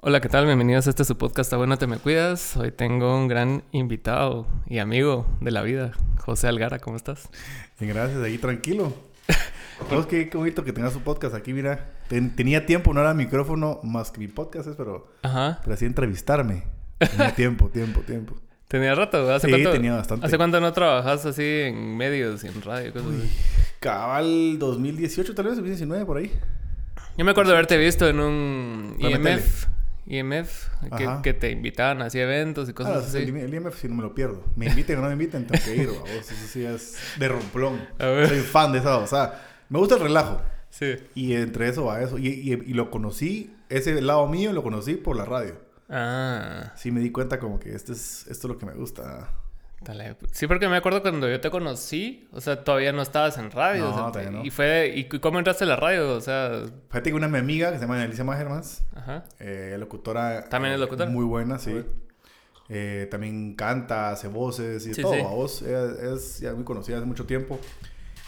Hola, ¿qué tal? Bienvenidos a este su podcast, Está bueno, te me cuidas. Hoy tengo un gran invitado y amigo de la vida, José Algara, ¿cómo estás? Bien, gracias, ahí tranquilo. Vos qué, qué bonito que tengas su podcast aquí, mira. Ten- tenía tiempo, no era micrófono más que mi podcast, es, pero, Ajá. pero así entrevistarme. Tenía tiempo, tiempo, tiempo. ¿Tenía rato? ¿Hace Sí, cuánto? tenía bastante. ¿Hace cuánto no trabajas así en medios y en radio? Cosas así? Cabal 2018, tal vez, 2019, por ahí. Yo me acuerdo de haberte visto en un IMF. IMF, que, te invitaban así eventos y Ah, cosas el, así. el IMF si no me lo pierdo. Me inviten o no me inviten, tengo que ir, vamos. Eso sí es de romplón. A ver. Soy fan de esa, o sea, me gusta el relajo. Sí. Y entre eso va eso. Y, y, y lo conocí, ese lado mío lo conocí por la radio. Ah, Sí me di cuenta como que este es, esto es lo que me gusta. Sí, porque me acuerdo cuando yo te conocí, o sea, todavía no estabas en radio. No, o sea, todavía no. Y fue, ¿y cómo entraste a la radio? O sea, Fíjate que una mi amiga que se llama Alicia Magermans, ajá. eh, locutora. ¿También es locutora? Muy buena, sí. Eh, también canta, hace voces y Sí, todo. sí. a voz Ella es ya muy conocida hace mucho tiempo.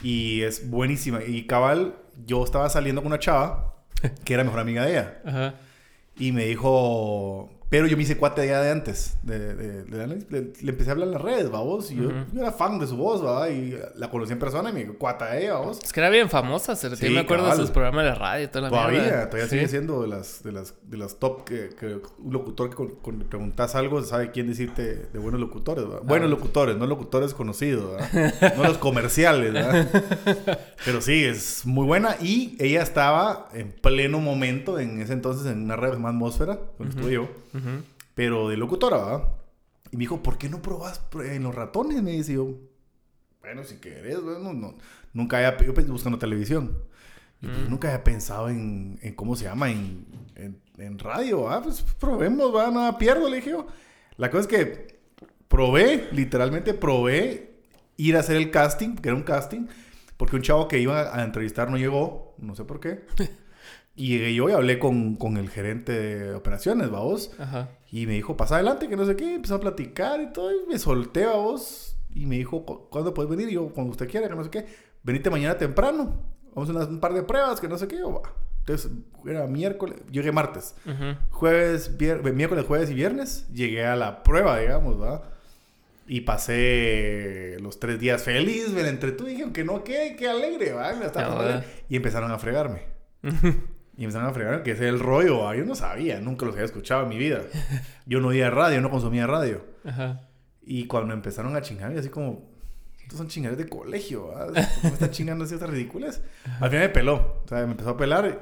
Y es buenísima. Y cabal, yo estaba saliendo con una chava que era mejor amiga de ella. Ajá. Y me dijo, pero yo me hice cuate ella de antes. De, de- de- le, le empecé a hablar en las redes, vamos. Y yo, yo era fan de su voz, ¿va? Y la conocí en persona y me dijo, cuata ella, vamos. Es que era bien famosa, se Sí, me acuerdo cabal. de sus programas de radio y toda la Todavía, mierda. todavía Sí. sigue siendo de las, de las, de las top que, que un locutor que con, con- preguntas algo sabe quién decirte de buenos locutores, ¿verdad? Buenos Ah. locutores, no locutores conocidos, ¿verdad? no los comerciales, ¿verdad? Pero sí, es muy buena y ella estaba en pleno momento en ese entonces en una red más atmósfera, cuando estuve yo, Ujú. pero de locutora, ¿verdad? Y me dijo, ¿por qué no probas en los ratones? Me dice yo, bueno, si querés, bueno, no, nunca había, yo pensé buscando televisión. Y pues Mm. nunca había pensado en, en cómo se llama, en, en, en radio. Ah, pues probemos, va, nada pierdo, le dije yo. La cosa es que probé, literalmente probé ir a hacer el casting, que era un casting, porque un chavo que iba a entrevistar no llegó, no sé por qué. Y llegué yo y hablé con, con el gerente de operaciones, vamos. Ajá. Y me dijo, pasa adelante, que no sé qué. Empezó a platicar y todo. Y me solté vos. Y me dijo, "¿Cu- ¿cuándo puedes venir? Y yo, cuando usted quiera, que no sé qué. Venite mañana temprano. Vamos a unas- un par de pruebas, que no sé qué. Va. Entonces, era miércoles. Yo llegué martes. Ujú. Jueves, vier- miércoles, jueves y viernes. Llegué a la prueba, digamos, ¿va? Y pasé los tres días feliz, me la entretuve. Y dije, que no, qué, qué alegre, ¿verdad? Y empezaron a fregarme. Y empezaron a fregar que ese es el rollo. ¿va? Yo no sabía, nunca los había escuchado en mi vida. Yo no oía radio, no consumía radio. Ajá. Y cuando empezaron a chingar, así como, estos son chingaderas de colegio, ¿va? ¿cómo me están chingando así estas ridículas? Al final me peló, o sea, me empezó a pelar.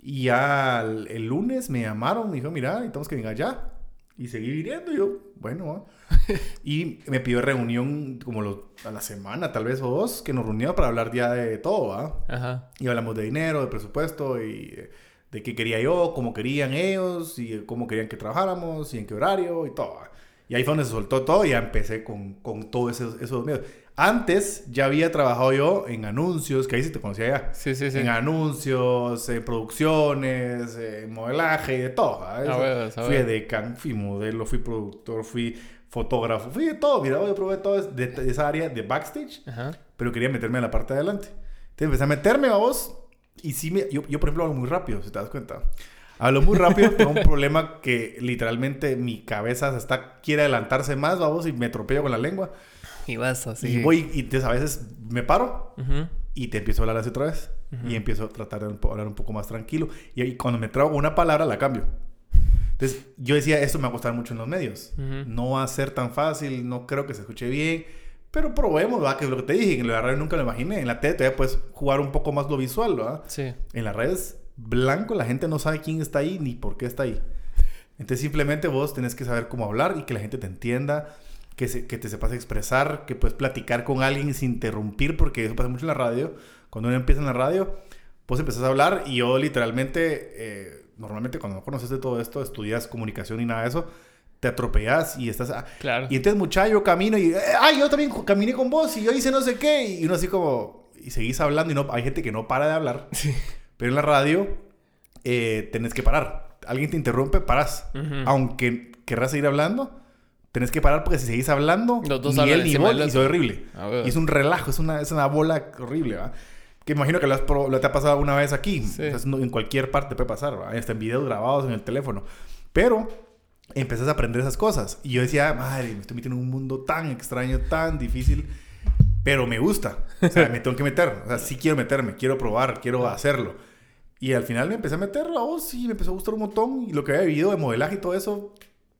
Y ya el, el lunes me llamaron, me dijo, mira, necesitamos que venga ya. Y seguí viniendo, y yo, bueno. Y me pidió reunión como los- a la semana, tal vez o dos, que nos reuníamos para hablar ya de todo, ¿va? Ajá. Y hablamos de dinero, de presupuesto y eh, de qué quería yo, cómo querían ellos y eh, cómo querían que trabajáramos y en qué horario y todo. Y ahí fue donde se soltó todo y ya empecé con, con todos esos, esos medios. Antes ya había trabajado yo en anuncios, que ahí sí te conocía ya. Sí, sí, sí. En anuncios, en producciones, en modelaje de todo. ¿sabes? A a fui decán, fui modelo, fui productor, fui fotógrafo, fui de todo. Mira, yo probé todo de, de esa área de backstage Ajá. pero quería meterme a la parte de adelante. Entonces empecé a meterme a vos y sí, me, yo, yo por ejemplo hablo muy rápido, si te das cuenta. Hablo muy rápido, tengo un problema que literalmente mi cabeza se está, quiere adelantarse más, vamos, y me atropello con la lengua. Y vas así. Y voy, y entonces a veces me paro Ujú. y te empiezo a hablar así otra vez. Ujú. Y empiezo a tratar de hablar un poco más tranquilo. Y ahí cuando me trago una palabra, la cambio. Entonces yo decía, esto me va a costar mucho en los medios. Ujú. No va a ser tan fácil, no creo que se escuche bien. Pero probemos, ¿va? Que es lo que te dije, que en la radio nunca lo imaginé. En la tele todavía puedes jugar un poco más lo visual, ¿va? Sí. En las redes, blanco, la gente no sabe quién está ahí ni por qué está ahí. Entonces simplemente vos tenés que saber cómo hablar y que la gente te entienda, que, se- que te sepas expresar, que puedes platicar con alguien sin interrumpir, porque eso pasa mucho en la radio. Cuando uno empieza en la radio, vos empezás a hablar y yo literalmente, eh, normalmente cuando no conoces de todo esto, estudias comunicación y nada de eso, te atropellas y estás... ah, Claro. y entonces, muchacho, yo camino y, eh, ay, yo también caminé con vos y yo hice no sé qué. Y uno así como, y seguís hablando y no, hay gente que no para de hablar. Sí. Pero en la radio, eh, tenés que parar. Alguien te interrumpe, paras. Ujú. Aunque querrás seguir hablando, tenés que parar porque si seguís hablando, Los dos ni él ni vos, y soy horrible. Y es un relajo, es una, es una bola horrible, ¿va? Que imagino que lo, has lo te ha pasado alguna vez aquí. Sí. O sea, en cualquier parte puede pasar, ¿va? Hasta en videos grabados en el teléfono. Pero empezás a aprender esas cosas. Y yo decía, madre, me estoy metiendo en un mundo tan extraño, tan difícil, pero me gusta. O sea, me tengo que meter. O sea, sí quiero meterme, quiero probar, quiero hacerlo. Y al final me empecé a meter la voz y me empezó a gustar un montón. Y lo que había vivido de modelaje y todo eso,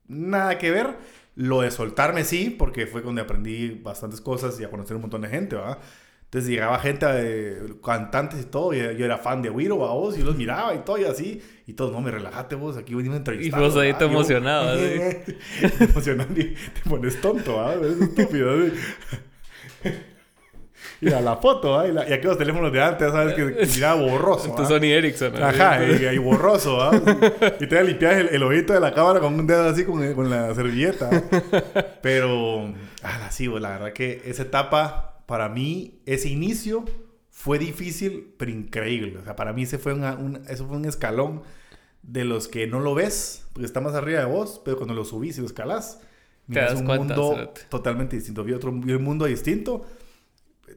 nada que ver. Lo de soltarme sí, porque fue donde aprendí bastantes cosas y a conocer un montón de gente, ¿verdad? Entonces llegaba gente, de cantantes y todo, y yo era fan de Wiro, vos, y los miraba y todo, y así, y todos, no, me relajate vos, aquí venimos a entrevistar. Y vos ahí te emocionabas, ¿sí? Emocionante, y te pones tonto, ¿ah? Eres estúpido, ¿sí? Y a la foto, ¿ah? Y, la, y aquellos teléfonos de antes, ¿sabes? Que, miraba borroso. Tu Sony Ericsson. Ajá, y, y, borroso, ¿ah? y te limpiar el, el, ojito de la cámara con un dedo así, con, con la servilleta. Pero, ah, sí, la verdad que esa etapa para mí ese inicio fue difícil, pero increíble. O sea, para mí ese fue un, eso fue un escalón de los que no lo ves, porque está más arriba de vos, pero cuando lo subís y lo escalás, es un mundo totalmente distinto. Vi otro vi un mundo distinto.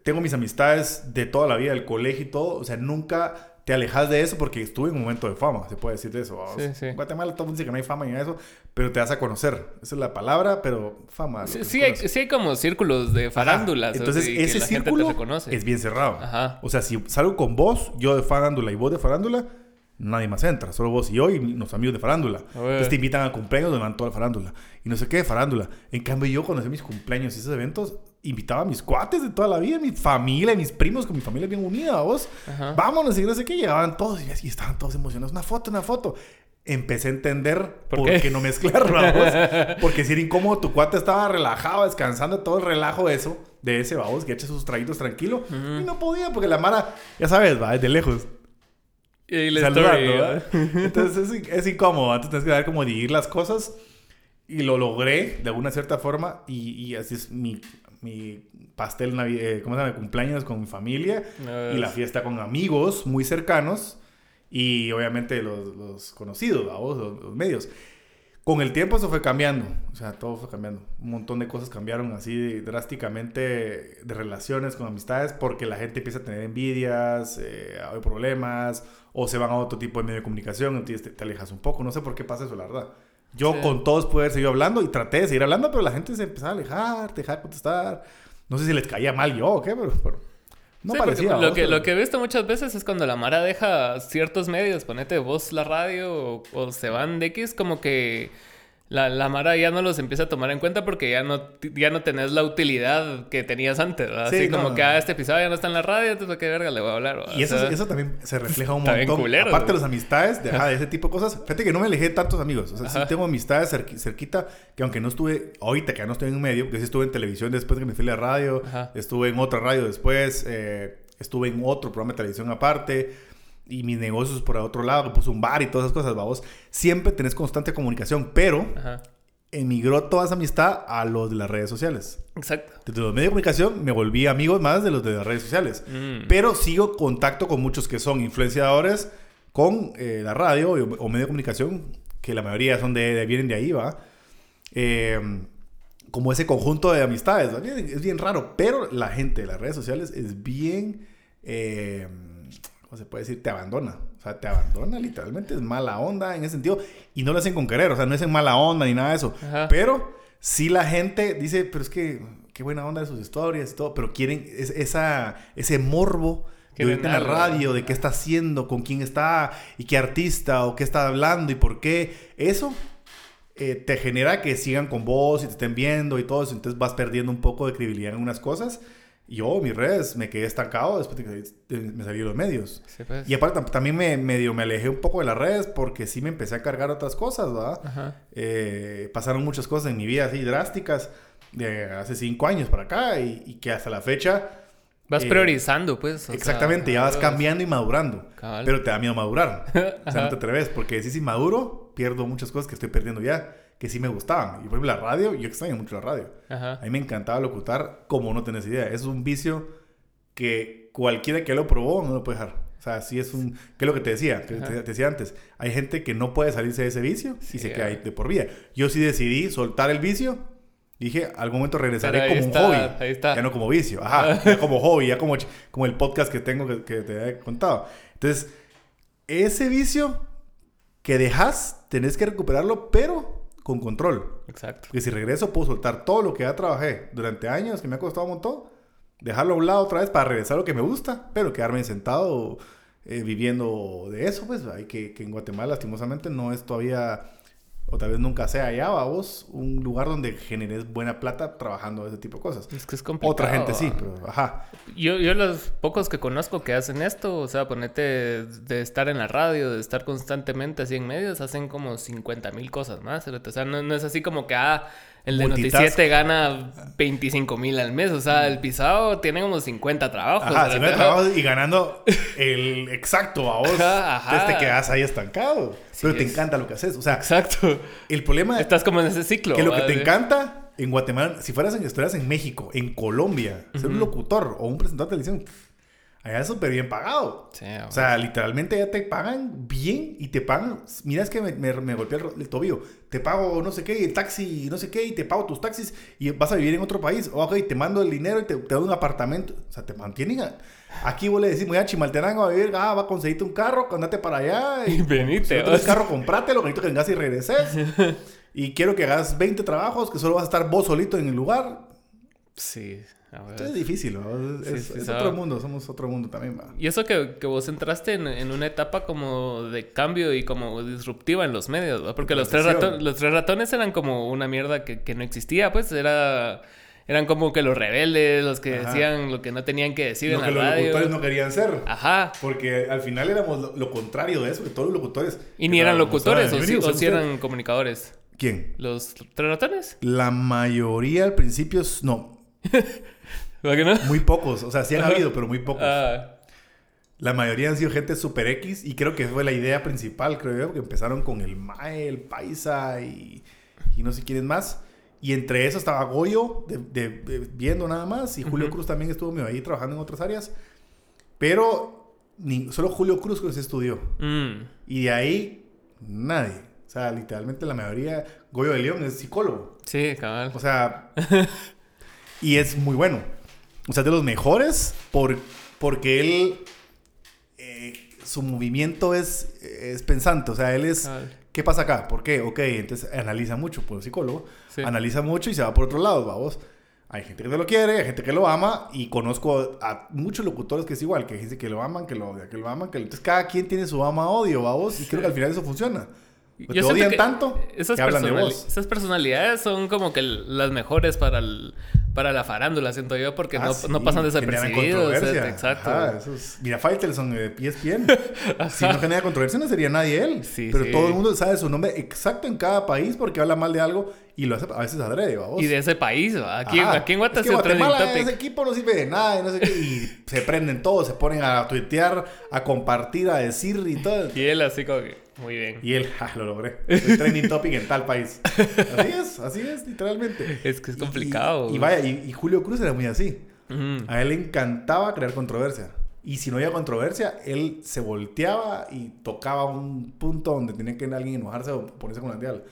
Tengo mis amistades de toda la vida, del colegio y todo. O sea, nunca te alejas de eso porque estuve en un momento de fama, se puede decir de eso. Sí, sí. En Guatemala todo el mundo dice que no hay fama ni eso, pero te das a conocer. Esa es la palabra, pero fama. Sí, sí hay, sí hay, como círculos de farándulas. Entonces, ese círculo es bien cerrado. Ajá. O sea, si salgo con vos, yo de farándula y vos de farándula, nadie más entra, solo vos y yo y los amigos de farándula. Entonces te invitan a cumpleaños donde van toda la farándula. Y no sé qué de farándula. En cambio, yo cuando hacía mis cumpleaños y esos eventos, invitaba a mis cuates de toda la vida, mi familia, mis primos, con mi familia bien unida, vos. Vámonos y no sé qué, llegaban todos y así estaban todos emocionados. Una foto, una foto. Empecé a entender por, qué? no mezclar, vos. Porque si era incómodo, tu cuate estaba relajado, descansando todo el relajo de eso, de ese, vamos, que echa sus traguitos tranquilo. Y no podía, porque la Mara, ya sabes, va, desde lejos. Y Saludando, Entonces es, es, incómodo. Entonces tienes que dar como dividir las cosas. Y lo logré de alguna cierta forma. Y, y así es mi, mi pastel, eh, ¿cómo se llama? cumpleaños con mi familia. y la fiesta con amigos muy cercanos. Y obviamente los, los conocidos, Los, los, medios. Con el tiempo eso fue cambiando. O sea, todo fue cambiando. Un montón de cosas cambiaron así drásticamente de relaciones con amistades porque la gente empieza a tener envidias, eh, hay problemas o se van a otro tipo de medio de comunicación, entonces te, alejas un poco. No sé por qué pasa eso, la verdad. Yo con todos pude haber seguido hablando y traté de seguir hablando, pero la gente se empezaba a alejar, dejar de contestar. No sé si les caía mal yo o qué, pero, no parecía. Lo que, lo que he visto muchas veces es cuando la Mara deja ciertos medios, ponete vos la radio o, o se van de X, como que la, la, Mara ya no los empieza a tomar en cuenta porque ya no, ya no tenés la utilidad que tenías antes, ¿verdad? Así como que ah, este episodio ya no está en la radio, entonces qué verga le voy a hablar. Y eso, eso también se refleja un montón. Aparte de las amistades, de, de, ese tipo de cosas. Fíjate que no me alejé de tantos amigos. O sea, sí tengo amistades cerquita que aunque no estuve, ahorita que ya no estoy en un medio, porque sí estuve en televisión después que me fui a la radio, estuve en otra radio después, eh, estuve en otro programa de televisión aparte y mis negocios por otro lado, puse un bar y todas esas cosas, vamos. Siempre tenés constante comunicación, pero emigró toda esa amistad a los de las redes sociales. Exacto. Desde los medios de comunicación me volví amigos más de los de las redes sociales. Mm. Pero sigo contacto con muchos que son influenciadores con eh, la radio o, medio de comunicación, que la mayoría son de, vienen de ahí, va. Eh, como ese conjunto de amistades. Es bien raro, pero la gente de las redes sociales es bien... Eh, ¿cómo se puede decir? Te abandona. O sea, te abandona literalmente. Es mala onda en ese sentido. Y no lo hacen con querer. O sea, no es en mala onda ni nada de eso. Pero sí la gente dice, pero es que qué buena onda de sus historias y todo. Pero quieren esa, ese morbo de oírte en la radio, de qué está haciendo, con quién está y qué artista o qué está hablando y por qué. Eso eh, te genera que sigan con vos y te estén viendo y todo eso. Entonces vas perdiendo un poco de credibilidad en unas cosas yo, mis redes, me quedé estancado después de que me salí de los medios. Pues. Y aparte también me medio me alejé un poco de las redes porque sí me empecé a cargar otras cosas, ¿verdad? Eh, pasaron muchas cosas en mi vida así drásticas de hace cinco años para acá y, que hasta la fecha... Vas eh, priorizando, pues. exactamente, ya vas cambiando y madurando. Pero te da miedo madurar. o sea, no te atreves porque si maduro, pierdo muchas cosas que estoy perdiendo ya que sí me gustaban. Y por ejemplo, la radio, yo extraño mucho la radio. A mí me encantaba locutar como no tenés idea. Es un vicio que cualquiera que lo probó no lo puede dejar. O sea, sí es un... ¿Qué es lo que te decía? Que te, decía antes. Hay gente que no puede salirse de ese vicio y se queda ahí de por vida. Yo sí decidí soltar el vicio. Dije, algún momento regresaré como un hobby. Ahí está. Ya no como vicio. Ajá. ya como hobby. Ya como, como el podcast que tengo que, que te he contado. Entonces, ese vicio que dejas, tenés que recuperarlo, pero con control. Exacto. Porque si regreso, puedo soltar todo lo que ya trabajé durante años, que me ha costado un montón, dejarlo a un lado otra vez para regresar a lo que me gusta, pero quedarme sentado eh, viviendo de eso, pues, hay que, que en Guatemala, lastimosamente, no es todavía o tal vez nunca sea allá, vos, un lugar donde generes buena plata trabajando ese tipo de cosas. Es que es complicado. Otra gente sí, ah. pero ajá. Yo, yo los pocos que conozco que hacen esto, o sea, ponete de estar en la radio, de estar constantemente así en medios, hacen como 50 mil cosas más. O sea, no, no es así como que, ah, el de Multitask. Noticiete gana 25 mil al mes. O sea, el pisado tiene como 50 trabajos. Ajá, ¿verdad? si no hay trabajo y ganando el exacto a vos, Ajá, ajá. entonces te quedas ahí estancado. Sí, pero te es. encanta lo que haces. O sea, Exacto. el problema es Estás como en ese ciclo. que lo que te encanta en Guatemala, si fueras en, estuvieras en México, en Colombia, ser un locutor o un presentador de televisión, allá es súper bien pagado. Sí, O sea, literalmente ya te pagan bien y te pagan. Mira, es que me, me, me golpeé el, tobillo. Te pago no sé qué, el taxi, no sé qué, y te pago tus taxis y vas a vivir en otro país. Ok, te mando el dinero y te, te doy un apartamento. O sea, te mantienen. a- Aquí vos le decís, voy a Chimaltenango a vivir, ah, va a conseguirte un carro, andate para allá. Y venite, Si no carro, comprátelo, necesito que vengas y regreses. y quiero que hagas 20 trabajos, que solo vas a estar vos solito en el lugar. Sí. Entonces es difícil, ¿no? Es, Sí, es- sí, es sabe. otro mundo, somos otro mundo también. Y eso que, que vos entraste en, en una etapa como de cambio y como disruptiva en los medios, ¿va? Porque los tres, Transición. rato- los tres ratones eran como una mierda que, que no existía, pues era... Eran como que los rebeldes, los que Ajá. decían lo que no tenían que decir Lo en que la los radio. locutores no querían ser. Ajá. Porque al final éramos lo, lo contrario de eso, que todos los locutores. Y ni eran locutores, o, sí, bienvenidos o usted. eran comunicadores. ¿Quién? ¿Los tres ratones? La mayoría al principio, no, ¿Verdad que no? muy pocos. O sea, sí han habido, pero muy pocos. Ah, La mayoría han sido gente super X y creo que fue la idea principal, creo yo, que empezaron con el Mae, el Paisa y, y no sé quiénes más. Y entre eso estaba Goyo, de, de- de- viendo nada más, y Julio. Cruz también estuvo medio ahí trabajando en otras áreas. Pero ni, solo Julio Cruz que se estudió. mm, Y de ahí, nadie. O sea, literalmente la mayoría, Goyo de León es psicólogo. sí, cabal. O sea, y es muy bueno. O sea, de los mejores por, porque él, eh, su movimiento es, es pensante. O sea, él es. ¿qué pasa acá? ¿Por qué? Ok, entonces analiza mucho, por psicólogo. Sí. Analiza mucho y se va por otro lado, vamos. Hay gente que te lo quiere, hay gente que lo ama y conozco a muchos locutores que es igual, que dice que lo aman, que lo odian, que lo aman, que lo... Entonces cada quien tiene su ama-odio, vamos, y creo que al final eso funciona. Yo te odian tanto esas, que hablan de vos. esas personalidades son como que las mejores para, el- para la farándula, siento yo, porque Ah, no, sí, no pasan desapercibidos. controversia. eh, Exacto. Ajá, eso es- Mira, Faitelson de ESPN. si no genera controversia, no sería nadie él. Sí, Pero sí. todo el mundo sabe su nombre exacto en cada país porque habla mal de algo y lo hace a veces adrede, ¿vamos? Y de ese país, ¿va? aquí, Ajá. aquí en Guatemala es que Guatemala, ese equipo no sirve de nada y no sé qué. Y se prenden todos, se ponen a tuitear, a compartir, a decir y todo. Y él así como que, muy bien. Y él, ja, lo logré. Soy trending topic en tal país. Así es, así es, literalmente. Es que es complicado. Y, y vaya, y, y Julio Cruz era muy así. A él le encantaba crear controversia. Y si no había controversia, él se volteaba y tocaba un punto donde tenía que alguien enojarse o ponerse con la dial.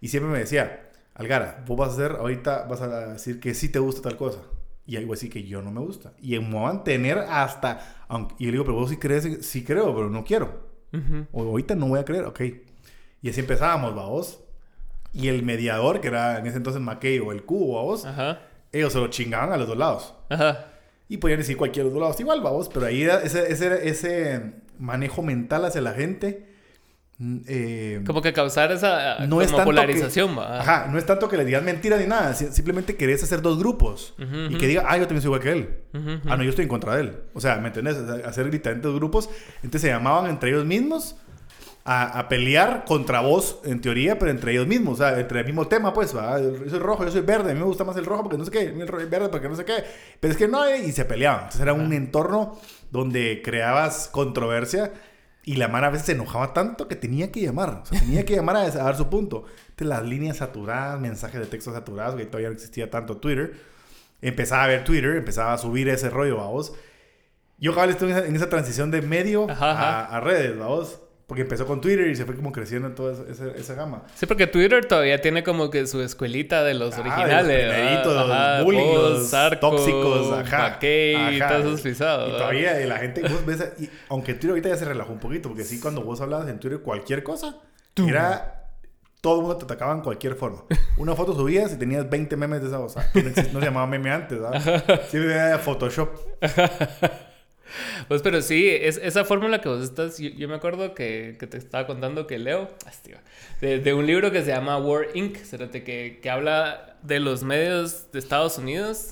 Y siempre me decía, Algara, vos vas a hacer, ahorita vas a decir que sí te gusta tal cosa. Y algo así que yo no me gusta. Y me voy a mantener hasta... Aunque, y yo le digo, pero vos sí crees, sí creo, pero no quiero. Ujú. O ahorita no voy a creer, ok. Y así empezábamos, vos. Y el mediador, que era en ese entonces McKay o el Q, vos, Ajá. Ellos se lo chingaban a los dos lados. Ajá. Y podían decir cualquier de los dos lados igual, vamos, pero ahí era ese, ese, ese manejo mental hacia la gente. mm, eh, Como que causar esa no como es tanto polarización, que. Ajá, no es tanto que le digas mentiras ni nada, si- simplemente querés hacer dos grupos Ujú, y ujú. que diga, ah, yo también soy igual que él. Ujú, ujú. Ah, no, yo estoy en contra de él. O sea, ¿me entendés? O sea, hacer diferentes grupos. Entonces se llamaban entre ellos mismos a, a pelear contra vos, en teoría, pero entre ellos mismos. O sea, entre el mismo tema, pues. ¿va? Yo soy rojo, yo soy verde. A mí me gusta más el rojo porque no sé qué. a El verde porque no sé qué. Pero es que no, eh, y se peleaban. Entonces era un entorno donde creabas controversia. Y la mara a veces se enojaba tanto que tenía que llamar. O sea, tenía que llamar a, a dar su punto. Entonces las líneas saturadas, mensajes de texto saturados, que todavía no existía tanto Twitter. Empezaba a ver Twitter, empezaba a subir ese rollo, vamos. Yo, cabal, estuve en esa, en esa transición de medio Ajá, ajá. A, a redes, vamos. Porque empezó con Twitter y se fue como creciendo en toda esa, esa, gama. Sí, porque Twitter todavía tiene como que su escuelita de los Ah, originales. de los los bullying, los Sarko, tóxicos, ajá, McKay, ajá. todos esos. Y todavía la gente, vos ves, y aunque Twitter ahorita ya se relajó un poquito, porque sí, cuando vos hablabas en Twitter cualquier cosa, era todo el mundo te atacaba en cualquier forma. Una foto subías y tenías 20 memes de esa cosa. No, no se llamaba meme antes, ¿verdad? Siempre era Photoshop. Pues, pero sí, es, esa fórmula que vos estás. Yo, me acuerdo que, que te estaba contando que leo de, de un libro que se llama War Inc., que, que habla de los medios de Estados Unidos,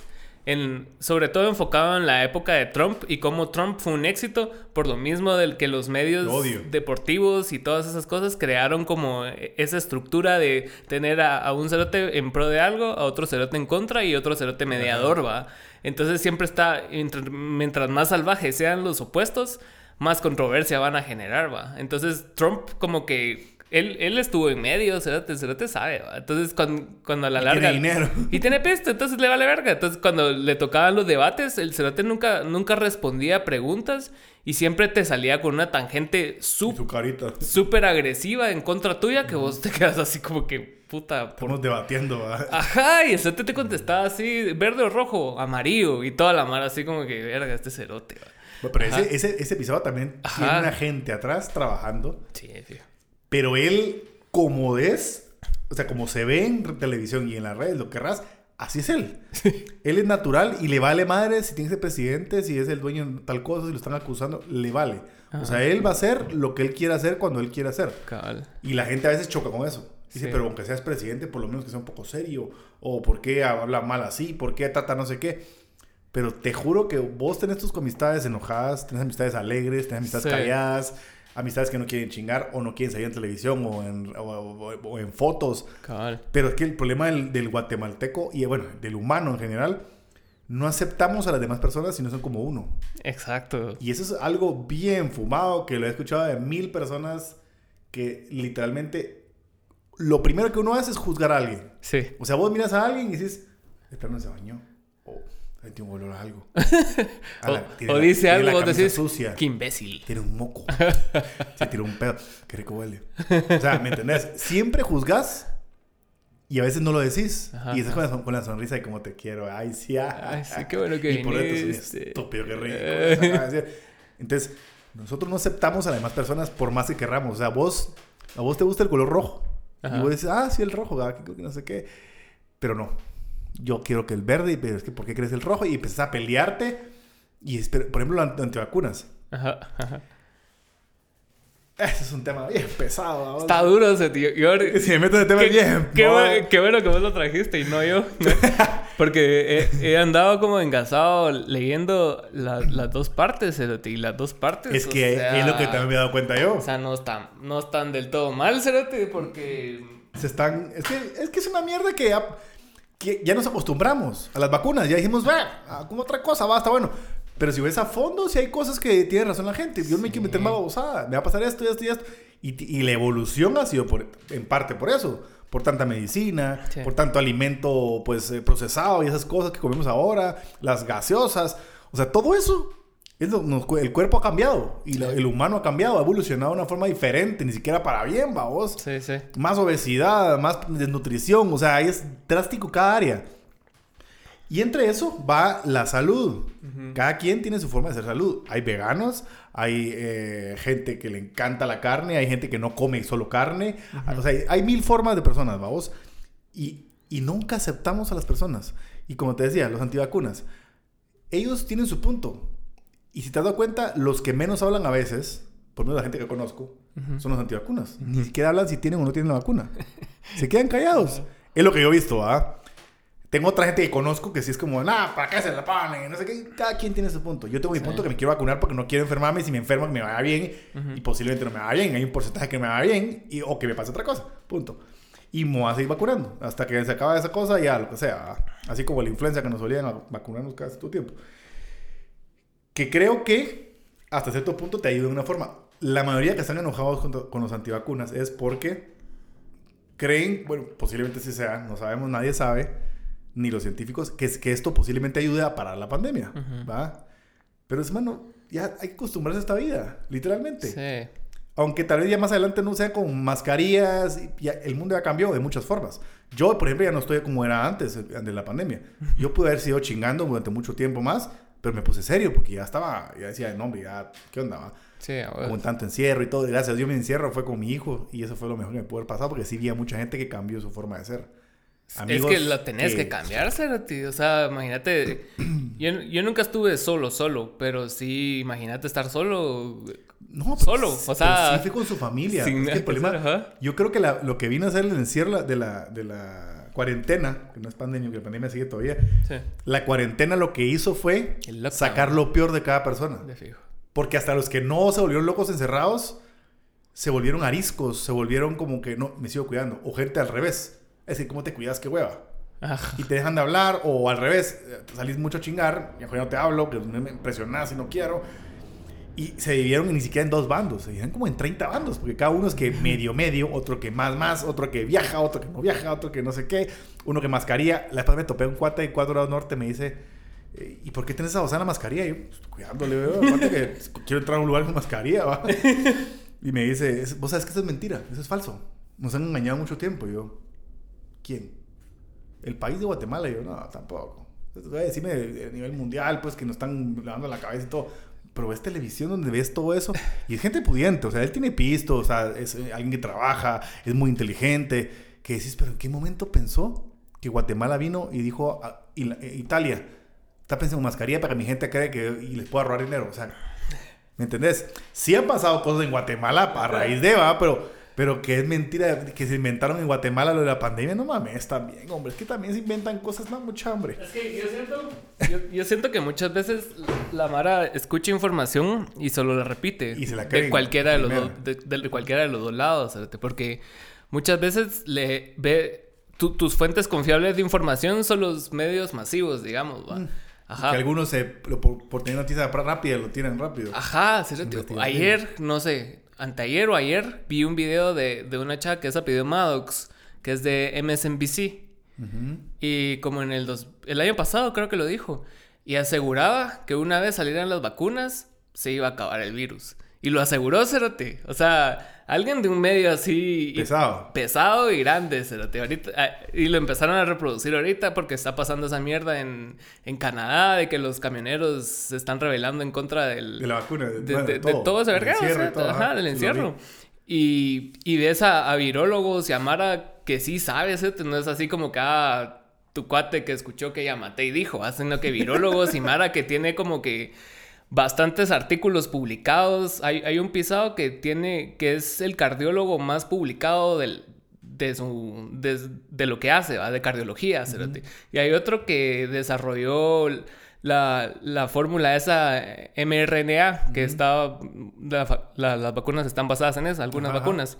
en, sobre todo enfocado en la época de Trump y cómo Trump fue un éxito por lo mismo del que los medios odio. deportivos y todas esas cosas crearon como esa estructura de tener a, a un cerote en pro de algo, a otro cerote en contra y otro cerote mediador, ¿va? Entonces siempre está, mientras más salvajes sean los opuestos, más controversia van a generar, ¿va? Entonces Trump como que... Él, él estuvo en medio, cerote, cerote sabe, ¿va? Entonces cuando, cuando a la Y larga... tiene dinero. Y tiene peste, entonces le vale verga. Entonces, cuando le tocaban los debates, el cerote nunca, nunca respondía a preguntas y siempre te salía con una tangente súper agresiva en contra tuya que vos te quedas así como que puta. por- Estamos debatiendo, ¿verdad? Ajá, y el cerote te contestaba así, verde o rojo, amarillo, y toda la mara así como que, verga, este cerote. va". Pero ese, ese, ese episodio también Ajá. tiene una gente atrás trabajando. Sí, tío. Pero él, como es, o sea, como se ve en televisión y en las redes, lo querrás, así es él. Él es natural y le vale madre si tiene que ser presidente, si es el dueño de tal cosa, si lo están acusando, le vale. O sea, él va a hacer lo que él quiera hacer cuando él quiera hacer. Y la gente a veces choca con eso. Dice, Sí. pero aunque seas presidente, por lo menos que sea un poco serio. O por qué habla mal así, por qué trata no sé qué. Pero te juro que vos tenés tus amistades enojadas, tenés amistades alegres, tenés amistades Sí. calladas, amistades que no quieren chingar o no quieren salir en televisión o en, o- o- o en fotos. Pero es que el problema del, del guatemalteco y bueno, del humano en general, no aceptamos a las demás personas si no son como uno. Exacto. Y eso es algo bien fumado que lo he escuchado de mil personas que literalmente lo primero que uno hace es juzgar a alguien. Sí. O sea, vos miras a alguien y dices, este no se bañó. O sentí un olor a algo. A la- O, tiene o la- dice tiene algo, la vos decís, sucia. qué imbécil. Tiene un moco. Se tiró un pedo. Qué rico huele. O sea, ¿me entendés? Siempre juzgas y a veces no lo decís. Ajá, y estás con la, con la sonrisa de como te quiero. Ay, sí. ah, Ay, sí, qué bueno que Y por dentro estúpido, qué rico. Eh. Entonces, nosotros no aceptamos a las demás personas por más que querramos. O sea, vos, a vos te gusta el color rojo. Ajá. Y vos dices, ah, sí, el rojo, ah, que no sé qué. Pero no. Yo quiero que el verde, pero es que ¿por qué crees el rojo? Y empezás a pelearte. Y, por ejemplo, antivacunas. Ajá, ajá. Ese es un tema bien pesado. ¿no? Está duro ese tío. Yo, Si me meto en el tema qué, bien. qué no. bu- qué bueno que vos lo trajiste y no yo. Porque he, he andado como engasado leyendo la- las dos partes, Cerote, y las dos partes. Es que sea, es lo que también me he dado cuenta yo. O sea, no están, no están del todo mal, Cerote, porque. Se están... Es que es, que es una mierda que ya, que ya nos acostumbramos a las vacunas. Ya dijimos, va, ah, como otra cosa, va, está bueno. Pero si ves a fondo, si hay cosas que tiene razón la gente. Yo me quiero meter más babosada. Me va a pasar esto y esto y esto. Y, y la evolución ha sido por, en parte por eso. Por tanta medicina, Sí. por tanto alimento pues eh, procesado y esas cosas que comemos ahora, las gaseosas. O sea, todo eso. Es lo- nos- el cuerpo ha cambiado. Y la- el humano ha cambiado, ha evolucionado de una forma diferente. Ni siquiera para bien, vamos Sí, sí. más obesidad, más desnutrición, o sea, es drástico cada área. Y entre eso va la salud. Cada quien tiene su forma de hacer salud. Hay veganos, hay eh, gente que le encanta la carne, hay gente que no come solo carne. O sea, hay, hay mil formas de personas, vamos. Y, y nunca aceptamos a las personas. Y como te decía, los antivacunas, ellos tienen su punto. Y si te has dado cuenta, los que menos hablan a veces, por menos la gente que conozco, son los antivacunas. Ni siquiera hablan si tienen o no tienen la vacuna. Se quedan callados. Es lo que yo he visto, ¿ah? Tengo otra gente que conozco que sí es como, nah, ¿para qué se la ponen? No sé qué. Cada quien tiene su punto. Yo tengo mi punto que me quiero vacunar porque no quiero enfermarme. Si me enfermo, que me vaya bien. Y posiblemente no me vaya bien. Hay un porcentaje que me vaya bien y, o que me pase otra cosa. Punto. Y me voy a seguir vacunando. Hasta que se acabe esa cosa, ya, lo que sea. ¿ah? Así como la influencia que nos solían vacunarnos cada cierto tiempo. Que creo que hasta cierto punto te ayuda de una forma. La mayoría que están enojados con, con los antivacunas es porque creen, bueno, posiblemente sí sea, no sabemos, nadie sabe, ni los científicos, que, es, que esto posiblemente ayude a parar la pandemia, ¿va? Pero es, mano, ya hay que acostumbrarse a esta vida, literalmente. Sí. Aunque tal vez ya más adelante no sea con mascarillas, ya el mundo ya cambió de muchas formas. Yo, por ejemplo, ya no estoy como era antes eh, de la pandemia. Yo pude haber sido chingando durante mucho tiempo más, pero me puse serio porque ya estaba, ya decía, no, hombre, ya, ¿qué onda? Va? Sí, a huevo. Con tanto encierro y todo. Gracias a Dios mi encierro fue con mi hijo y eso fue lo mejor que me pudo haber pasado porque sí vi a mucha gente que cambió su forma de ser. es que lo tenés que, cambiar, Cerote. O sea, imagínate. Yo, yo nunca estuve solo, solo. Pero sí, imagínate estar solo. No, pero Solo, o sea, sí fui con su familia. sin Es que el que problema, ajá. yo creo que la- lo que vino a hacer el encierro de la, de la cuarentena, que no es pandemia, que la pandemia sigue todavía, Sí, la cuarentena lo que hizo fue sacar lo peor de cada persona. de fijo. Porque hasta los que no se volvieron locos encerrados, se volvieron ariscos, se volvieron como que no, me sigo cuidando. O gente al revés. Es decir, ¿cómo te cuidas? ¿Qué hueva? Ajá. y te dejan de hablar, o al revés, eh, salís mucho a chingar, y mejor no te hablo, que me impresionás y no quiero. Y se dividieron ni siquiera en dos bandos, se dividieron como en 30 bandos, porque cada uno es que medio, medio, otro que más, más, otro que viaja, otro que no viaja, otro que no sé qué, uno que mascarilla. La vez me topé un cuate de 4 grados norte, me dice, eh, ¿y por qué tienes esa la mascarilla? Y yo, "Pues, cuidándole, veo, aparte que quiero entrar a un lugar con mascarilla, ¿va? Y me dice, "Es- vos sabes que eso es mentira, eso es falso. Nos han engañado mucho tiempo. Y yo, ¿quién? El país de Guatemala. Y yo, no, tampoco. Entonces, voy a nivel mundial, pues que nos están lavando la cabeza y todo. Pero ves televisión donde ves todo eso y es gente pudiente, o sea, él tiene pisto, o sea, es eh, alguien que trabaja, es muy inteligente, que decís, pero ¿en qué momento pensó que Guatemala vino y dijo, a- y la- eh, Italia, está pensando en mascarilla para que mi gente cree que les pueda ahorrar dinero? O sea, ¿Me entendés? Sí han pasado cosas en Guatemala a raíz de, va, pero, pero que es mentira que se inventaron en Guatemala lo de la pandemia, no mames, también, hombre, es que también se inventan cosas, no, mucha hambre. Es que yo siento, yo, yo siento que muchas veces la Mara escucha información y solo la repite. Y se la de creen, cualquiera de los de, de cualquiera de los dos lados, porque muchas veces le ve tu- tus fuentes confiables de información son los medios masivos, digamos, ¿va? Ajá. Mm. Que algunos se, por, por tener noticia rápida lo tienen rápido. Ajá. Investigación. Ayer, no sé, anteayer o ayer vi un video de, de una chava que es apellido Maddox, que es de MSNBC. Y como en el, dos- el año pasado creo que lo dijo. Y aseguraba que una vez salieran las vacunas, se iba a acabar el virus. Y lo aseguró, Cerote. O sea, alguien de un medio así... Pesado. Pesado y grande, Cerote. Ahorita, ah, y lo empezaron a reproducir ahorita porque está pasando esa mierda en, en Canadá, de que los camioneros se están rebelando en contra del... De la vacuna, de, de, bueno, de- de todo, ese Del vergado, y todo, Ajá, del encierro. Y, y ves a, a virólogos y a Mara que sí sabes, ¿cierto? No es así como que ah, tu cuate que escuchó que Yamate y dijo, ah, sino que virólogos y Mara que tiene como que bastantes artículos publicados. Hay, hay un pisado que tiene, que es el cardiólogo más publicado del, de, su, de, de lo que hace, ¿va? de cardiología. cerote. Y hay otro que desarrolló la, la fórmula esa mRNA, que está, la la- las vacunas están basadas en eso, algunas ajá. vacunas.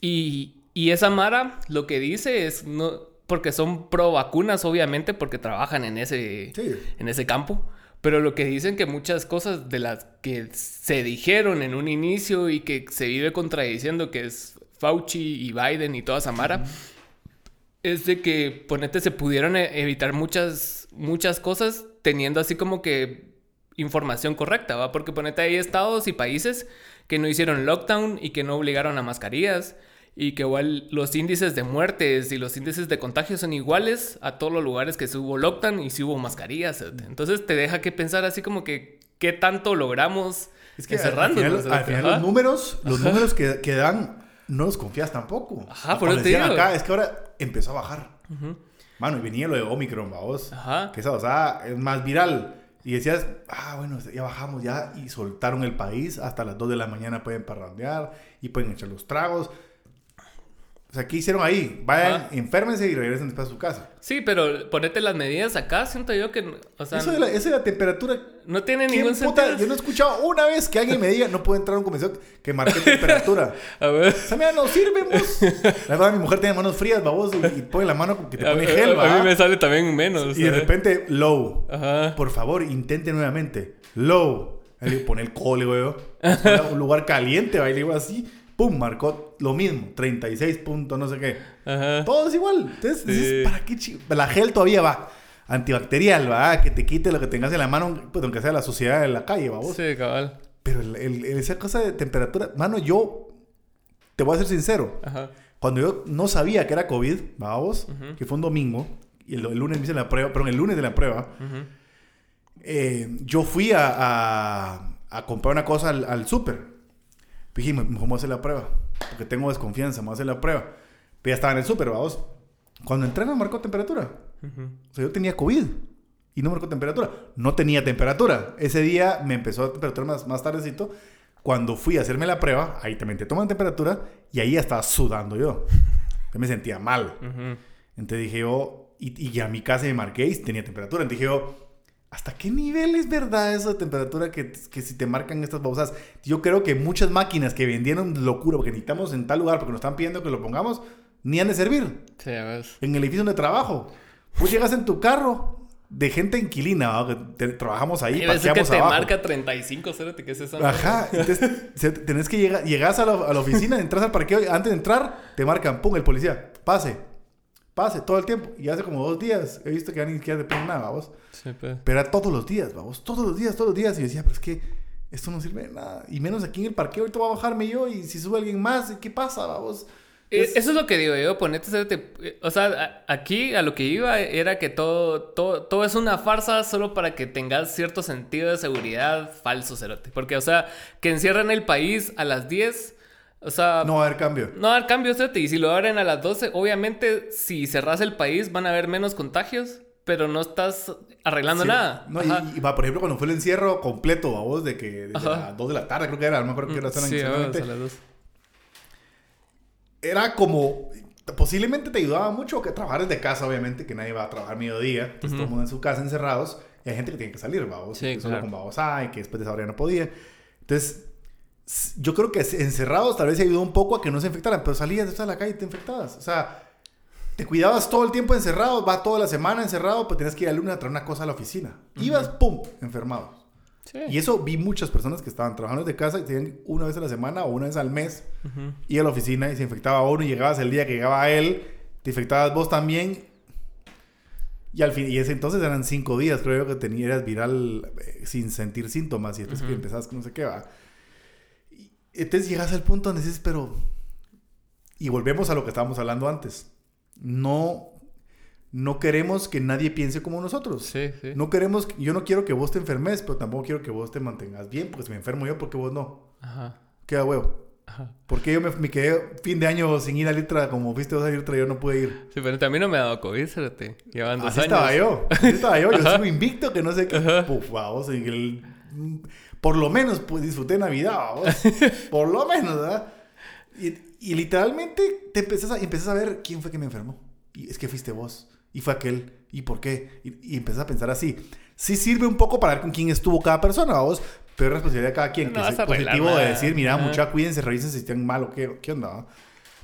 Y, y esa Mara lo que dice es, no, porque son pro vacunas, obviamente, porque trabajan en ese, Sí. en ese campo. Pero lo que dicen que muchas cosas de las que se dijeron en un inicio y que se vive contradiciendo, que es Fauci y Biden y toda esa Mara, es de que, ponete, se pudieron e- evitar muchas, muchas cosas teniendo así como que información correcta, ¿va? Porque ponete, hay estados y países que no hicieron lockdown y que no obligaron a mascarillas y que igual los índices de muertes y los índices de contagio son iguales a todos los lugares que se hubo lockdown y si hubo mascarillas. Entonces te deja que pensar así como que qué tanto logramos Es que al encerrándonos, final, al final los números, los números que, que dan, no los confías tampoco. Ajá, por eso te digo. acá, es que ahora empezó a bajar. Mano, y venía lo de Omicron, vamos. Ajá. Que esa, o sea, es más viral. Y decías, ah, bueno, ya bajamos ya y soltaron el país. Hasta las 2 de la mañana pueden parrandear y pueden echar los tragos. O sea, ¿qué hicieron ahí? Vayan, Ajá. enférmense y regresen después a su casa. Sí, pero ponete las medidas acá, siento yo que, o sea, eso, de la, eso de la temperatura no tiene ¿Quién ningún puta? sentido. Yo no he escuchado una vez que alguien me diga, no puedo entrar a un convención que marque temperatura. A ver. Esa mierda no sirve, vos. La verdad, mi mujer tiene manos frías, babos, y, y pone la mano como que te A, pone a- gel, a ¿va? mí me sale también menos. Y de ¿sabes? repente, low. Ajá. Por favor, intente nuevamente. Low. Le pone el cole, güey. Un lugar caliente, va. Y le digo así. Pum, marcó lo mismo. 36 puntos, no sé qué. Ajá. Todo es igual. Entonces, Sí. dices, ¿para qué chi- La gel todavía va. Antibacterial, va. Que te quite lo que tengas en la mano, pues aunque sea la suciedad de la calle, va. vos. Sí, cabal. Pero el- el- esa cosa de temperatura, mano, yo te voy a ser sincero. Ajá. Cuando yo no sabía que era COVID, vamos, Ujú. que fue un domingo, y el, el lunes me hice la prueba, perdón, el lunes de la prueba, Ujú. eh, yo fui a, a- a comprar una cosa al, al súper. Dije, "Me- mejor me voy a hacer la prueba, porque tengo desconfianza, me voy a hacer la prueba. Pero ya estaba en el súper, vamos. Cuando entré me marcó temperatura. Ujú. O sea, yo tenía COVID y no marcó temperatura. No tenía temperatura. Ese día me empezó a temperatura más, más tardecito. Cuando fui a hacerme la prueba, ahí también te toman temperatura y ahí ya estaba sudando yo. Yo me sentía mal. Ujú. Entonces dije yo, y, y a mi casa me marqué y tenía temperatura. Entonces dije yo, ¿hasta qué nivel es verdad eso de temperatura que, que si te marcan estas babosas? Yo creo que muchas máquinas que vendieron locura porque necesitamos en tal lugar porque nos están pidiendo que lo pongamos, ni han de servir Sí, a ver. en el edificio donde trabajo. Pues llegas en tu carro de gente inquilina, ¿no? que te- trabajamos ahí, Hay veces que te abajo. marca 35, cérate, ¿qué es eso? Ajá, entonces tenés que llegar, llegas a la, a la oficina, entras al parqueo y antes de entrar te marcan, pum, el policía, pase, pase todo el tiempo. Y hace como dos días he visto que ya ni siquiera te ponen nada, vamos. Sí, pues. Pero era todos los días, vamos, todos los días, todos los días. Y yo decía, pero es que esto no sirve de nada. Y menos aquí en el parqueo, ahorita voy a bajarme yo y si sube alguien más, ¿qué pasa, vamos? Eh, Es- Eso es lo que digo yo, ponete, eh, o sea, aquí a lo que iba era que todo, todo, todo es una farsa solo para que tengas cierto sentido de seguridad falso, cerote. Porque, o sea, que encierren el país a las 10, o sea, No va a haber cambio. no va a haber cambios, cerote. Y si lo abren a las 12, obviamente, si cerras el país van a haber menos contagios, pero no estás arreglando Sí. nada. No, y, y, por ejemplo, cuando fue el encierro completo, vamos, de que desde Ajá. las 2 de la tarde, creo que era, no me acuerdo qué hora eran Sí, vamos, a las 2. Era como. Posiblemente te ayudaba mucho que trabajar desde casa, obviamente, que nadie va a trabajar mediodía. Entonces, todo el mundo en su casa encerrados. Y hay gente que tiene que salir, vamos. Sí, que solo claro. con babos hay, que después de esa hora ya no podía. Entonces, yo creo que encerrados tal vez ayudó un poco a que no se infectaran, pero salías de la calle y te infectabas. O sea, te cuidabas todo el tiempo encerrado, va toda la semana encerrado, pero tenías que ir al lunes a traer una cosa a la oficina. Ibas, pum, enfermado. Sí. Y eso vi muchas personas que estaban trabajando desde casa y tenían una vez a la semana o una vez al mes Ujú. ir a la oficina y se infectaba uno y llegabas el día que llegaba él, te infectabas vos también. Y al fin, y ese entonces eran cinco días, creo yo, que tenías viral eh, sin sentir síntomas y después que Ujú. empezabas con no sé qué va. Entonces llegas al punto donde dices, pero... Y volvemos a lo que estábamos hablando antes. No, no queremos que nadie piense como nosotros. Sí, sí. No queremos, yo no quiero que vos te enfermes, pero tampoco quiero que vos te mantengas bien, porque si me enfermo yo, ¿por qué vos no? Ajá. Queda huevo. Ajá. Porque yo me, me quedé fin de año sin ir a Litra, como fuiste vos a Litra, yo no pude ir. Sí, pero a mí no me ha dado COVID, cerote. Llevan dos Así años. estaba yo, así estaba yo, yo sigo invicto que no sé qué. Puf, vamos, en el- por lo menos pues, disfruté Navidad, vamos. por lo menos, ¿verdad? Y, y literalmente te empezás a, empezás a ver quién fue que me enfermó. Y es que fuiste vos, y fue aquel, y por qué. Y, y empezás a pensar así. Sí sirve un poco para ver con quién estuvo cada persona, vos. Pero es responsabilidad de cada quien. No que es positivo de decir, mira, mucha, cuídense, revisen si están mal o qué, qué onda.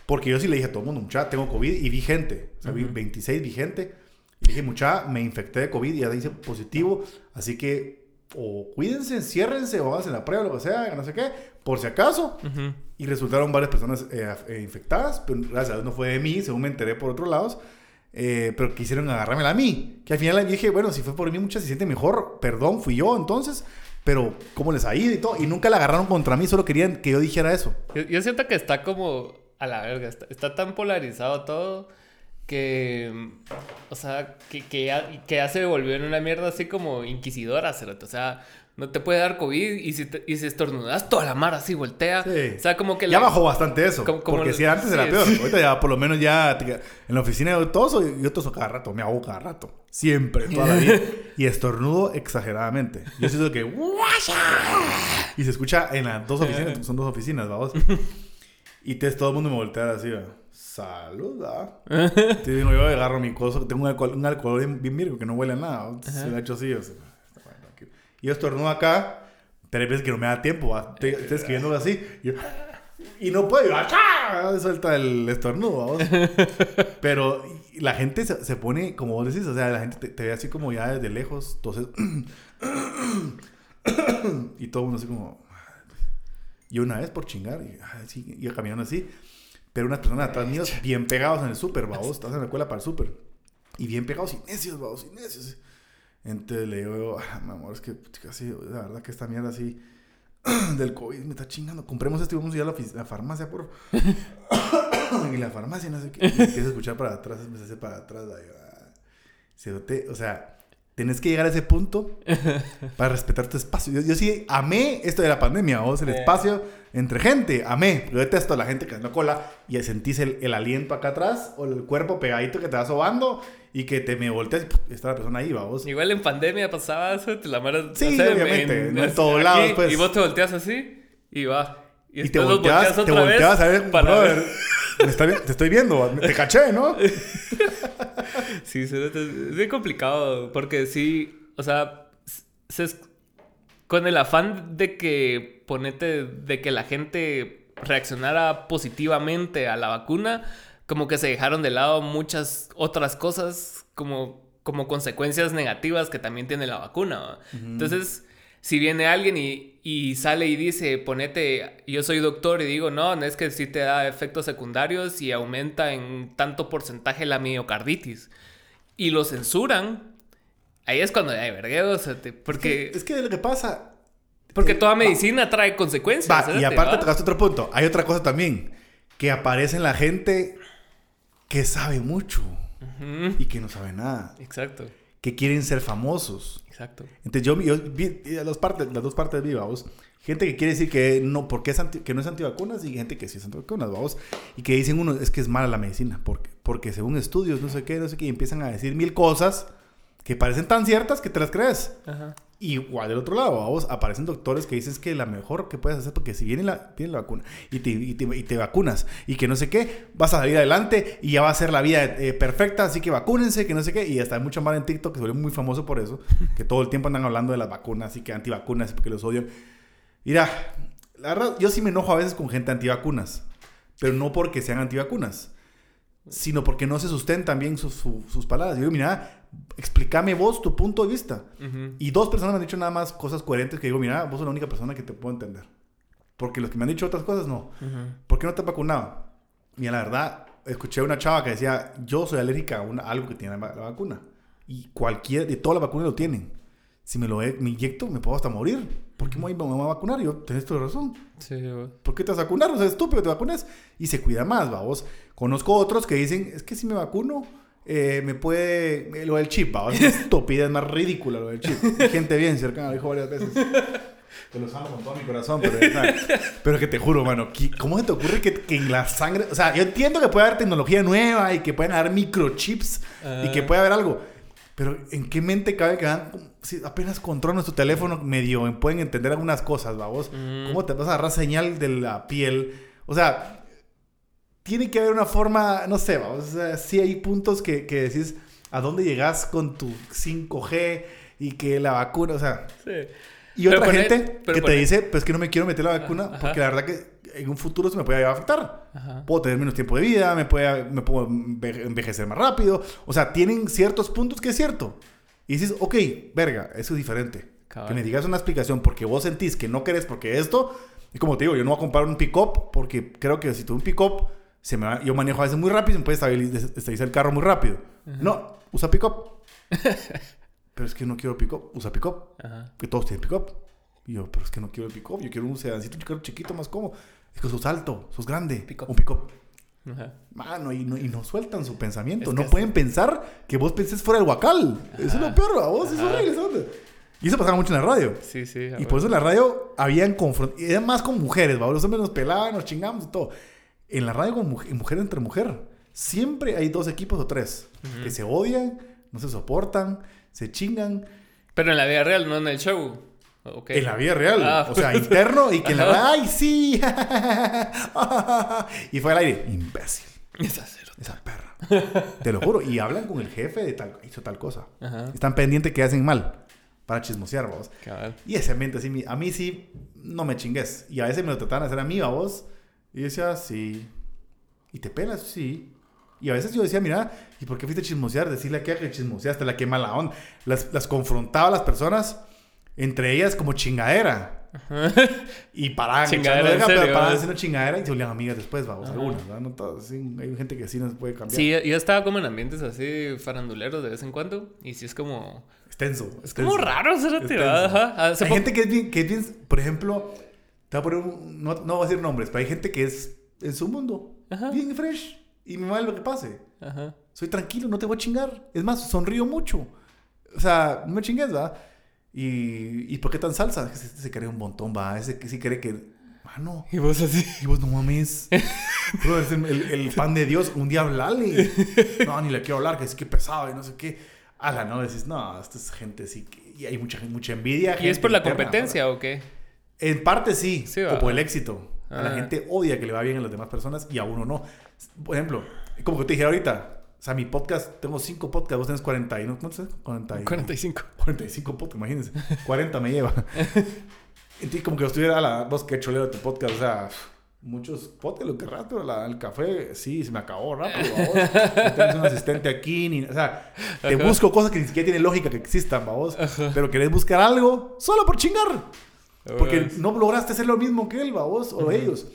Porque yo sí le dije a todo el mundo, mucha, tengo COVID y vi gente. O sea, vi Ujú. 26 vi gente. Y dije, mucha, me infecté de COVID y ya hice positivo. Así que o cuídense, enciérrense o háganse la prueba, lo que sea, no sé qué, por si acaso. Y resultaron varias personas eh, eh, infectadas, pero gracias a Dios no fue de mí, según me enteré por otros lados. eh, pero quisieron agarrármela a mí. Que al final dije, bueno, si fue por mí, muchas se siente mejor. Perdón, fui yo entonces. Pero, ¿cómo les ha ido y todo? Y nunca la agarraron contra mí, solo querían que yo dijera eso. Yo, yo siento que está como a la verga, está, está tan polarizado todo que, o sea, que, que, ya, que ya se volvió en una mierda así como inquisidora, cerote. O sea, no te puede dar COVID y si, te- y si estornudas, toda la mar así voltea. Sí. O sea, como que Ya la- bajó bastante eso. Como- como porque el- si antes era sí, peor. sí. Ahorita ya por lo menos ya te- en la oficina yo toso, yo toso cada rato, me hago cada rato. Siempre, toda la vida. y estornudo exageradamente. Yo siento que... y se escucha en las dos oficinas, son dos oficinas, vamos. y entonces todo el mundo me voltea así, ¿va? Salud, ¿va? Entonces digo, yo agarro mi coso, tengo un alcohol, un alcohol bien, virgo que no huele a nada. Se lo he hecho así, o sea, y yo estornudo acá, hay veces que no me da tiempo. Estoy, estoy escribiéndolo así, y, yo- y no puedo, y ¡achá! suelta el estornudo, vamos. Pero y la gente se, se pone, como vos decís, o sea, la gente te, te ve así como ya desde lejos, entonces... y todo el mundo así como... Y una vez por chingar, y, iba caminando así, pero unas personas atrás míos bien pegados en el súper, vamos, estás en la escuela para el súper. Y bien pegados y necios, vamos, y necios. Entonces le digo, ah, mi amor, es que sí, la verdad que esta mierda así... del COVID, me está chingando. Compremos esto y vamos a ir a la, farmacia, por Y la farmacia, no sé qué. Y empiezo a escuchar para atrás, a hacer para atrás. ahí, ah. O sea, tenés que llegar a ese punto para respetar tu espacio. Yo, yo sí amé esto de la pandemia, vos, el Sí. espacio entre gente. Amé. Yo detesto a la gente que anda cola y sentís el, el aliento acá atrás o el cuerpo pegadito que te va sobando y que te me volteas y ¡puf! está la persona ahí, vos. Igual en pandemia pasaba eso, te la mara... Sí, obviamente, no en todos lados, pues. Y vos te volteas así y va. Y te después los volteas, te volteas a ver, para brother, me está te estoy viendo, te caché, ¿no? Sí, es bien complicado porque sí, o sea, se es- con el afán de que ponete de que la gente reaccionara positivamente a la vacuna, como que se dejaron de lado muchas otras cosas como como consecuencias negativas que también tiene la vacuna. ¿va? Entonces, si viene alguien y, y sale y dice, ponete, yo soy doctor y digo, no, no es que sí te da efectos secundarios y aumenta en tanto porcentaje la miocarditis. Y lo censuran, ahí es cuando hay vergueo, o sea, te- porque, Es que lo que pasa... porque eh, toda va- medicina trae consecuencias. Va, y ¿sabes? aparte ¿Va? tocaste otro punto. Hay otra cosa también. Que aparece en la gente que sabe mucho Ujú, y que no sabe nada. Exacto, Que quieren ser famosos. exacto. Entonces yo, yo vi las, partes, las dos partes vamos. Gente que quiere decir que no, porque es anti- que no es antivacunas y gente que sí es antivacunas, vamos. Y que dicen uno, es que es mala la medicina. Porque, porque según estudios, no sé qué, no sé qué, y empiezan a decir mil cosas que parecen tan ciertas que te las crees. Ajá. Igual del otro lado, vamos, aparecen doctores que dicen que la mejor que puedes hacer, porque si viene la, viene la vacuna y te, y, te, y vacunas y que no sé qué, vas a salir adelante y ya va a ser la vida eh, perfecta, así que vacúnense, que no sé qué. Y hasta hay mucho mal en TikTok que se volvió muy famoso por eso, que todo el tiempo andan hablando de las vacunas y que antivacunas porque los odian. Mira, la verdad, yo sí me enojo a veces con gente antivacunas, pero no porque sean antivacunas, sino porque no se sustentan bien sus, su- sus palabras. Yo digo, mira, explícame vos tu punto de vista. Ujú. Y dos personas me han dicho nada más cosas coherentes que digo, mira, vos sos la única persona que te puedo entender. Porque los que me han dicho otras cosas, no. Ujú. ¿Por qué no te has vacunado? Mira, la verdad, escuché a una chava que decía, yo soy alérgica a, una- a algo que tiene la, la vacuna. Y cualquier, de todas las vacunas lo tienen. Si me lo me inyecto, me puedo hasta morir. ¿Por qué me voy, me voy a vacunar? Yo, tenés toda razón. Sí. ¿Por qué te vas a vacunar? O sea, es estúpido, te vacunas y se cuida más, vamos. Conozco otros que dicen, es que si me vacuno, eh, me puede... eh, Lo del chip, vamos. Es una estupidez más ridícula lo del chip. Gente bien cercana, lo dijo varias veces. Te los amo con todo mi corazón, pero, pero que te juro, mano, ¿qué- ¿cómo se te ocurre que, que en la sangre... O sea, yo entiendo que puede haber tecnología nueva y que pueden haber microchips y que Ah. puede haber algo. Pero ¿en qué mente cabe que si apenas controlan tu teléfono medio pueden entender algunas cosas, vamos? Mm. ¿Cómo te vas a agarrar señal de la piel? O sea, tiene que haber una forma, no sé, vamos, o sea, sí hay puntos que, que decís a dónde llegas con tu 5G y que la vacuna, o sea, Sí. y otra Pero poner- gente pero que te poner- dice, pues que no me quiero meter la vacuna Ajá. porque la verdad que en un futuro se me puede afectar. Ajá. Puedo tener menos tiempo de vida, me, puede, me puedo enve- envejecer más rápido. O sea, tienen ciertos puntos que es cierto. Y dices, ok, verga, eso es diferente. Que me digas una explicación porque vos sentís que no querés porque esto... Y como te digo, yo no voy a comprar un pick-up porque creo que si tuve un pick-up, se me va- yo manejo a veces muy rápido y me puede estabilizar, estabilizar el carro muy rápido. No, usa pick-up. pero es que no quiero pick-up, usa pick-up. Ajá. Que todos tienen pick-up. Y yo, pero es que no quiero el pick-up, yo quiero un sedancito, chiquito más cómodo. Es que sos alto, sos grande. Pick-up. Un pick-up. Ajá. Mano, y no, y no sueltan su pensamiento. Es no pueden pensar que vos pensés fuera del huacal. Eso es lo Ajá. peor, a vos es Ajá. horrible. esa onda. Y eso pasaba mucho en la radio. Sí, sí. Y por eso en la radio habían confront... y Era más con mujeres, ¿va? Los hombres nos pelaban, nos chingamos y todo. En la radio con mujer, mujer entre mujer, siempre hay dos equipos o tres Ujú. que se odian, no se soportan, se chingan. Pero en la vida real, no en el show. Ok. En la vida real. Ah. O sea, interno y que en la Ajá. ¡Ay, sí! y fue al aire. Imbécil. Esa. Esa perra. Te lo juro. Y hablan con el jefe de tal... Hizo tal cosa. Ajá. Están pendientes que hacen mal. Para chismosear, vos. Y ese ambiente así, a mí sí, no me chingues. Y a veces me lo trataban de hacer a mí, a vos. Y decía, sí. ¿Y te pelas? Sí. Y a veces yo decía, mira, ¿y por qué fuiste a chismosear? Decirle a que chismoseaste, la que mala onda. Las, las confrontaba a las personas, entre ellas como chingadera. Y paraban Chingadera, ¿en verga, pero serio? paraban haciendo chingadera y se volvían amigas después, vamos, Ajá. algunas, ¿verdad? No todas, sí, hay gente que sí nos puede cambiar. Sí, yo estaba como en ambientes así faranduleros de vez en cuando. Y sí es como. Es tenso. Es como raro, tenso. ¿verdad? Ajá. Hace Hay gente que es bien, que es bien, por ejemplo, Te voy a poner un- no, no voy a decir nombres, pero hay gente que es en su mundo. Ajá. Bien fresh. Y me vale lo que pase. Ajá. Soy tranquilo, no te voy a chingar. Es más, sonrío mucho. O sea, no me chingues, ¿va? Y, ¿y por qué tan salsa? Ese se cree un montón, va. Ese que sí cree que. Mano. Y vos así. Y vos no mames. Bro, es el, el, pan de Dios. Un día hablale. No, ni le quiero hablar, que es que pesado y no sé qué. Ala, no, decís, no, esta es gente sí que. Y hay mucha, mucha envidia. ¿Y es por la interna, competencia o qué? En parte sí, Sí, o va. por el éxito. A la gente odia que le va bien a las demás personas y a uno no. Por ejemplo, como que te dije ahorita, o sea, mi podcast, tengo cinco podcasts, vos tenés 40 y no, ¿cuántos es? 40 y- 45. 45 podcasts, imagínense. 40 me lleva. Entonces, como que estuviera la vos que cholero tu podcast, o sea, muchos podcasts lo querrás, pero la- el café, sí, se me acabó rápido. No tenés un asistente aquí, ni, o sea, te Ajá. busco cosas que ni siquiera tienen lógica que existan, vos. Pero querés buscar algo solo por chingar. Porque no lograste hacer lo mismo que él, vos, o ellos.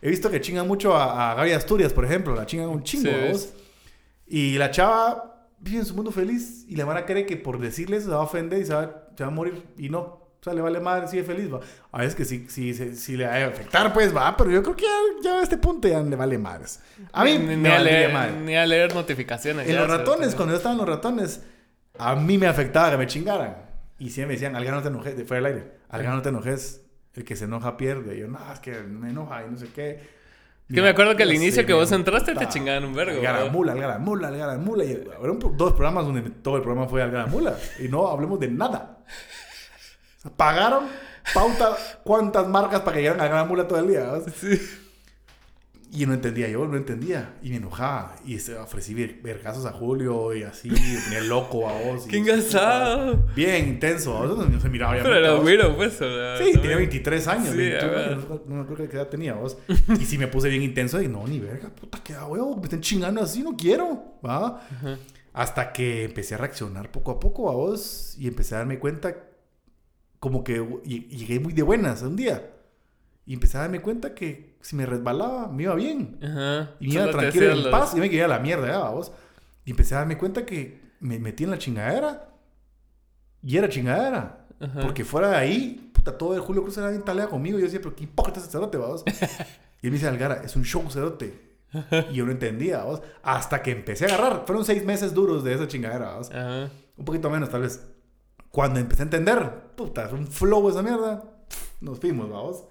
He visto que chingan mucho a, a Gaby Asturias, por ejemplo. La chingan un chingo, Sí, vos. Y la chava vive en su mundo feliz. Y la mara cree que por decirle eso se va a ofender y se va, se va a morir. Y no. O sea, le vale madre, sigue feliz, va. A veces que sí, sí, sí, sí le va a afectar, pues, va. Pero yo creo que ya, ya a este punto ya le vale madres. A mí ni, me ni a leer, madre. ni a leer notificaciones. En los ratones, cuando yo estaba en los ratones, a mí me afectaba que me chingaran. Y siempre me decían, Alga, no te enojes, de fuera del aire. Alga, no te enojes. El que se enoja pierde. Y yo, no, es que me enoja y no sé qué. Que me acuerdo que al inicio que vos entraste te chingaban un vergo. Alga la ¿no? mula, alga la mula, alga la mula. Y eran pro- dos programas donde todo el programa fue alga la mula. Y no hablemos de nada. O sea, pagaron pauta cuántas marcas para que llegaran a alga la mula todo el día. ¿no? Y no entendía, yo no entendía. Y me enojaba. Y se ofrecí ver, vergazos a Julio y así. Me ponía loco a vos. ¡Qué engasado! Bien intenso. a vos No se miraba Pero vos. güiro, pues. sea, Sí, tenía 23 años. Sí, 21 a ver. años, no me acuerdo qué edad tenía vos. Y si me puse bien intenso, y no, ni verga, puta, qué da huevo. Me están chingando así, no quiero. ¿va? Hasta que empecé a reaccionar poco a poco a vos y empecé a darme cuenta como que y- y llegué muy de buenas un día. Y empecé a darme cuenta que si me resbalaba, me iba bien. Ajá. Y me iba Solo tranquilo en paz y me quería a la mierda, ya, vos. Y empecé a darme cuenta que me metí en la chingadera. Y era chingadera. Ajá. Porque fuera de ahí, puta, todo el Julio Cruz era bien talea conmigo. Y yo decía, pero qué hipócrita es ese cerote, vos. y él me dice, Algara, es un show cerote. y yo no entendía, vos. Hasta que empecé a agarrar. Fueron seis meses duros de esa chingadera, vos. Ajá. Un poquito menos, tal vez. Cuando empecé a entender, puta, es un flow esa mierda. Nos fuimos, vamos.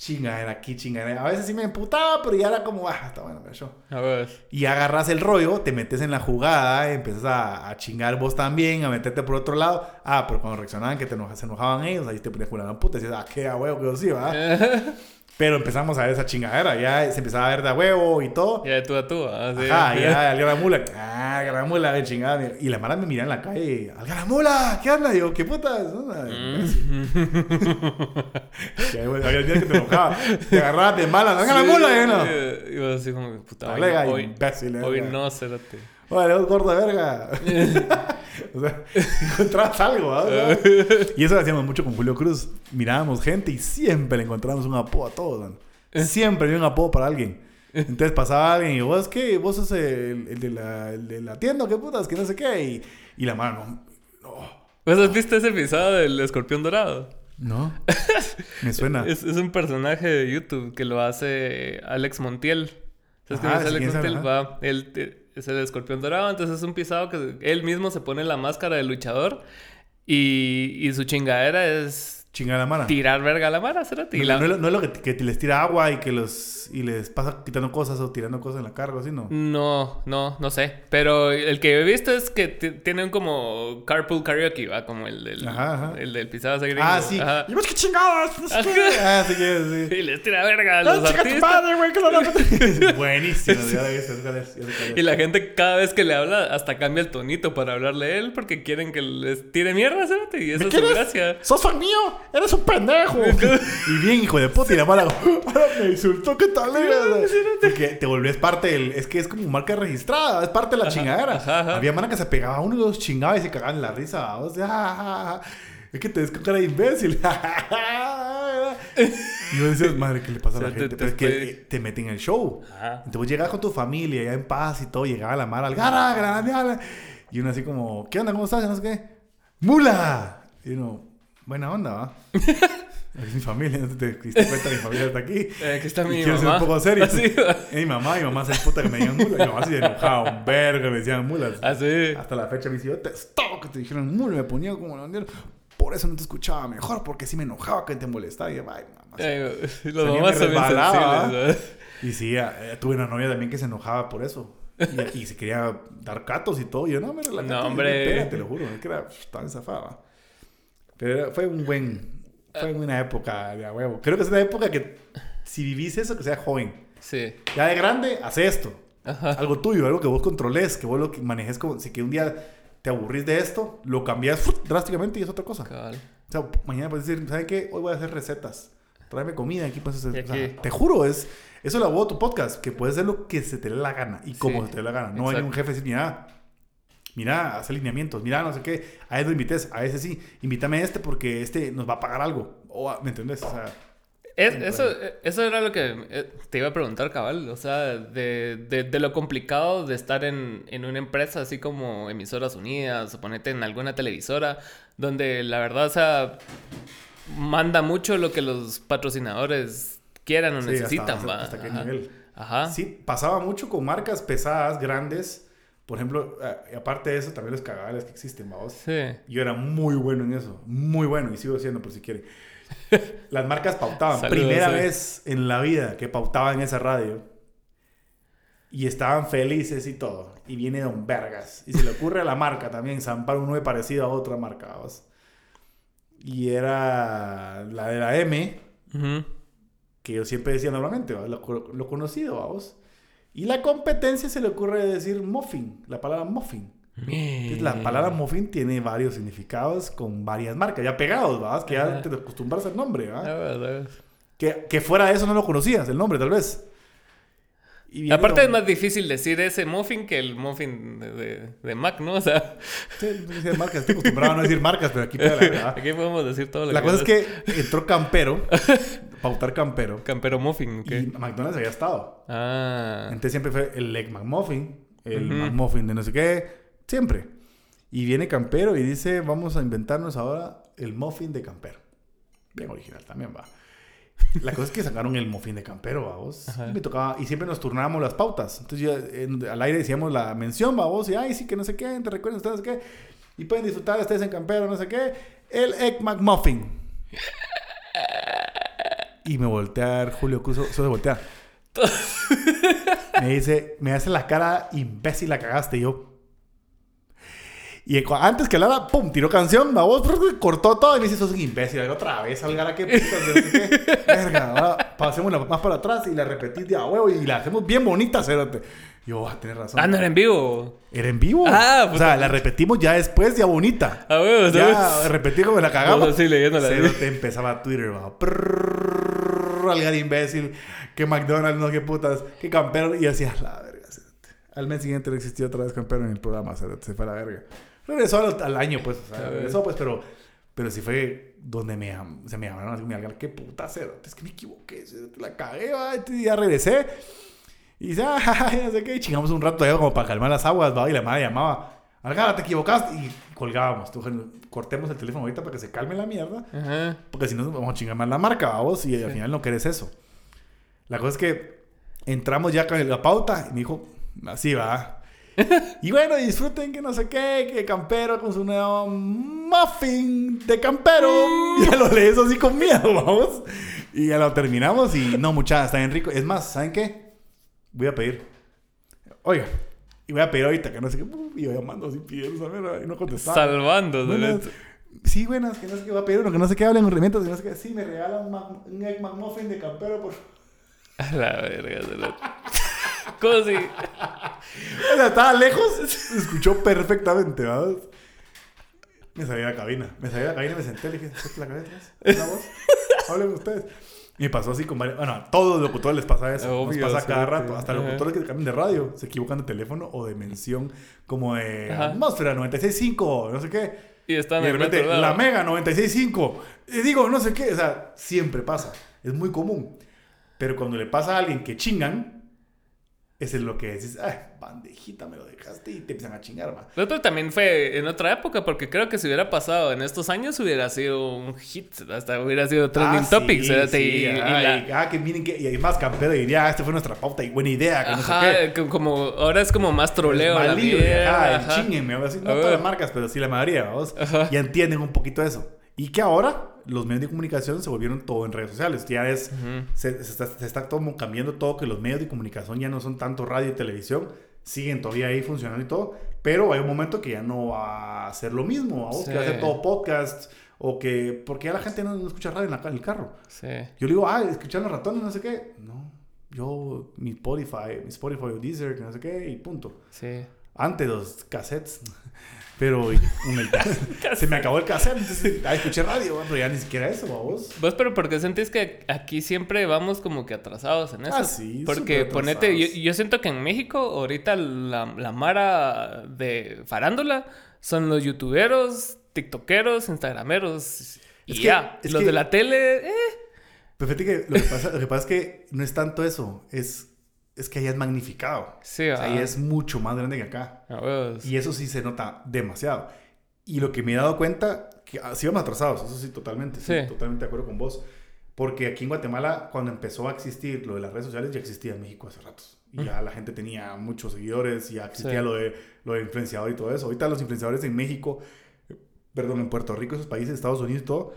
Chingadera aquí, chingadera. A veces sí me emputaba, pero ya era como, ah, está bueno, me show. A ver. Y agarras el rollo, te metes en la jugada, empiezas a, a chingar vos también, a meterte por otro lado. Ah, pero cuando reaccionaban que te se enojaban ellos, ahí te ponías la puta y decías, ah, qué a huevo que yo sí. Pero empezamos a ver esa chingadera, ya se empezaba a ver de a huevo y todo. Ya de tú a tú. Así. Ajá, ya, el gran mula, ah, gran mula, de chingada. Y la mara me mira en la calle, al gran mula, ¿qué? Y yo, ¿qué putas? onda?" Que, bueno, había días que te enojaba, te agarrabas de mala, al gran mula, y yo no. Y vos así como, puta, hoy, hoy, eh, no, cérate. Vale, vos gordo de verga. o sea, encontrabas algo, ¿ah? O sea, Y eso lo hacíamos mucho con Julio Cruz. Mirábamos gente y siempre le encontrábamos un apodo a todos, man. Siempre había un apodo para alguien. Entonces pasaba alguien y vos, ¿qué? ¿Vos sos el, el de, la, el de la tienda? ¿Qué putas? Que no sé qué. Y, y la mano, no. ¿Vos has visto ese episodio del escorpión dorado? No. Me suena. Es, es un personaje de YouTube que lo hace Alex Montiel. ¿Sabes quién Ajá, es sí, Alex quién Montiel? Va, él te- es el escorpión dorado, entonces es un pisado que él mismo se pone la máscara de luchador y, y su chingadera es Chinga la mano. tirar verga a la mara, cérate. Y No, la- no es lo- no es lo que, que les tira agua y que los y les pasa quitando cosas o tirando cosas en la carga, así, ¿no? No, no, no sé. Pero el que he visto es que tienen como carpool karaoke, va, como el del, Ajá, ajá. El del pisado ese gringo. Ah, sí. Ajá. Y chingados. no sé qué. Ah, sí, que sí. Y les tira verga a ¡Ah, los artistas. madre, güey! que lo Buenísimo. Y la gente cada vez que le habla hasta cambia el tonito para hablarle a él porque quieren que les tire mierda, ¿sabes? Y esa es su gracia. ¡Sos fan mío! ¡Eres un pendejo! y bien, hijo de puta, y la mala, ahora me insultó, ¿qué tal? era?" Porque te volvés parte del. Es que es como marca registrada, es parte de la chingadera. ajá, ajá. Había mana que se pegaba a uno y los chingaba y se cagaban en la risa. O sea, es que te ves con cara de imbécil. y vos decías, madre, ¿qué le pasa a la O sea, te- gente? te Pero es que te meten en el show. Ajá. Entonces vos llegabas con tu familia ya en paz y todo, llegaba la mara al gara. Y uno así como, ¿qué onda? ¿Cómo estás? Y no sé qué. ¡Mula! Y uno, buena onda, ¿va? Es mi familia, no te diste cuenta, mi familia está aquí. Eh, aquí está mi Y quiero ser mamá. un poco serio. Así, Es mi mamá, mi mamá se puta que me digan mulas. Mi mamá se enojaba un verga, me decían mulas. así. Hasta la fecha me decía, yo te que te dijeron mula, me ponía como la bandera. Por eso no te escuchaba mejor, porque sí me enojaba que te molestaba. Y yo, ay, mamá. Eh, los mamás son bien resbalaba. sensibles. ¿verdad? Y sí, eh, tuve una novia también que se enojaba por eso. Y, y se quería dar catos y todo. Y yo, no, me relajaste. No, hombre. Te lo juro. Es que era tan zafada. Pero fue un buen... Fue una época de a huevo. Creo que es una época que si vivís eso, que sea joven. Sí. Ya de grande, hace esto. Ajá. Algo tuyo, algo que vos controles, que vos lo que manejes como... Si que un día te aburrís de esto, lo cambias ¡fut! drásticamente y es otra cosa. Cabal. O sea, mañana puedes decir, ¿sabes qué? Hoy voy a hacer recetas. Tráeme comida aquí. Pues, o sea, Y aquí. te juro, es, eso lo hago tu podcast, que puedes hacer lo que se te dé la gana y como Sí, se te dé la gana. No hay exacto. un jefe decir, mira, mira, haz alineamientos, mira, no sé qué. A él lo invites, a ese sí. Invítame a este porque este nos va a pagar algo. O, ¿Me entendés? O sea, Es- eso, eso era lo que eh, te iba a preguntar, cabal. O sea, de, de, de lo complicado de estar en, en una empresa así como Emisoras Unidas o ponerte en alguna televisora, donde la verdad, o sea, manda mucho lo que los patrocinadores quieran o sí, necesitan, hasta, va. hasta qué Ajá. nivel. Ajá. Sí, pasaba mucho con marcas pesadas, grandes. Por ejemplo, eh, aparte de eso, también los cagales que existen, vamos. Sí. Yo era muy bueno en eso, muy bueno y sigo siendo por si quiere. Las marcas pautaban. Saludos, Primera eh. vez en la vida que pautaban esa radio. Y estaban felices y todo. Y viene Don Vergas. Y se le ocurre a la marca también zampar un 9 parecido a otra marca. ¿vamos? Y era la de la M, Ujú. que yo siempre decía normalmente, lo, lo conocido, vamos. Y la competencia se le ocurre decir muffin, la palabra muffin. Entonces, la palabra muffin tiene varios significados con varias marcas, ya pegados, ¿verdad? Que ya te acostumbras al nombre, verdad. Que, que fuera de eso no lo conocías, el nombre, tal vez. Y Aparte es más difícil decir ese muffin que el muffin de, de- de Mac, ¿no? O sea, Sí, no decía marcas, estoy acostumbrado a no decir marcas, pero aquí pega la verdad. aquí podemos decir todo lo La que cosa es que entró Campero, pautar Campero, Campero muffin, ¿ok? y McDonald's había estado. Ah. Entonces siempre fue el Egg McMuffin, el. McMuffin de no sé qué, siempre. Y viene Campero y dice, vamos a inventarnos ahora el muffin de Campero. Bien original también, va. La cosa es que sacaron el muffin de Campero, vamos. Me tocaba, y siempre nos turnábamos las pautas. Entonces ya en- al aire decíamos la mención, vamos, y ay, sí, que no sé qué, te recuerden ustedes qué. Y pueden disfrutar ustedes en Campero, no sé qué, el Egg McMuffin. Y me voltea a ver Julio Cuso, eso de voltear. me dice, me hace la cara imbécil, la cagaste. Y yo. Y antes que hablara, pum, tiró canción, la voz cortó todo y me dice, sos un imbécil. Otra vez, Algara, qué putas, no. Verga, ahora pasemos más para atrás y la repetís de a huevo y la hacemos bien bonita, cérate. Yo, ah, tenés razón. Ah, no era en vivo. Era en vivo. Ah, o sea, la repetimos ya después, ya bonita. Ah, bueno, Ya repetí como la cagamos. Vos así leyéndola, Cero así. te empezaba Twitter, va. Algar imbécil. Que McDonald's, no, qué putas. Que campero. Y hacía la verga. cérate. Al mes siguiente no existió otra vez campero en el programa. cérate, Se fue a la verga. Regresó al, al año, pues. o sea, regresó, pues, pero. Pero sí fue donde me, se me llamaron así, me Algar, qué puta cérate, Es que me equivoqué. La cagué, va. Y ya regresé. Y dice, ah, no sé qué. Y chingamos un rato ahí como para calmar las aguas, va. Y la madre llamaba. Algar, te equivocaste. Y colgábamos. Tú, cortemos el teléfono ahorita para que se calme la mierda. Ajá. Porque si no, nos vamos a chingar más la marca, vamos, y al Sí. final no querés eso. La cosa es que entramos ya con la pauta y me dijo, así va. y bueno, disfruten que no sé qué, que Campero con su nuevo muffin de Campero. y ya lo lees así con miedo, vamos. Y ya lo terminamos y no, muchachos, está bien rico. Es más, ¿saben qué? Voy a pedir. Oiga, y voy a pedir ahorita que no sé qué. Y yo llamando así pidiendo, ¿sabes? Y no contestaba. Salvando. Sí, buenas, que no sé qué va a pedir uno, que no sé qué hablen herramientas, que no sé qué. Sí, me regalan un, Egg McMuffin de campero, por favor. A la verga. lo- ¿Cómo si? O sea, estaba lejos, se escuchó perfectamente, ¿verdad? Me salí de la cabina, me salí de la cabina, me senté, le dije, "Suelte la cabeza atrás, una voz, hablen ustedes. Y me pasó así con varios, bueno, a todos los locutores les pasa eso, Obvio, nos pasa cada sí. rato, hasta los locutores que cambian de radio se equivocan de teléfono o de mención, como de Ajá. atmósfera 96.5, no sé qué. Y están Y de repente, la Mega 96.5. Y digo, no sé qué. O sea, siempre pasa. Es muy común. Pero cuando le pasa a alguien que chingan, es en lo que decís, ay, bandejita, me lo dejaste y te empiezan a chingar, va. Pero también fue en otra época, porque creo que si hubiera pasado en estos años hubiera sido un hit, hasta hubiera sido trending Ah, topic. sí, sí, y, y la- y- ah, que miren que... Y además, Campero diría, ah, esta fue nuestra pauta y buena idea, que no sé qué. Ajá, que como ahora es como más troleo. Más la libre, mierda, ajá, ajá. chinguenme. No todas las marcas, pero sí la mayoría, vamos. Ajá. Ya entienden un poquito eso. Y que ahora los medios de comunicación se volvieron todo en redes sociales. Ya es, se, se está, se está como cambiando todo, que los medios de comunicación ya no son tanto radio y televisión, siguen todavía ahí funcionando y todo, pero hay un momento que ya no va a ser lo mismo, Sí. que va a ser todo podcast, o que, porque ya la gente no, no escucha radio en, la ca- en el carro. Sí. Yo le digo, ah, escuchando los ratones, no sé qué. No, yo, mi Spotify, mi Spotify o Deezer, no sé qué, y punto. Sí. Antes los cassettes. Pero un- el- se me acabó el cassette, entonces ah, escuché radio, pero ya ni siquiera eso, vos. Vos, pero ¿por qué sentís que aquí siempre vamos como que atrasados en eso? Ah, sí, Porque ponete, yo, yo siento que en México ahorita la, la mara de farándula son los youtuberos, tiktokeros, instagrameros y Es que- ya. es los que- de la tele, eh. Pero fíjate que lo que, pasa, lo que pasa es que no es tanto eso, es, es que allá es magnificado. Sí, O sea, allá es mucho más grande que acá. Huevos. Y eso sí se nota demasiado. Y lo que me he dado cuenta, que ah, sí vamos atrasados, eso sí, totalmente. Sí, Sí. totalmente de acuerdo con vos. Porque aquí en Guatemala, cuando empezó a existir lo de las redes sociales, ya existía en México hace ratos. Y ya la gente tenía muchos seguidores, ya existía Sí. lo, de, lo de influenciador y todo eso. Ahorita los influenciadores en México, perdón, en Puerto Rico, esos países, Estados Unidos y todo,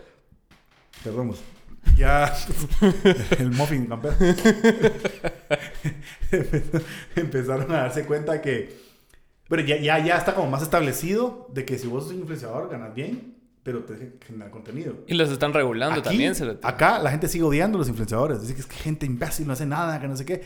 perdón, ya el muffin campeón empezaron a darse cuenta que pero ya, ya, ya está como más establecido de que si vos sos un influenciador ganas bien pero te dejan generar contenido Y los están regulando Aquí, también. se acá la gente sigue odiando a los influenciadores dice que es que gente imbécil no hace nada que no sé qué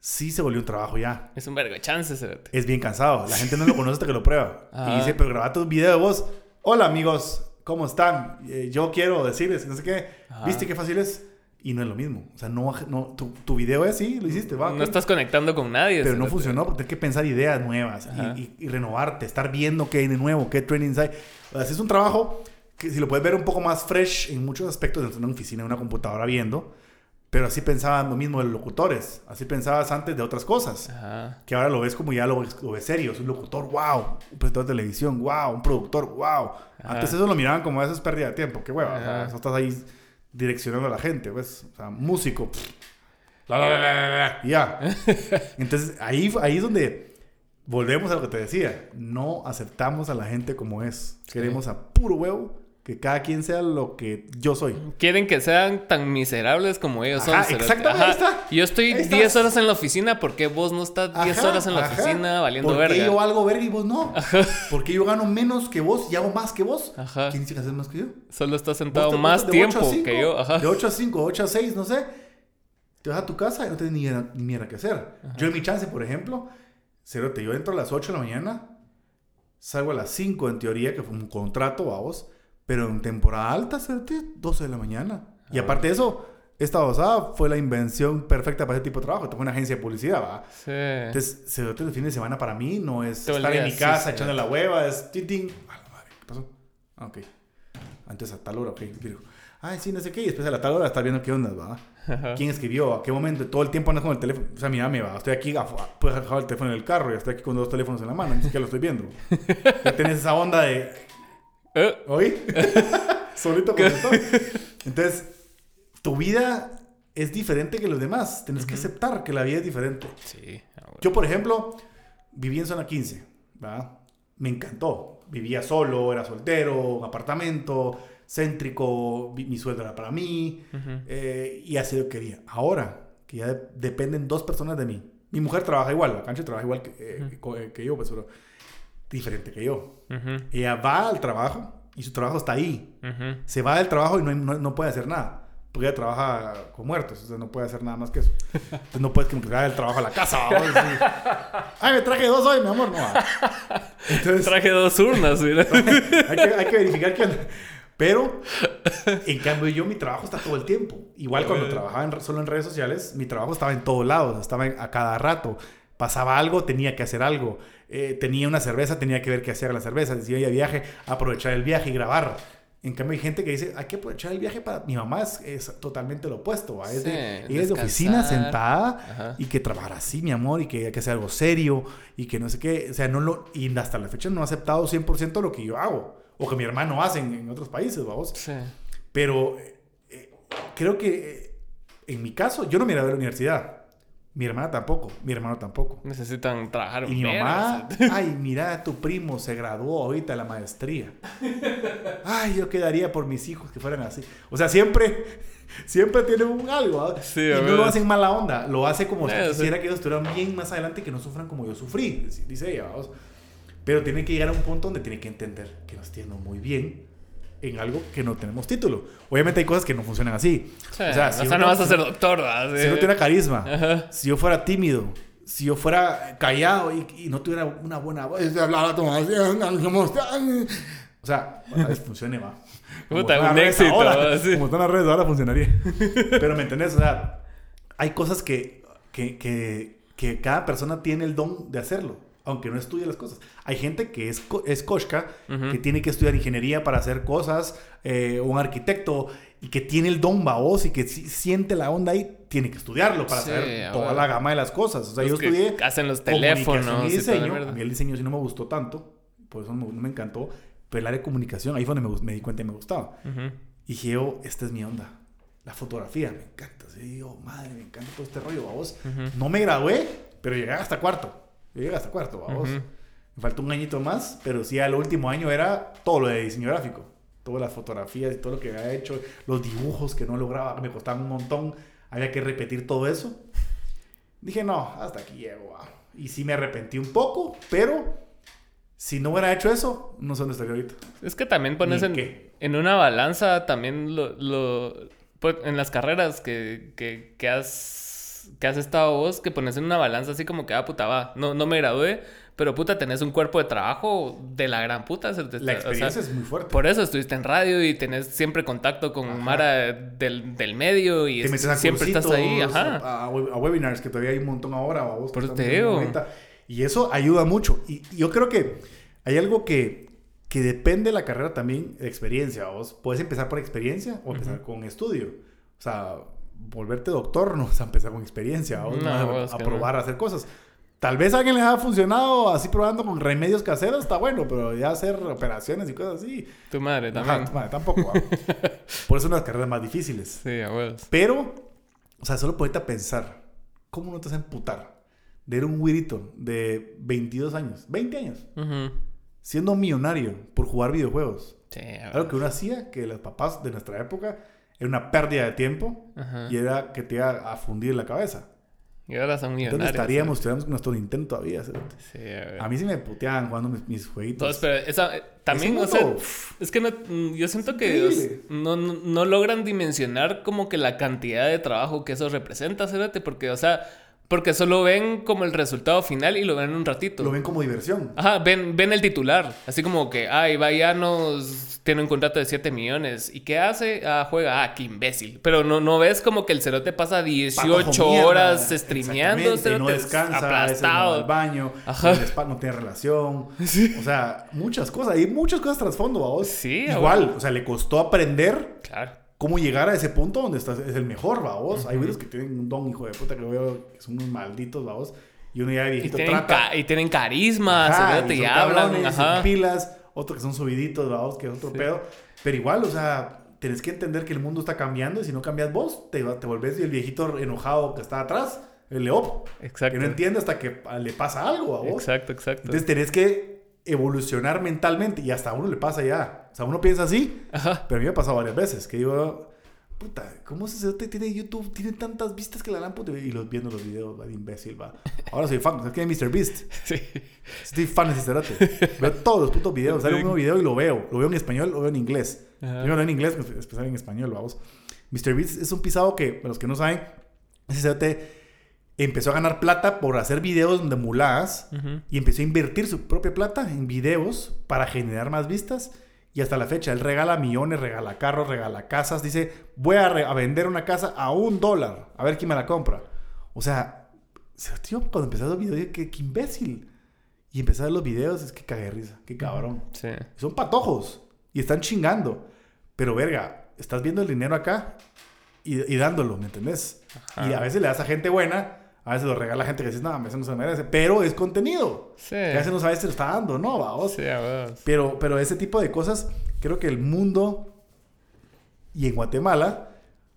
sí se volvió un trabajo ya Es un vergo de se lo- es bien cansado la gente no lo conoce hasta que lo prueba Ajá. y dice pero graba tu video de vos hola amigos ¿cómo están? Eh, yo quiero decirles no sé qué Ajá. ¿viste qué fácil es? Y no es lo mismo o sea no, no tu, tu video es sí lo hiciste va No estás conectando con nadie. Pero no funcionó porque tienes que pensar ideas nuevas Ajá. y, y- y renovarte, estar viendo qué hay de nuevo, qué trainings hay. O sea, es un trabajo que si lo puedes ver un poco más fresh en muchos aspectos, en una oficina, en una computadora viendo, pero así pensaban lo mismo de los locutores, así pensabas antes de otras cosas, Ajá. que ahora lo ves como ya lo ves, lo ves serio, es un locutor, wow, un presentador de televisión, wow, un productor, wow. Antes eso lo miraban como eso es pérdida de tiempo, qué hueva, o sea, Ajá. estás ahí direccionando a la gente, pues, o sea, músico, pff, la, la, la, ya. Entonces, ahí, ahí es donde volvemos a lo que te decía. No aceptamos a la gente como es. Queremos a puro huevo que cada quien sea lo que yo soy. Quieren que sean tan miserables como ellos Ajá, son. exactamente, ahí está. Yo estoy Ahí está. 10 horas en la oficina, ¿por qué vos no estás 10 Ajá, horas en la ajá. oficina valiendo ¿Por verga? qué yo valgo verga y vos no? Porque yo gano menos que vos y hago más que vos. Ajá. ¿Quién dice que haces más que yo? Solo estás Vos sentado te más tiempo que yo. Ajá. De 8 a 5, 8 a 6, no sé. Te vas a tu casa y no tienes ni, ni mierda que hacer. Yo en mi chance, por ejemplo, cerote, yo entro a las 8 de la mañana, salgo a las 5 en teoría, que fue un contrato, vamos, pero en temporada alta, cerote, 12 de la mañana. Y Ah. aparte de eso, esta osada fue la invención perfecta para ese tipo de trabajo. Tengo una agencia de publicidad, ¿va? Sí. Entonces, cerote, el fin de semana para mí no es Todo estar en mi sí, casa sí. echando la hueva, es tin, tin. A la madre, ¿qué pasó? Ah, ok. Antes a tal hora, ok. Digo, Ay, sí, no sé qué. Y después a la tal hora estar viendo qué onda, ¿va? Ajá. ¿Quién escribió? ¿A qué momento? Todo el tiempo andas con el teléfono. O sea, mira, me va. Estoy aquí, puedes dejar el teléfono en el carro y estoy aquí con dos teléfonos en la mano. Ni siquiera lo estoy viendo. Ya tienes esa onda de. Eh, ¿Oí? Solito con todo. Entonces, tu vida es diferente que los demás. Tienes que aceptar que la vida es diferente. Sí. ah. Yo, por ejemplo, viví en zona 15, ¿verdad? Me encantó. Vivía solo, era soltero, un apartamento, céntrico, mi sueldo era para mí, eh, y así lo quería. Ahora, que ya de- dependen dos personas de mí. Mi mujer trabaja igual, la cancha trabaja igual que, eh, eh, que yo, pues, pero diferente que yo. Ujú. Ella va al trabajo y su trabajo está ahí. Ujú. Se va del trabajo y no, no, no puede hacer nada. Porque ella trabaja con muertos, o sea, no puede hacer nada más que eso. Entonces no puedes que vaya del trabajo a la casa. Ay, me traje dos hoy, mi amor. No. Entonces Traje dos urnas, mira. hay que, hay que verificar que... Pero, en cambio, yo mi trabajo está todo el tiempo. Igual cuando trabajaba en- solo en redes sociales, mi trabajo estaba en todos lados, estaba en- a cada rato. Pasaba algo, tenía que hacer algo. Eh, tenía una cerveza, tenía que ver qué hacía la cerveza. Si iba de viaje, aprovechar el viaje y grabar. En cambio, hay gente que dice, hay que aprovechar el viaje para... Mi mamá es, es totalmente lo opuesto. Es Sí, de, ella es de oficina sentada Ajá. y que trabajar así, mi amor, y que hay que hacer algo serio y que no sé qué. O sea, no lo... Y hasta la fecha no ha aceptado 100% lo que yo hago o que mi hermano hace en, en otros países, vamos. Sí. Pero eh, creo que eh, en mi caso, yo no me gradué de la universidad. Mi hermana tampoco, mi hermano tampoco. Necesitan trabajar Y mi mamá, ay, mira, tu primo se graduó ahorita de la maestría. Ay, yo quedaría por mis hijos que fueran así. O sea, siempre, siempre tienen un algo. ¿ah? Sí, y no lo hacen mala onda, lo hace como si Eh, sí. quisiera que ellos estuvieran bien más adelante y que no sufran como yo sufrí, dice ella. vamos. Pero tiene que llegar a un punto donde tiene que entender que nos tiene muy bien en algo que no tenemos título. Obviamente hay cosas que no funcionan así. Sí, O sea, si no uno- vas a ser doctor, ¿verdad? si no tuviera carisma, Ajá. si yo fuera tímido, si yo fuera callado y, y no tuviera una buena voz, y hablara como así, ¿cómo están? O sea, a veces funcione, va. Como Puta, están las un redes éxito, ahora. Sí. Como están las redes ahora funcionaría. Pero me entendés, o sea, hay cosas que, que, que, que cada persona tiene el don de hacerlo, aunque no estudie las cosas. Hay gente que es, es koshka, Ujú. que tiene que estudiar ingeniería para hacer cosas, eh, un arquitecto, y que tiene el don baboso y que si- siente la onda ahí, tiene que estudiarlo para Sí, saber toda la gama de las cosas. O sea, Los yo que estudié hacen los teléfonos y y diseño. mierda. a mí el diseño sí no me gustó tanto, por eso no me, encantó. Pero el área de comunicación, ahí fue donde me, me di cuenta y me gustaba. Ujú. Y dije, yo, esta es mi onda. La fotografía, me encanta. Sí, digo, madre, me encanta todo este rollo, vamos. Ujú. No me gradué, pero llegué hasta cuarto. Yo llegué hasta cuarto, vamos. Ujú. Me faltó un añito más, pero sí, al último año era todo lo de diseño gráfico. Todas las fotografías y todo lo que había hecho, los dibujos que no lograba, me costaban un montón. Había que repetir todo eso. Dije, no, hasta aquí llego. ah. Y sí me arrepentí un poco, pero si no hubiera hecho eso, no sé dónde estaría ahorita. Es que también pones en, en una balanza también lo, lo- pues, en las carreras que, que, que has que has estado vos, que pones en una balanza así como que, ah, puta, va, no, no me gradué, pero puta, tenés un cuerpo de trabajo de la gran puta. La o sea, experiencia es muy fuerte. Por eso estuviste en radio y tenés siempre contacto con Ajá. Mara del, del medio y es- a siempre estás ahí, ajá. A, a web- a webinars, que todavía hay un montón ahora. o vos Por eso te digo. Y eso ayuda mucho. Y, y yo creo que hay algo que, que depende de la carrera también de experiencia. Vos puedes empezar por experiencia o empezar con estudio. O sea, volverte doctor no vas a empezar con experiencia. No, no vas a- que probar a hacer cosas. Tal vez a alguien le haya funcionado así probando con remedios caseros, está bueno, pero ya hacer operaciones y cosas así. Tu madre Ajá, también. vale, tampoco. va. Por eso son las carreras más difíciles. Sí, a huevos. Pero, o sea, solo ponerte a pensar, ¿cómo no te vas a emputar de ir un güirito de 22 años, 20 años, Ujú. siendo millonario por jugar videojuegos? Sí, Algo que uno hacía, que los papás de nuestra época, era una pérdida de tiempo Ajá. y era que te iba a fundir la cabeza. Y ahora son Entonces millonarios. estaríamos, estuviéramos con nuestro Nintendo todavía. cerote. Sí, a ver. A mí sí me puteaban jugando mis, mis jueguitos. Todos, pero esa, eh, también, o sea, es que no, mm, yo siento que os- no, no, no logran dimensionar como que la cantidad de trabajo que eso representa, fíjate, porque, o sea, porque solo ven como el resultado final y lo ven un ratito. Lo ven como diversión. Ajá, ven, ven el titular, así como que, ay, Vallanos tiene un contrato de 7 millones. ¿Y qué hace? Ah, juega, ah, qué imbécil. Pero no, no ves como que el cerote pasa 18 Patojo mierda, horas streameando, exactamente, y no cerote, descansa, a no va aplastado. al baño, Ajá. no tiene relación. O sea, muchas cosas. Hay muchas cosas trasfondo, vos. Sí, Igual, abuelo. o sea, le costó aprender Claro. Cómo llegar a ese punto donde estás, es el mejor, vos. Hay virus que tienen un don, hijo de puta, que veo que son unos malditos, vos. Y uno ya de Y viejito tienen, trata. y tienen carisma, Ajá, y y, hablan, ajá. pilas, otros que son subiditos, vamos, que es otro pedo. Pero igual, o sea, tenés que entender que el mundo está cambiando y si no cambias vos, te, te volvés el viejito enojado que está atrás, el leop, Exacto. que no entiende hasta que le pasa algo a vos. Exacto, exacto. Entonces tenés que evolucionar mentalmente y hasta a uno le pasa ya. O sea, uno piensa así, Ajá. pero a mí me ha pasado varias veces que digo, puta, ¿cómo ese cerote tiene YouTube? Tiene tantas vistas que la puta. Y los viendo los videos, va de imbécil, va. Ahora soy fan, ¿sabes es Mr. Beast? Sí. Estoy fan de ese cerote. Veo todos los putos videos. Sale un nuevo video y lo veo. Lo veo en español, lo veo en inglés. Yo lo veo en inglés, pues, especial en español, vamos. Mr. Beast es un pisado que, para los que no saben, ese cerote empezó a ganar plata por hacer videos de muladas Ujú. y empezó a invertir su propia plata en videos para generar más vistas. Y hasta la fecha, él regala millones, regala carros, regala casas. Dice, voy a, a vender una casa a un dólar. A ver quién me la compra. O sea, se- tío, cuando empecé los videos, dije, qué, qué imbécil. Y empecé a ver los videos, es que cagué risa. Qué cabrón. Sí. Son patojos. Y están chingando. Pero verga, estás viendo el dinero acá y, y dándolo, ¿me entendés? Ajá. Y a veces le das a gente buena, a veces lo regala gente que dices, no, eso no se merece. Pero es contenido. Sí. Que a veces no sabes si lo está dando, ¿no? Vamos. Sí. Pero, pero ese tipo de cosas, creo que el mundo y en Guatemala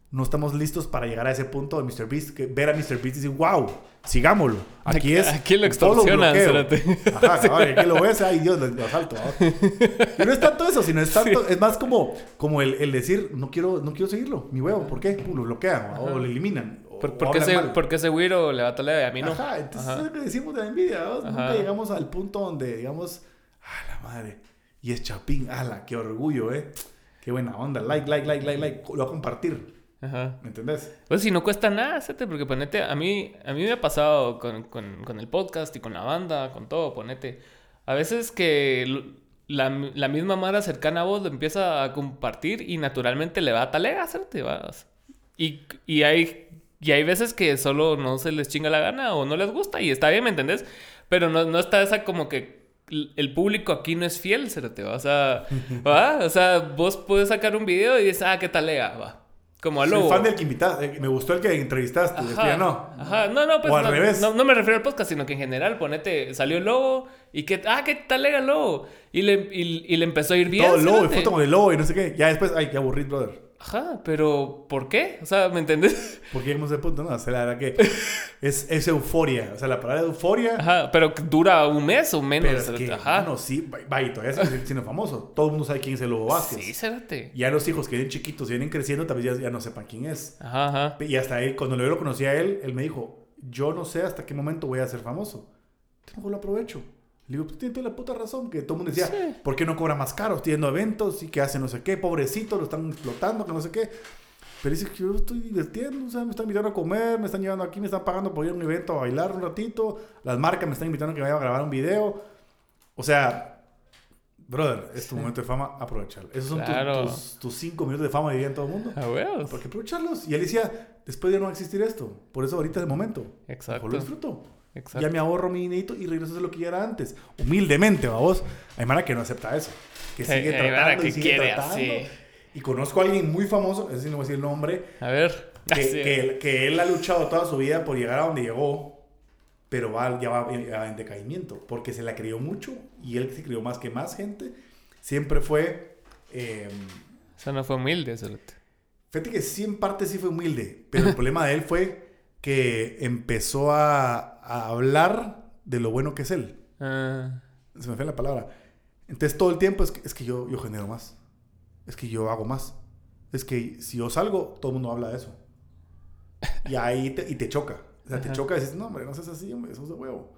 no estamos listos para llegar a ese punto de Mr. Beast, que ver a Mr. Beast y decir, wow, sigámoslo. Aquí es. aquí lo extorsionan, bloqueo". espérate. Ajá, cabrón, aquí lo ves, ay Dios, lo, lo asalto. Y no es tanto eso, sino es tanto, es más como, como el, el decir, no quiero, no quiero seguirlo, mi huevo, ¿por qué? Pum, lo bloquean o lo eliminan. O- ¿Por, o por qué hablan ese, mal. por qué ese güiro le va a a mí no? Ajá, entonces Ajá. es lo que decimos de la envidia, ¿no? Nunca llegamos al punto donde, digamos, a la madre, y es Chapín, ala, qué orgullo, ¿eh? Qué buena onda, like, like, like, like, like, lo voy a compartir, Ajá. ¿me entendés? Pues si no cuesta nada, hacete, porque ponete, a mí, a mí me ha pasado con, con, con el podcast y con la banda, con todo, ponete. A veces que la, la misma Mara cercana a vos lo empieza a compartir y naturalmente le va a talega, hacerte, vas. Y, y hay, y hay veces que solo no se les chinga la gana o no les gusta y está bien, ¿me entendés? Pero no, no está esa como que el público aquí no es fiel, ¿cérate? ¿va? O sea, ¿va? O sea, vos puedes sacar un video y dices, ah, qué talega, va. Como a Soy lobo. fan del que invitaste, eh, me gustó el que entrevistaste, después ya no. Ajá, no, no, pues O al no, revés. No, no me refiero al podcast, sino que en general, ponete, salió el lobo y que, ah, qué tal era el lobo. Y le, y, y le empezó a ir bien. Todo lobo, y foto con el lobo y no sé qué, ya después, ay, qué aburrido, brother. Ajá, pero ¿por qué? O sea, ¿me entendés? Porque llegamos ese punto, no, o sea, la verdad que es, es euforia, o sea, la palabra euforia... Ajá, pero dura un mes o menos. Pero es que, Ajá. no, sí, vaya, todavía sigue siendo famoso. Todo el mundo sabe quién es el Lobo Vázquez. Sí, cérate. Ya los hijos que vienen chiquitos y vienen creciendo, tal vez ya, ya no sepan quién es. Ajá, ajá. Y hasta él, cuando yo lo conocí a él, él me dijo, yo no sé hasta qué momento voy a ser famoso. Entonces mejor lo aprovecho. Le digo, pues tiene toda la puta razón, que todo el mundo decía, Sí. ¿por qué no cobra más caro? A eventos y que hace no sé qué, pobrecito, lo están explotando, que no sé qué. Pero dice que yo estoy divirtiendo, o sea, me están invitando a comer, me están llevando aquí, me están pagando por ir a un evento a bailar un ratito, las marcas me están invitando a que vaya a grabar un video. O sea, brother, es tu momento de fama, aprovecharlo. Esos son tus- Claro. tus, tus cinco minutos de fama, dirían todo el mundo. A huevos. ¿Por qué aprovecharlos? Y él decía, después ya no va a existir esto. Por eso ahorita es el momento. Exacto. Mejor lo disfruto. Exacto. Ya me ahorro mi dinerito y regreso a lo que ya era antes. Humildemente, vamos. Hay mara que no acepta eso. Que sigue mara tratando y que sigue quiere tratando. así. Y conozco a alguien muy famoso, ese sí no voy a decir el nombre, A ver. que, que él, que él ha luchado toda su vida por llegar a donde llegó, pero va, ya va en- en decaimiento, porque se la crió mucho y él se crió más que más gente. Siempre fue... eh, Eso no fue humilde, cerote. Fíjate que sí, en parte sí fue humilde, pero el problema de él fue que empezó a, a hablar de lo bueno que es él. Ah, Se me fue la palabra. Entonces todo el tiempo es que, es que yo, yo genero más. Es que yo hago más. Es que si yo salgo, todo el mundo habla de eso. Y ahí te, y te choca. O sea, te Ajá. choca y dices, no, hombre, no seas así, hombre, sos de huevo.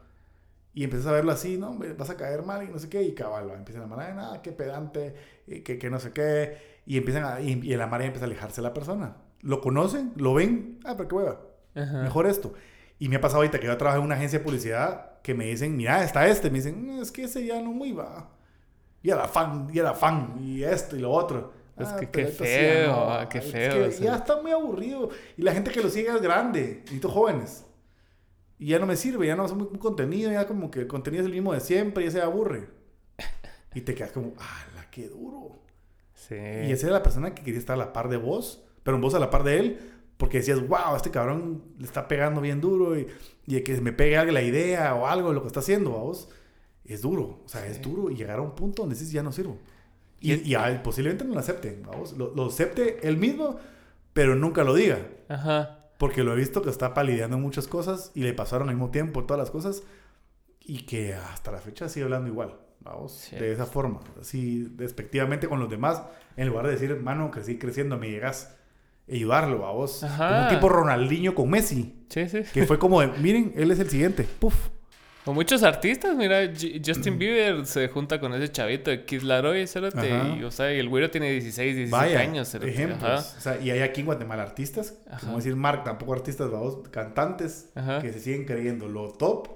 Y empiezas a verlo así, no, hombre, vas a caer mal y no sé qué. Y cabal, va, empiezan a llamar, "Ay, nada, qué pedante, y que, que no sé qué. Y empiezan a, y, y la marea empieza a alejarse de la persona. Lo conocen, lo ven, ah, pero qué hueva ajá. mejor esto. Y me ha pasado ahorita que yo trabajo en una agencia de publicidad que me dicen, mira, está este. Me dicen, "Mm, es que ese ya no muy va. Y era fan, y era fan, y esto y lo otro. Es Ah, que qué sí feo, ya no. ah, qué Es feo, que o sea. ya está muy aburrido. Y la gente que lo sigue es grande, necesito jóvenes. Y ya no me sirve, ya no es muy, muy contenido, ya como que el contenido es el mismo de siempre y ya se aburre. Y te quedas como, ¡ah, qué duro! Sí. Y esa era la persona que quería estar a la par de vos, pero vos a la par de él, porque decías, wow, este cabrón le está pegando bien duro y, y que me pegue la idea o algo de lo que está haciendo, vos. Es duro, o sea, es Sí. duro y llegar a un punto donde dices, ya no sirvo. Y, y a él posiblemente no lo acepten, vamos. Lo, lo acepte él mismo, pero nunca lo diga. Ajá. Porque lo he visto que está palideando muchas cosas y le pasaron al mismo tiempo todas las cosas y que hasta la fecha sigue hablando igual, vamos, Sí. de esa forma, así despectivamente con los demás, en lugar de decir, hermano, crecí creciendo, me llegas a ayudarlo, vamos, Ajá. como un tipo Ronaldinho con Messi, Sí, sí. que fue como, de, miren, él es el siguiente, puf, O muchos artistas, mira, Justin Bieber se junta con ese chavito de Kid Laroi, Ajá. y, o sea, y el güero tiene 16, 17 vaya, años, ejemplos, ajá. o sea, y hay aquí en Guatemala artistas, Ajá. como decir Mark, tampoco artistas, vamos, cantantes, Ajá. que se siguen creyendo lo top,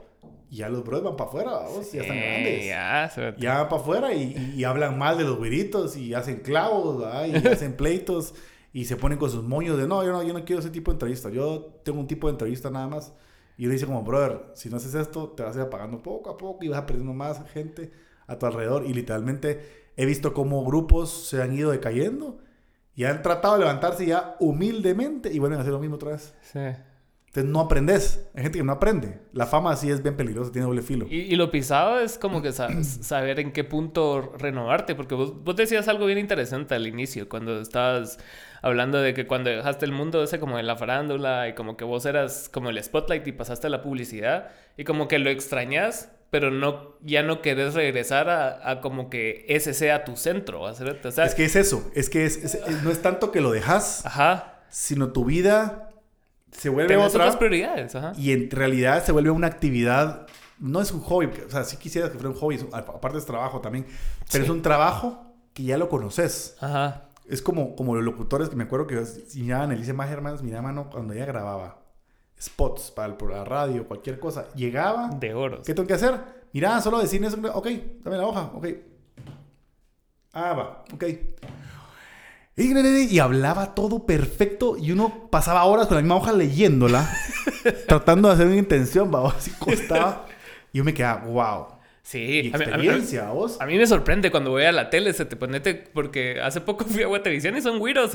y ya los bros van para afuera, vamos, ya están Sí, grandes. Ya, ya van para afuera y, y- y hablan mal de los güiritos y hacen clavos ¿verdad? y hacen pleitos y se ponen con sus moños de no yo, no, yo no quiero ese tipo de entrevista, yo tengo un tipo de entrevista nada más. Y él dice como, brother, si no haces esto, te vas a ir apagando poco a poco y vas perdiendo más gente a tu alrededor. Y literalmente he visto cómo grupos se han ido decayendo Y han tratado de levantarse ya humildemente y vuelven a hacer lo mismo otra vez. Sí. Entonces no aprendes. Hay gente que no aprende. La fama sí es bien peligrosa, tiene doble filo. Y, y lo pisado es como que sa- saber en qué punto renovarte, porque vos, vos decías algo bien interesante al inicio, cuando estabas hablando de que cuando dejaste el mundo ese como de la farándula y como que vos eras como el spotlight y pasaste a la publicidad y como que lo extrañas, pero no, ya no querés regresar a, a como que ese sea tu centro, o sea, Es que es eso. Es que es, es- es- no es tanto que lo dejas, ajá, sino tu vida se vuelve tenés otra. otras prioridades, ajá. Y en realidad se vuelve una actividad. No es un hobby. O sea, sí quisieras que fuera un hobby. Aparte es trabajo también. Pero Sí. es un trabajo que ya lo conoces. Ajá. Es como, como los locutores que me acuerdo que miraban Elise Magermans, mira mano, cuando ella grababa spots para, el, para la radio, cualquier cosa, llegaba, De oros. ¿qué tengo que hacer? Mira, solo decir eso, ok, dame la hoja, ok. Ah, va, ok. Y, y hablaba todo perfecto y uno pasaba horas con la misma hoja leyéndola, tratando de hacer una intención, va, así costaba. Y yo me quedaba, wow. Sí, Y a mí- a mí- experiencia, vos. A mí me sorprende cuando voy a la tele, se te ponete, porque hace poco fui a Guatevisión y son güiros.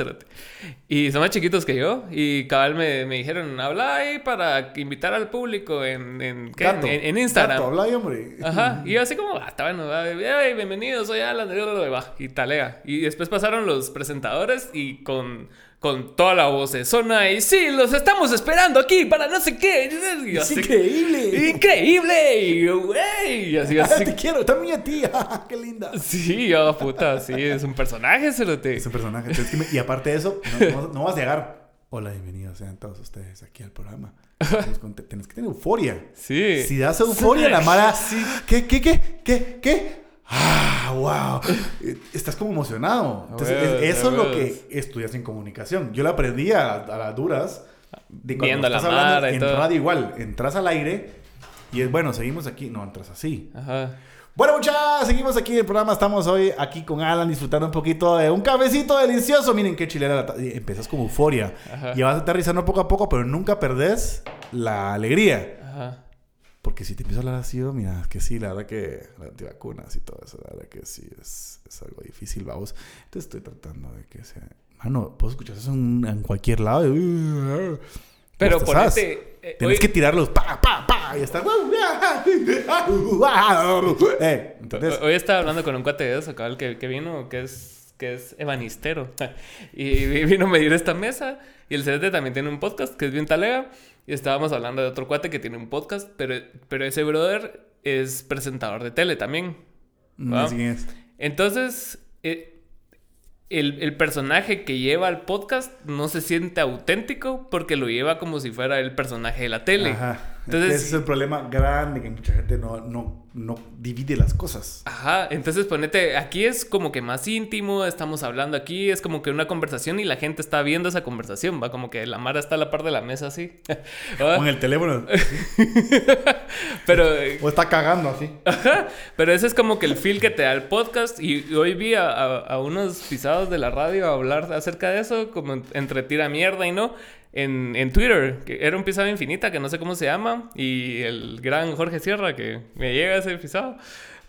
Y son más chiquitos que yo. Y cabal me, me dijeron, habla ahí para invitar al público en, en, ¿qué? Gato, en, en Instagram. gato, habla ahí, hombre. Ajá, y yo así como, ah, está bueno, va, "Ey, bienvenido, soy Alan, y talea. Y después pasaron los presentadores y con, con toda la voz de zona y sí, los estamos esperando aquí para no sé qué. Y Es así, increíble. ¡Increíble! Y yo, güey, y así, así. Te quiero, también a ti. Qué linda. Sí, yo, puta, sí, es un personaje, cerote. Es un personaje. Entonces, que me- y aparte de eso, no, no- no vas a llegar. Hola, bienvenidos sean todos ustedes aquí al programa. Tienes que- tener euforia. Sí. Si das euforia, la mala. ¿Qué, qué, qué, qué, qué? Ah, wow. Estás como emocionado. Entonces, huevos, es- eso es lo que estudias en comunicación. Yo lo aprendí a, a las duras. De cuando Viendo a la estás hablando en todo. radio igual. Entras al aire y es bueno, seguimos aquí. No, entras así. Ajá. Bueno, muchachos, seguimos aquí en el programa. Estamos hoy aquí con Alan disfrutando un poquito de un cafecito delicioso. Miren qué chilera la Empiezas con euforia. Ajá. Y vas aterrizando poco a poco, pero nunca perdés la alegría. Ajá. Porque si te empiezo a hablar así, mira, que sí, la verdad que las antivacunas y todo eso, la verdad que sí, es, es algo difícil, vamos. Entonces estoy tratando de que sea... Mano, puedo escuchar eso en, en cualquier lado. y- Pero ¿Cómo estás? ponete. eh, Tienes hoy- que tirarlos, pa, pa, pa, y estar... eh, ¿entendés? Hoy estaba hablando con un cuate de eso, cabal, que, que vino, que es, que es ebanistero. y vi- vino a medir esta mesa. Y el CDT también tiene un podcast que es bien talega. Y estábamos hablando de otro cuate que tiene un podcast, pero, pero ese brother es presentador de tele también. Sé quién es. Entonces, eh, el, el personaje que lleva al podcast no se siente auténtico porque lo lleva como si fuera el personaje de la tele. Ajá. Entonces, Ese es el problema grande que mucha gente no, no, no divide las cosas. Ajá, entonces ponete, aquí es como que más íntimo, estamos hablando aquí, es como que una conversación y la gente está viendo esa conversación, va como que la Mara está a la par de la mesa así. ¿va? O en el teléfono. Pero, eh, o está cagando así. ajá, pero ese es como que el feel que te da el podcast y hoy vi a, a- a unos pisados de la radio hablar acerca de eso, como en- entre tira mierda y no. En, en Twitter, que era un pisado infinita, que no sé cómo se llama, y el gran Jorge Sierra, que me llega ese pisado.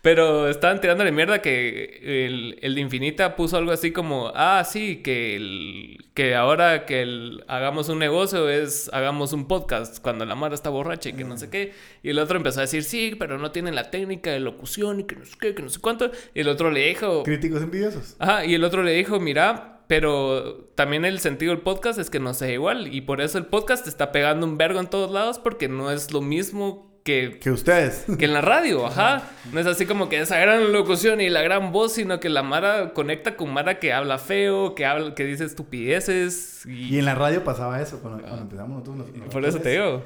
Pero estaban tirándole mierda que el, el de Infinita puso algo así como, ah, sí, que, el, que ahora que el, hagamos un negocio es, hagamos un podcast cuando la Mara está borracha y que no sé qué. Y el otro empezó a decir, sí, pero no tienen la técnica de locución y que no sé qué, que no sé cuánto. Y el otro le dijo, Críticos envidiosos. Ajá, y el otro le dijo, mira, pero también el sentido del podcast es que no sea igual. Y por eso el podcast está pegando un vergo en todos lados porque no es lo mismo que, Que ustedes. que en la radio, ajá. No es así como que esa gran locución y la gran voz, sino que la Mara conecta con Mara que habla feo, que habla, que dice estupideces. Y, Y en la radio pasaba eso. Cuando, cuando empezamos nosotros. nos- Ah. por eso te digo.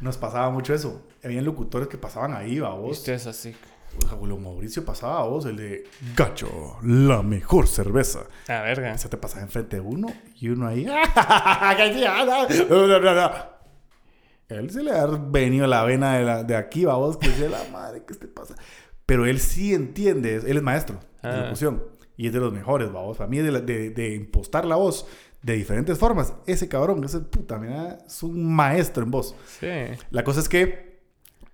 Nos pasaba mucho eso. Habían locutores que pasaban ahí, a vos. Usted es así. Abuelo Mauricio pasaba a vos, el de Gacho, la mejor cerveza. A verga. O sea, te pasaba enfrente de uno y uno ahí. No. Él se le ha venido la vena de, la, de aquí, va vos, que dice la madre, ¿qué te pasa? Pero él sí entiende, él es maestro de Ah. locución y es de los mejores, va vos. Para mí, de, la- de, de impostar la voz de diferentes formas, ese cabrón, ese puta, mira, es un maestro en voz. Sí. La cosa es que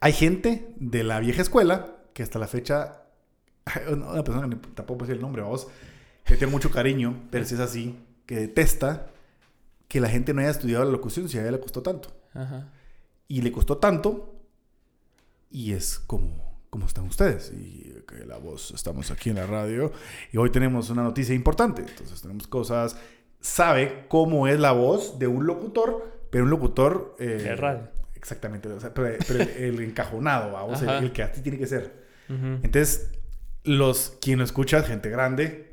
hay gente de la vieja escuela que hasta la fecha, una persona que tampoco puedo decir el nombre, vos, que tiene mucho cariño, pero si es así, que detesta que la gente no haya estudiado la locución si a ella le costó tanto. Ajá. Y le costó tanto y es como, como están ustedes. Y que la voz, estamos aquí en la radio y hoy tenemos una noticia importante. Entonces tenemos cosas, sabe cómo es la voz de un locutor, pero un locutor... eh, De radio. Exactamente, o sea, pero, pero el, el encajonado, vamos, el, el que así tiene que ser. Ujú. Entonces, los, quien lo escucha es gente grande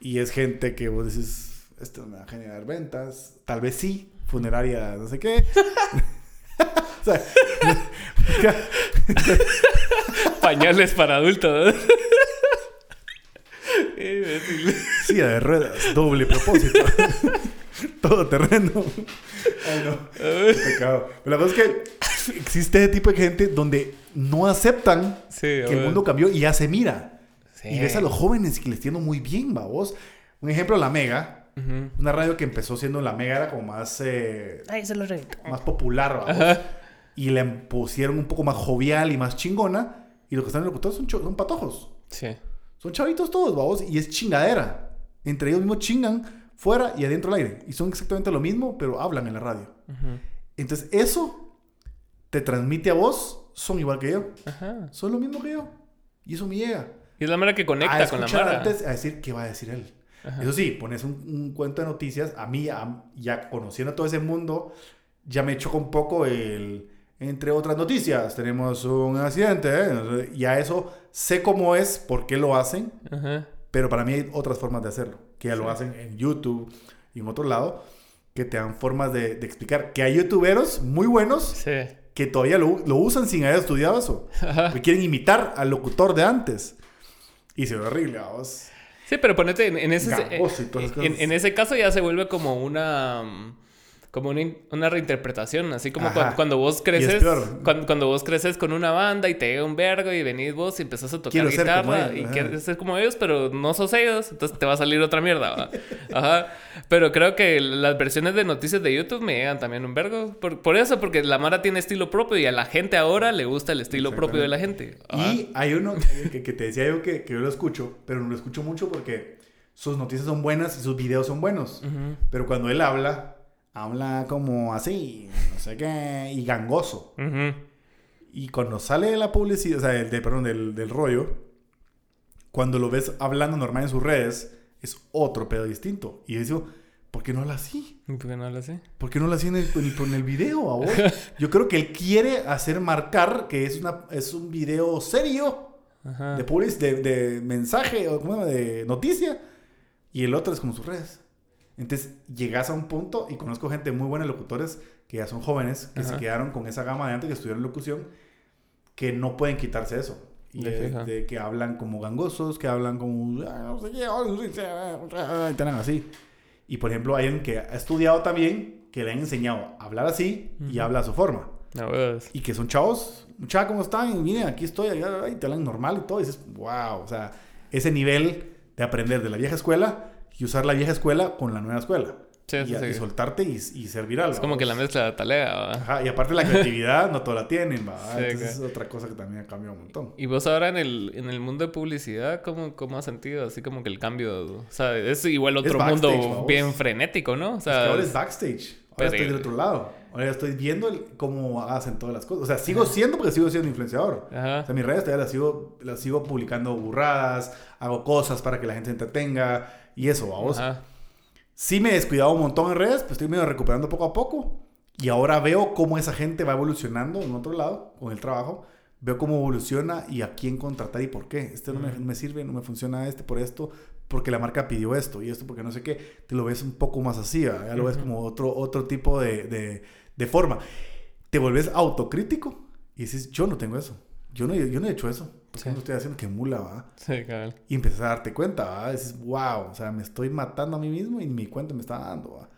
y es gente que vos decís, esto me va a generar ventas, tal vez sí, funeraria, no sé qué. o sea, Pañales para adultos. Silla de ruedas, doble propósito, todo terreno. Ay, no, qué pecado. Pero la cosa es que existe ese tipo de gente donde no aceptan Sí, que el mundo cambió y ya se mira. Sí. Y ves a los jóvenes que les tienen muy bien, vos. Un ejemplo, La Mega. Una radio que empezó siendo La Mega era como más, eh, Ay, se más popular. Y la pusieron un poco más jovial y más chingona. Y los que están en el locutor son, son patojos. Sí. Son chavitos todos, vamos. Y es chingadera. Entre ellos mismos chingan fuera y adentro al aire. Y son exactamente lo mismo, pero hablan en la radio. Entonces, eso te transmite a vos. Son igual que yo. Ajá. Son lo mismo que yo. Y eso me llega. Y es la manera que a conecta con la mara. antes a decir qué va a decir él. Ajá. Eso sí, pones un, un cuento de noticias. A mí, a- ya conociendo todo ese mundo, ya me choca un poco el... Entre otras noticias, tenemos un accidente. ¿eh? Ya eso sé cómo es, por qué lo hacen, Ajá. pero para mí hay otras formas de hacerlo. Que ya lo Sí. hacen en YouTube y en otro lado, que te dan formas de, de explicar. Que hay youtuberos muy buenos Sí. Que todavía lo, lo usan sin haber estudiado eso. Ajá. Que quieren imitar al locutor de antes. Y se ve horrible, vamos. Sí, pero ponete en, en ese... Esas en, en ese caso ya se vuelve como una... Como una, una reinterpretación, así como cuando, cuando vos creces, cuando, cuando vos creces con una banda y te llega un vergo y venís vos y empezás a tocar Quiero guitarra y quieres ser como ellos, pero no sos ellos, entonces te va a salir otra mierda, ¿va? Ajá. Pero creo que las versiones de noticias de YouTube me llegan también un vergo. Por, por eso, porque la Mara tiene estilo propio y a la gente ahora le gusta el estilo propio de la gente. Ajá. Y hay uno que, que te decía yo que, que yo lo escucho, pero no lo escucho mucho porque sus noticias son buenas y sus videos son buenos. Ujú. Pero cuando él habla, habla como así, no sé qué, y gangoso. Ujú. Y cuando sale de la publicidad, o sea, del, de- perdón, del, del rollo, cuando lo ves hablando normal en sus redes, es otro pedo distinto. Y yo digo, ¿por qué no habla así? ¿Y ¿Por qué no hablas así? ¿Por qué no lo hacía en el, en el- en el video, a vos? Yo creo que él quiere hacer marcar que es, una, es un video serio Ajá. de, public- de, de mensaje o de noticia y el otro es como sus redes. Entonces llegas a un punto y conozco gente muy buena, locutores que ya son jóvenes, que se quedaron con esa gama de antes que estudiaron locución, que no pueden quitarse eso. Y que hablan como gangosos, que hablan como... Así. Y por ejemplo, hay alguien que ha estudiado también, que le han enseñado a hablar así y habla a su forma. No, pues. Y que son chavos, muchachos, ¿cómo están? Y miren, aquí estoy, allá, y te hablan normal y todo. Y dices, wow, o sea, ese nivel de aprender de la vieja escuela y usar la vieja escuela con la nueva escuela. Sí, y, sí, y sí. soltarte y, y ser viral. Es como que la mezcla de talea. Ajá, y aparte la creatividad no toda la tienen, ¿va? Entonces es otra cosa que también ha cambiado un montón. Y vos ahora en el, en el mundo de publicidad, ¿cómo, ¿cómo has sentido así como que el cambio? O sea, es igual otro mundo bien frenético, ¿no? O Es sea, que ahora es backstage. Ahora pero- estoy del otro lado. Ahora ya estoy viendo el- cómo hacen todas las cosas. O sea, sigo siendo porque sigo siendo influenciador. Ajá. O sea, mis redes todavía las sigo, las sigo publicando burradas, hago cosas para que la gente se entretenga y eso, vamos. Ajá. Sí me he descuidado un montón en redes, pues estoy medio recuperando poco a poco. Y ahora veo cómo esa gente va evolucionando en otro lado, con el trabajo. Veo cómo evoluciona y a quién contratar y por qué. Este no me, me sirve, no me funciona este por esto, porque la marca pidió esto y esto porque no sé qué. Te lo ves un poco más así, ¿verdad? ya lo ves como otro, otro tipo de, de, de forma. Te vuelves autocrítico y dices, yo no tengo eso. Yo no, yo no he hecho eso. ¿Por qué Sí. no estoy haciendo que mula, va? Sí, cabal. Y empiezas a darte cuenta, ¿va? Dices, wow, o sea, me estoy matando a mí mismo y mi cuenta me está dando, ¿va?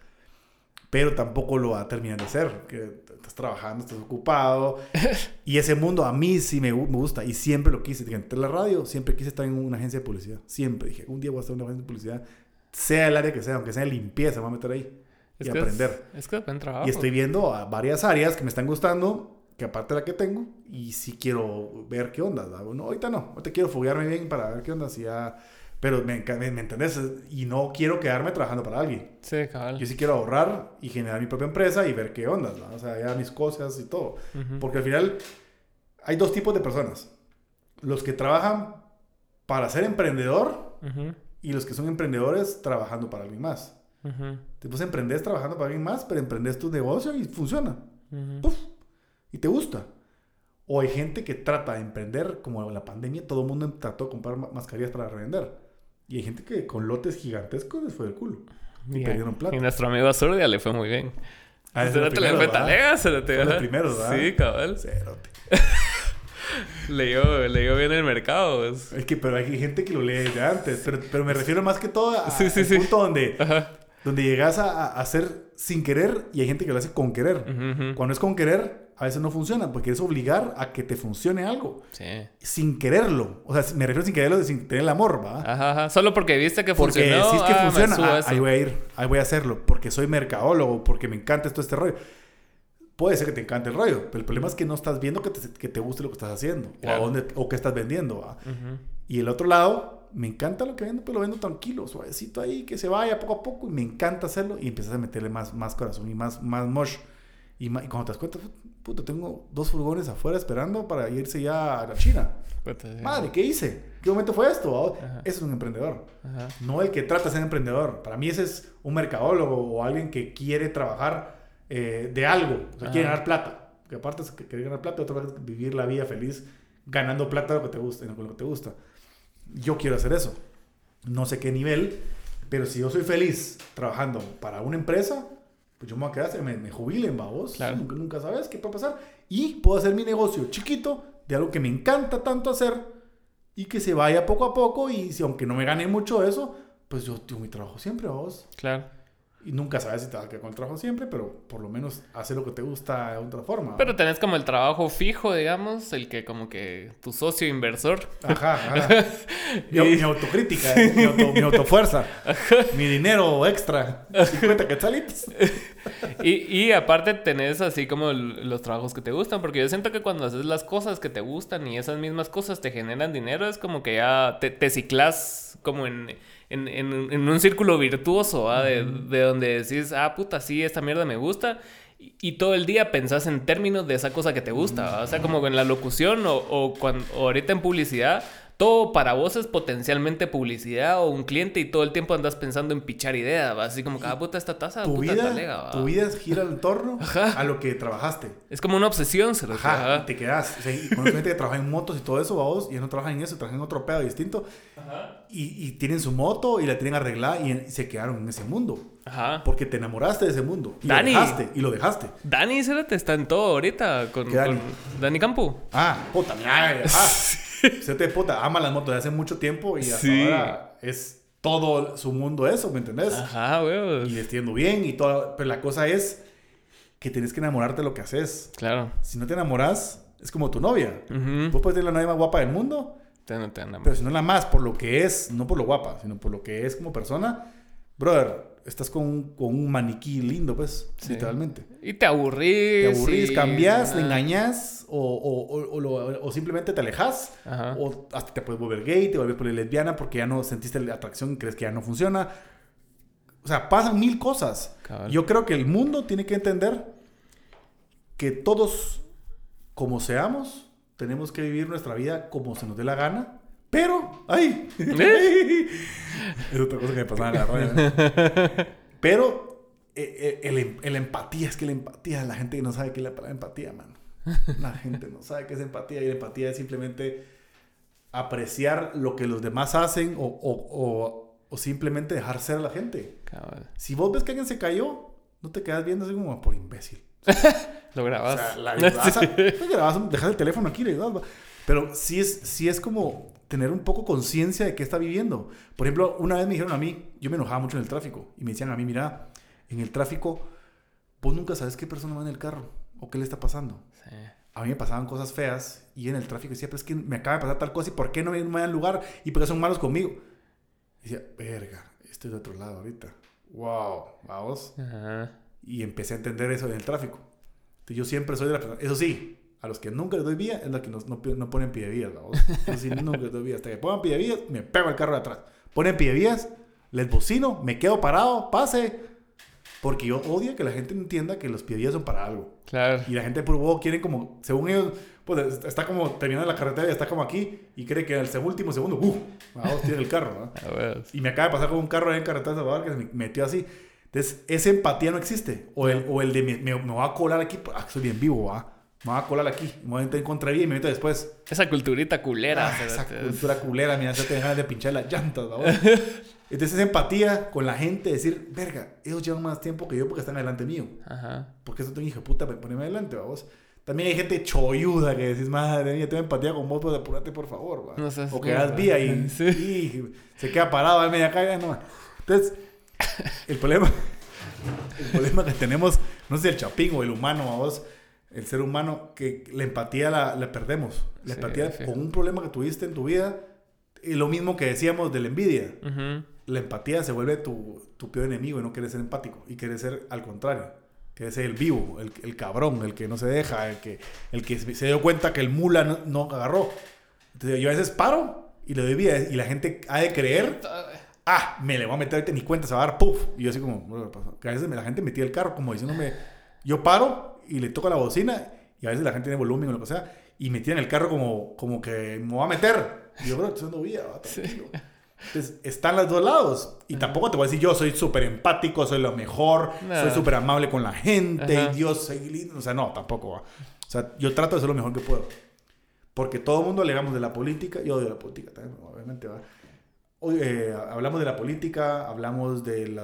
Pero tampoco lo va a terminar de hacer, que estás trabajando, estás ocupado. y ese mundo a mí sí me, me gusta y siempre lo quise. Dije, Entré a la radio, siempre quise estar en una agencia de publicidad. Siempre dije, un día voy a estar en una agencia de publicidad, sea el área que sea, aunque sea limpieza, me voy a meter ahí Es y que aprender. Es, es que buen trabajo. Y estoy viendo a varias áreas que me están gustando, que aparte de la que tengo, y sí quiero ver qué onda. ¿verdad? No, ahorita no, ahorita quiero foguearme bien para ver qué onda, si ya Pero me, me, me entendés, y no quiero quedarme trabajando para alguien. Sí, cabal. Yo sí quiero ahorrar y generar mi propia empresa y ver qué onda, ¿no? o sea, ya mis cosas y todo. Ujú. Porque al final hay dos tipos de personas. Los que trabajan para ser emprendedor Ujú, y los que son emprendedores trabajando para alguien más. Ujú, Te pues emprendes trabajando para alguien más, pero emprendes tu negocio y funciona. ujú. Puf, y te gusta. O hay gente que trata de emprender, como en la pandemia, todo el mundo trató de comprar ma- mascarillas para revender. Y hay gente que con lotes gigantescos les fue del culo. Y Y- perdieron plata. Y nuestro amigo Azurdia le fue muy bien. Ah, Se de te le fue se te Fue de los primeros, ¿verdad? Sí, cabal. Cerote. Leyó, leyó bien el mercado. es- Es que, pero hay gente que lo lee desde antes. Pero, pero me refiero más que todo a, Sí, sí, al sí. punto donde, Ajá. Donde llegas a, a hacer sin querer y hay gente que lo hace con querer. Cuando es con querer, a veces no funciona porque es obligar a que te funcione algo Sí. sin quererlo. O sea, me refiero sin quererlo, sin tener el amor, ¿va? Ajá, ajá. Solo porque viste que Porque funcionó. si es que ah, funciona, ah, ahí voy a ir, ahí voy a hacerlo, porque soy mercadólogo, porque me encanta todo este rollo. Puede ser que te encante el rollo, pero el problema es que no estás viendo que te, que te guste lo que estás haciendo o, a dónde, o qué estás vendiendo. ¿va? Y el otro lado, me encanta lo que vendo, pero lo vendo tranquilo, suavecito ahí, que se vaya poco a poco y me encanta hacerlo y empiezas a meterle más, más corazón y más, más mosh. Y, y cuando te das cuenta, puta, tengo dos furgones afuera esperando para irse ya a la China. Madre, ¿qué hice? ¿Qué momento fue esto? va? Ajá. Eso es un emprendedor. Ajá. No el que trata de ser emprendedor. Para mí ese es un mercadólogo o alguien que quiere trabajar eh, de algo. O sea, Ajá. quiere ganar plata. Que aparte es que quiere ganar plata, otra vez vivir la vida feliz ganando plata lo que te gusta, en lo que te gusta. Yo quiero hacer eso. No sé qué nivel, pero si yo soy feliz trabajando para una empresa, pues yo me voy a quedar, me, me jubilen, vos. Claro. Nunca, nunca sabes qué puede pasar. Y puedo hacer mi negocio chiquito de algo que me encanta tanto hacer y que se vaya poco a poco. Y si aunque no me gane mucho eso, pues yo tengo mi trabajo siempre, vos. Claro. Y nunca sabes si te vas a quedar con el trabajo siempre, pero por lo menos hacer lo que te gusta de otra forma. Pero tenés como el trabajo fijo, digamos, el que como que tu socio inversor. Ajá, ajá. Mi, mi autocrítica, eh, mi, auto, mi autofuerza, mi dinero extra, 50 quetzalitos. Y, y aparte tenés así como los trabajos que te gustan, porque yo siento que cuando haces las cosas que te gustan y esas mismas cosas te generan dinero, es como que ya te, te ciclas como en, en, en- en un círculo virtuoso, ¿va? De, de donde decís, ah, puta, sí, esta mierda me gusta. Y, y todo el día pensás en términos de esa cosa que te gusta, ¿va? O sea, como en la locución o, o, cuan- o ahorita en publicidad. Todo para vos es potencialmente publicidad o un cliente y todo el tiempo andas pensando en pichar ideas, ¿va? Así como que, ah, puta, esta taza, Tu puta, vida, talega, ¿va? tu vida gira en torno Ajá. a lo que trabajaste. Es como una obsesión, se lo Ajá, Ajá. y te quedas. O sea, y conozco gente que trabaja en motos y todo eso, vos, y no trabajan en eso, trabajan en otro pedo distinto. Y, y tienen su moto y la tienen arreglada y, y se quedaron en ese mundo. Ajá. Porque te enamoraste de ese mundo. Y Dani. lo dejaste. Y lo dejaste. Dani, Cérate está en todo ahorita con, ¿Qué Dani? con Dani Campo. Ah, puta, mira. Ah, se te puta, ama las motos de hace mucho tiempo y hasta Sí. ahora es todo su mundo eso, ¿me entendés? Ajá, güey. Y yendo bien y todo. Pero la cosa es que tienes que enamorarte de lo que haces. Claro. Si no te enamoras, es como tu novia. Ujú. Vos puedes ser la novia más guapa del mundo, Te- no te enamoras. pero si no la más por lo que es, no por lo guapa, sino por lo que es como persona, brother, estás con, un- con un maniquí lindo, pues, Sí. literalmente. Y te aburrís. Te aburrís, y- cambias, le engañas o, o- o- o simplemente te alejas. Ajá. O hasta te puedes volver gay, te vuelves por lesbiana porque ya no sentiste la atracción y crees que ya no funciona. O sea, pasan mil cosas. Cabal. Yo creo que el mundo tiene que entender que todos, como seamos, tenemos que vivir nuestra vida como se nos dé la gana. Pero, ¡ay! es otra cosa que me pasaba en la radio. Pero eh, eh, el, el empatía, es que la empatía, la gente no sabe qué es la palabra empatía, mano. La gente no sabe qué es empatía y la empatía es simplemente apreciar lo que los demás hacen o, o- o- o simplemente dejar ser a la gente. Si vos ves que alguien se cayó, no te quedas viendo así como por imbécil. Lo O grabas. sea, la ayudas a- pues, grabas, dejas el teléfono aquí le ayudas, va. Pero sí es, sí es como tener un poco conciencia de qué está viviendo. Por ejemplo, una vez me dijeron a mí, yo me enojaba mucho en el tráfico, y me decían a mí, mira, en el tráfico, vos nunca sabes qué persona va en el carro o qué le está pasando. Sí. A mí me pasaban cosas feas y en el tráfico decía, pero es que me acaba de pasar tal cosa y ¿por qué no me dan lugar? Y por qué son malos conmigo. Y decía, verga, estoy de otro lado ahorita. Wow, vamos. Ajá. Y empecé a entender eso en el tráfico. Entonces, yo siempre soy de la persona. Eso sí, a los que nunca les doy vía es los que no, no, no ponen pie de vías, vamos. Si nunca les doy vía. Hasta que pongan pie de vías, me pego el carro de atrás. Ponen pie de vías, les bocino, me quedo parado, pase. Porque yo odio que la gente entienda que los pie de vías son para algo. Claro. Y la gente por huevo quiere como, según ellos, pues está como terminando la carretera y está como aquí y cree que en el último segundo, ¡uh! Vamos, tiene el carro, ¿no? Y me acaba de pasar con un carro ahí en carretera de Salvador que se me metió así. Entonces, esa empatía no existe. O el, o el de me, me, me voy a colar aquí, ah, soy bien vivo, va. Me voy a colar aquí, me voy a en contravía y me meto después. Esa culturita culera. Ah, esa cultura culera, mira, se te dejan de pinchar las llantas, ¿no? Entonces, esa empatía con la gente, decir, verga, ellos llevan más tiempo que yo porque están adelante mío. Ajá. Porque eso te hijo de puta, poneme adelante, vamos. También hay gente choyuda que decís, madre mía, tengo empatía con vos, pues apúrate por favor, va. No seas O que das vía y, Sí. y se queda parado a media calle, no. Entonces, el problema, el problema que tenemos, no sé el chapín o el humano, vos, el ser humano, que la empatía la, la perdemos. La Sí, empatía sí. con un problema que tuviste en tu vida, y lo mismo que decíamos de la envidia. La empatía se vuelve tu, tu peor enemigo y no quieres ser empático. Y quieres ser al contrario. Quieres ser el vivo, el, el cabrón, el que no se deja, el que, el que se dio cuenta que el mula no, no agarró. Entonces yo a veces paro y le doy vida y la gente ha de creer, ah, me le voy a meter ahorita ni cuenta, se va a dar puff. Y yo así como, "Bueno, pasó". que a veces la gente metía el carro como diciéndome, yo paro y le toco la bocina y a veces la gente tiene volumen o lo que sea y me tiran el carro como, como que me voy a meter. Y yo, bro, estoy dando vida, va, tranquilo. Entonces, están los dos lados. Y tampoco te voy a decir, yo soy súper empático, soy lo mejor, No. soy súper amable con la gente, Ajá. y Dios, soy lindo. O sea, no, tampoco va. O sea, yo trato de ser lo mejor que puedo. Porque todo el mundo alegamos de la política, yo odio la política también, obviamente va. Eh, hablamos de la política, hablamos del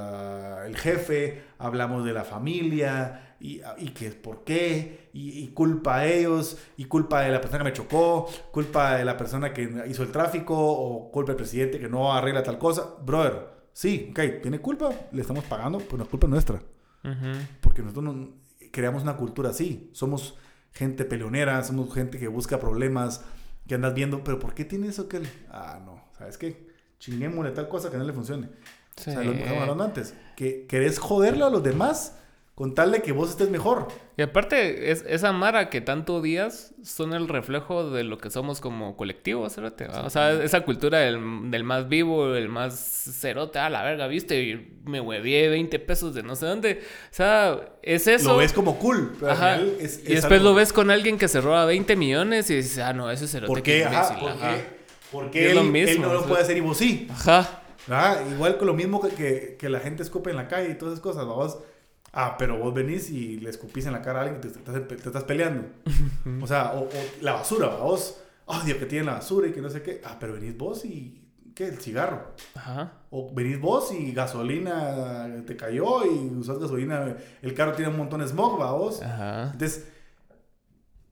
jefe, hablamos de la familia, y, y que por qué, y, y culpa a ellos, y culpa de la persona que me chocó, culpa de la persona que hizo el tráfico, o culpa del presidente que no arregla tal cosa. Brother, sí, ok, tiene culpa, le estamos pagando, pues no es culpa nuestra. Ujú. Porque nosotros no, creamos una cultura así. Somos gente peleonera, somos gente que busca problemas, que andas viendo, pero ¿por qué tiene eso que? Ah, no, ¿sabes qué? Chinguémosle tal cosa que no le funcione. Sí. O sea, lo que estamos hablando antes. Que querés joderle a los demás con tal de que vos estés mejor. Y aparte, es, esa Mara que tanto odias son el reflejo de lo que somos como colectivo, cerote, ¿va? O sea, esa cultura del, del más vivo, el más cerote, a la verga, ¿viste? Y me huevié 20 pesos de no sé dónde. O sea, es eso. Lo ves como cool, pero al Ajá. final es- y es después algo- lo ves con alguien que se roba 20 millones y dices, ah, no, ese cerote ¿Por que qué? Ajá, imbécil, ¿por qué? ¿Por Y es él, lo él mismo, no lo o sea. puede hacer y vos sí? Ajá. Ah, igual con lo mismo que, que, que la gente escupe en la calle y todas esas cosas, vos. Ah, pero vos venís y le escupís en la cara a alguien que te, estás- te estás peleando. o sea, o, o la basura, vos. Odio que tienen la basura y que no sé qué. Ah, pero venís vos y. ¿Qué? El cigarro. Ajá. O venís vos y gasolina te cayó y usas gasolina. El carro tiene un montón de smog, va vos. Ajá. Entonces,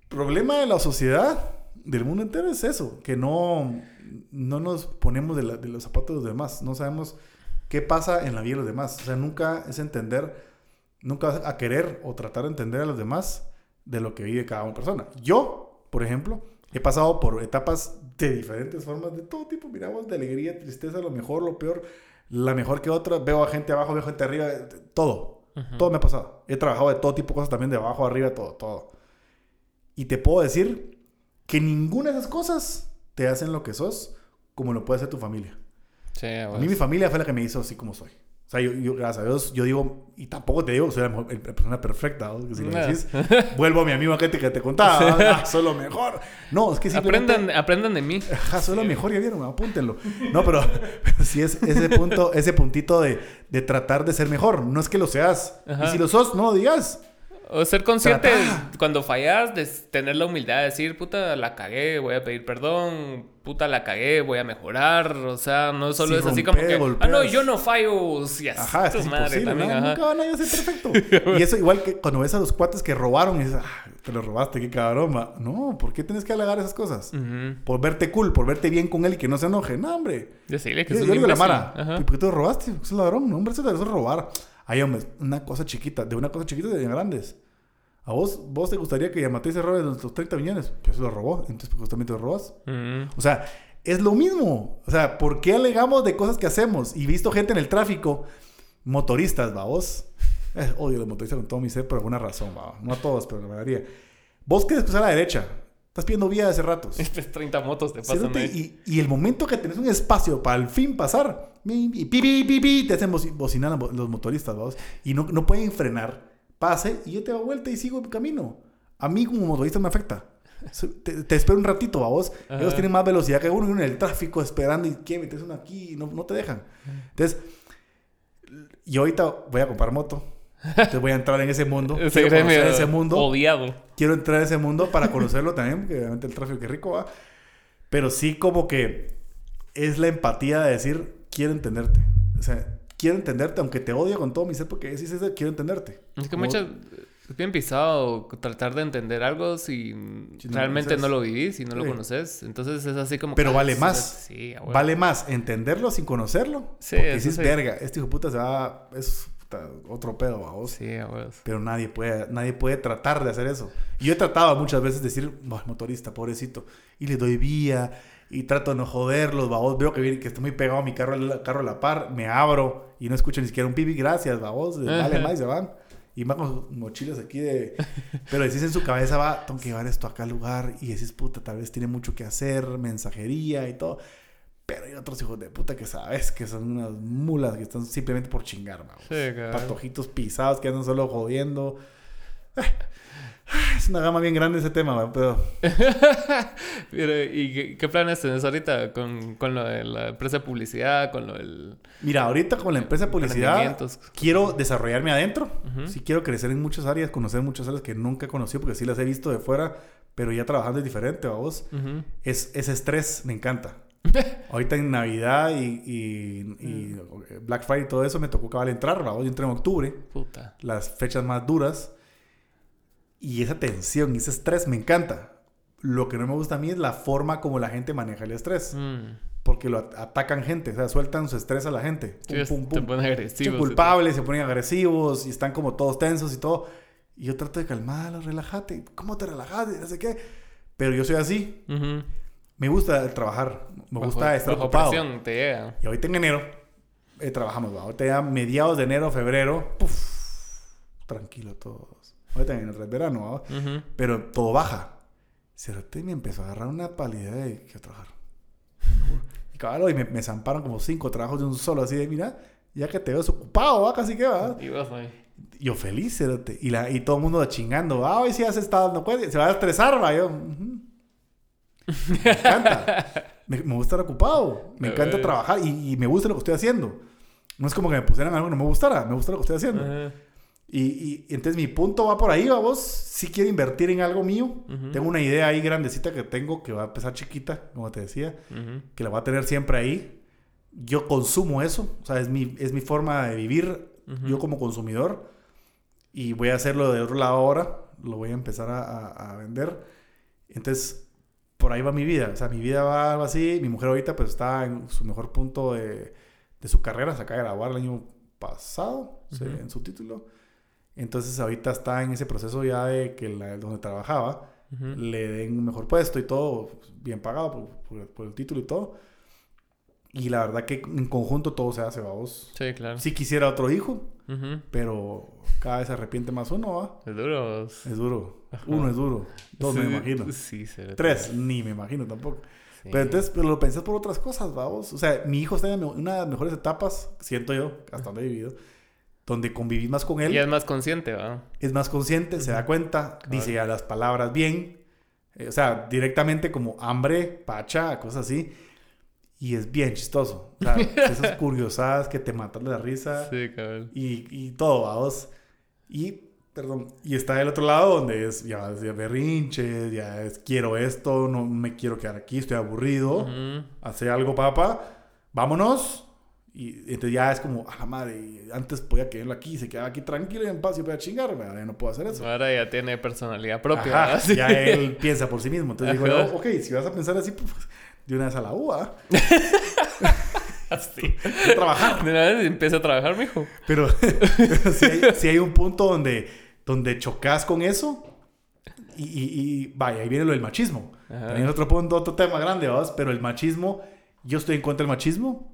problema de la sociedad, del mundo entero, es eso, que no, no nos ponemos de, la- de los zapatos de los demás, no sabemos qué pasa en la vida de los demás. O sea, nunca es entender, nunca vas a querer o tratar de entender a los demás de lo que vive cada una persona. Yo, por ejemplo, he pasado por etapas de diferentes formas, de todo tipo, miramos, de alegría, tristeza, lo mejor, lo peor, la mejor que otra, veo a gente abajo, veo gente arriba, todo. Todo me ha pasado. He trabajado de todo tipo de cosas también, de abajo, arriba, todo, todo. Y te puedo decir que ninguna de esas cosas te hacen lo que sos como lo puede hacer tu familia. Sí, A pues. mí mi familia fue la que me hizo así como soy. O sea, yo, yo, gracias a Dios, yo digo, y tampoco te digo que soy la, mejor- la persona perfecta, ¿no? Que si No. decís, vuelvo a mi amigo aquel que te contaba, ah, soy lo mejor. No, es que simplemente... Aprendan, aprendan de mí. Ajá, soy lo mejor, ya vieron, apúntenlo. No, pero, pero sí es ese punto, ese puntito de, de tratar de ser mejor. No es que lo seas. Ajá. Y si lo sos, no lo digas. O ser consciente cuando fallas, de tener la humildad de decir, puta, la cagué, voy a pedir perdón, puta, la cagué, voy a mejorar. O sea, no solo Si es así como que, golpeas. ah, no, yo no fallo. Así Ajá, es madre imposible. también, ¿no? ajá. Nunca van a ser perfecto. y eso igual que cuando ves a los cuates que robaron y dices, ah, te lo robaste, qué cabrón. va". No, ¿por qué tienes que halagar esas cosas? Por verte cool, por verte bien con él y que no se enoje. No, hombre. Decirle que Yo, yo digo la. Mara. ¿y por qué te lo robaste? Es ladrón. No, hombre, eso es robar. Ay, hombre, una cosa chiquita. De una cosa chiquita de grandes. ¿A vos, vos te gustaría que Yamatei se robe los, los 30 millones? Pues lo robó. Entonces, justamente lo robas. Ujú. O sea, es lo mismo. O sea, ¿por qué alegamos de cosas que hacemos? Y visto gente en el tráfico, motoristas, va vos. Eh, odio a los motoristas con todo mi ser por alguna razón, va. No a todos, pero la mayoría. Vos querés cruzar a la derecha. Estás pidiendo vía hace ratos. Pues 30 motos te pasan y, y el momento que tenés un espacio para al fin pasar, pi, pi, pi, pi, te hacen boci- bocinar los motoristas, vamos. Y no, no pueden frenar. Pase y yo te doy vuelta y sigo mi camino. A mí como motorista me afecta. Te, te espero un ratito, vos. Ajá. Ellos tienen más velocidad que uno y uno en el tráfico esperando y quieren meterse uno aquí y no, no te dejan. Entonces, yo ahorita voy a comprar moto. Entonces voy a entrar en ese mundo. Ese Quiero conocer ese mundo odiado. quiero entrar a ese mundo para conocerlo también, porque obviamente el tráfico que rico va. Pero sí como que es la empatía de decir, quiero entenderte. O sea, quiero entenderte, aunque te odio con todo mi ser, porque decís eso, quiero entenderte. Es que muchas... Es bien pisado tratar de entender algo si, Si no realmente no lo vivís, si no lo Sí. conoces. Entonces es así como... Pero vale más. Sí. Vale más entenderlo sin conocerlo. Sí, porque decís, sí. verga, este hijo puta se va... Es puta, otro pedo, a vos. Sí, a huevos. Pero nadie puede, nadie puede tratar de hacer eso. Y yo he tratado muchas veces de decir, "Buah, motorista, pobrecito. Y le doy vía y trato de no joderlos, babos. Veo que, viene, que está muy pegado a mi carro, al carro a la par, me abro y no escucho ni siquiera un pipi, gracias, babos. Vale más y se van. Y van con mochilas aquí de... Pero decís en su cabeza, va, tengo que llevar esto acá al lugar. Y decís, puta, tal vez tiene mucho que hacer, mensajería y todo. Pero hay otros hijos de puta que sabes que son unas mulas que están simplemente por chingar, babos Sí, patojitos pisados que andan solo jodiendo. Es una gama bien grande ese tema, man, pero Mira, ¿Y qué, qué planes tenés ahorita con, con lo de la empresa de publicidad, con lo del... mira, ahorita con la empresa de publicidad quiero desarrollarme adentro. Ujú. Sí quiero crecer en muchas áreas, conocer muchas áreas que nunca he conocido porque sí las he visto de fuera, pero ya trabajando es diferente, vos. Ujú. Es ese estrés me encanta. Ahorita en Navidad y, y- y Black Friday y todo eso me tocó cabal entrar, vamos, yo entré en octubre. Puta. las fechas más duras. Y esa tensión y ese estrés me encanta. Lo que no me gusta a mí es la forma como la gente maneja el estrés. Mm. Porque lo at- atacan gente, o sea, sueltan su estrés a la gente. Sí, Pum, pum, Te pum. pones Son culpables, se ponen agresivos y están como todos tensos y todo. Y yo trato de calmarlos, relájate. ¿Cómo te relajas? No sé qué. Pero yo soy así. Ujú. Me gusta trabajar. Me Bajo- gusta estar bajo ocupado. presión te llega. Y ahorita en enero eh, trabajamos, ¿va? ahorita ya mediados de enero, febrero, puf, tranquilo todos. Ahorita en el verano, pero todo baja. Cerote me empezó a agarrar una palidez de quiero trabajar. Y cabrón, y me, me zamparon como cinco trabajos de un solo, así de mira, ya que te veo ocupado, ¿va? Casi que va. Y vos ahí. Yo feliz, cerote. Y, la, y todo el mundo chingando, ah, hoy sí ya se está dando cuenta, se va a estresar, va. Yo. Me encanta. Me, me gusta estar ocupado. Me encanta trabajar y, y me gusta lo que estoy haciendo. No es como que me pusieran algo que no me gustara. Me gusta lo que estoy haciendo. Ajá. Y, y- y entonces mi punto va por ahí, vamos. Si quiero invertir en algo mío, Ujú. tengo una idea ahí grandecita que tengo que va a empezar chiquita, como te decía, Ujú. que la voy a tener siempre ahí. Yo consumo eso, o sea, es mi, es mi forma de vivir, Ujú. yo como consumidor. Y voy a hacerlo de otro lado ahora, lo voy a empezar a, a- a vender. Entonces, por ahí va mi vida, o sea, mi vida va algo así. Mi mujer ahorita pues está en su mejor punto de, de su carrera, se acaba de graduar el año pasado, sí, en su título. Entonces ahorita está en ese proceso ya de que la, donde trabajaba Ujú. le den un mejor puesto y todo, pues, bien pagado por, por- por el título y todo. Y la verdad que en conjunto todo se hace, vamos. Sí, claro. Si quisiera otro hijo, Ujú. pero cada vez se arrepiente más uno, ¿va? Es duro. Es duro. Uno es duro. Dos me Sí, imagino. Sí, cerote. Tres, ni me imagino tampoco. Sí. Pero entonces, pero lo pensé por otras cosas, vamos. O sea, mi hijo está en una de las mejores etapas, siento yo, hasta donde he vivido, donde conviví más con él. Y es más consciente, ¿va? es más consciente, se da cuenta, dice ya las palabras bien, eh, o sea, directamente como hambre, pacha, cosas así, y es bien chistoso. O sea, esas curiosadas que te matan de la risa Sí, cabrón. y, y todo, vamos. Y, perdón, y está el otro lado donde es ya es berrinches, ya es quiero esto, no me quiero quedar aquí, estoy aburrido, Ujú. hace algo, papá, vámonos. Y entonces ya es como, a la madre, antes podía quedarlo aquí, se quedaba aquí tranquilo y en paz y podía chingar, ¿verdad? ya no puedo hacer eso. Ahora ya tiene personalidad propia, Ajá, ¿verdad? Sí. ya él piensa por sí mismo. Entonces digo, Ajá. yo, ok, si vas a pensar así, pues de una vez a la UA, Sí. a trabajar. De una vez empieza a trabajar, mijo. Pero, si, hay, sí hay un punto donde, donde chocas con eso y, y- y vaya, ahí viene lo del machismo. Ajá. También es otro punto, otro tema grande, ¿vas? Pero el machismo, yo estoy en contra del machismo,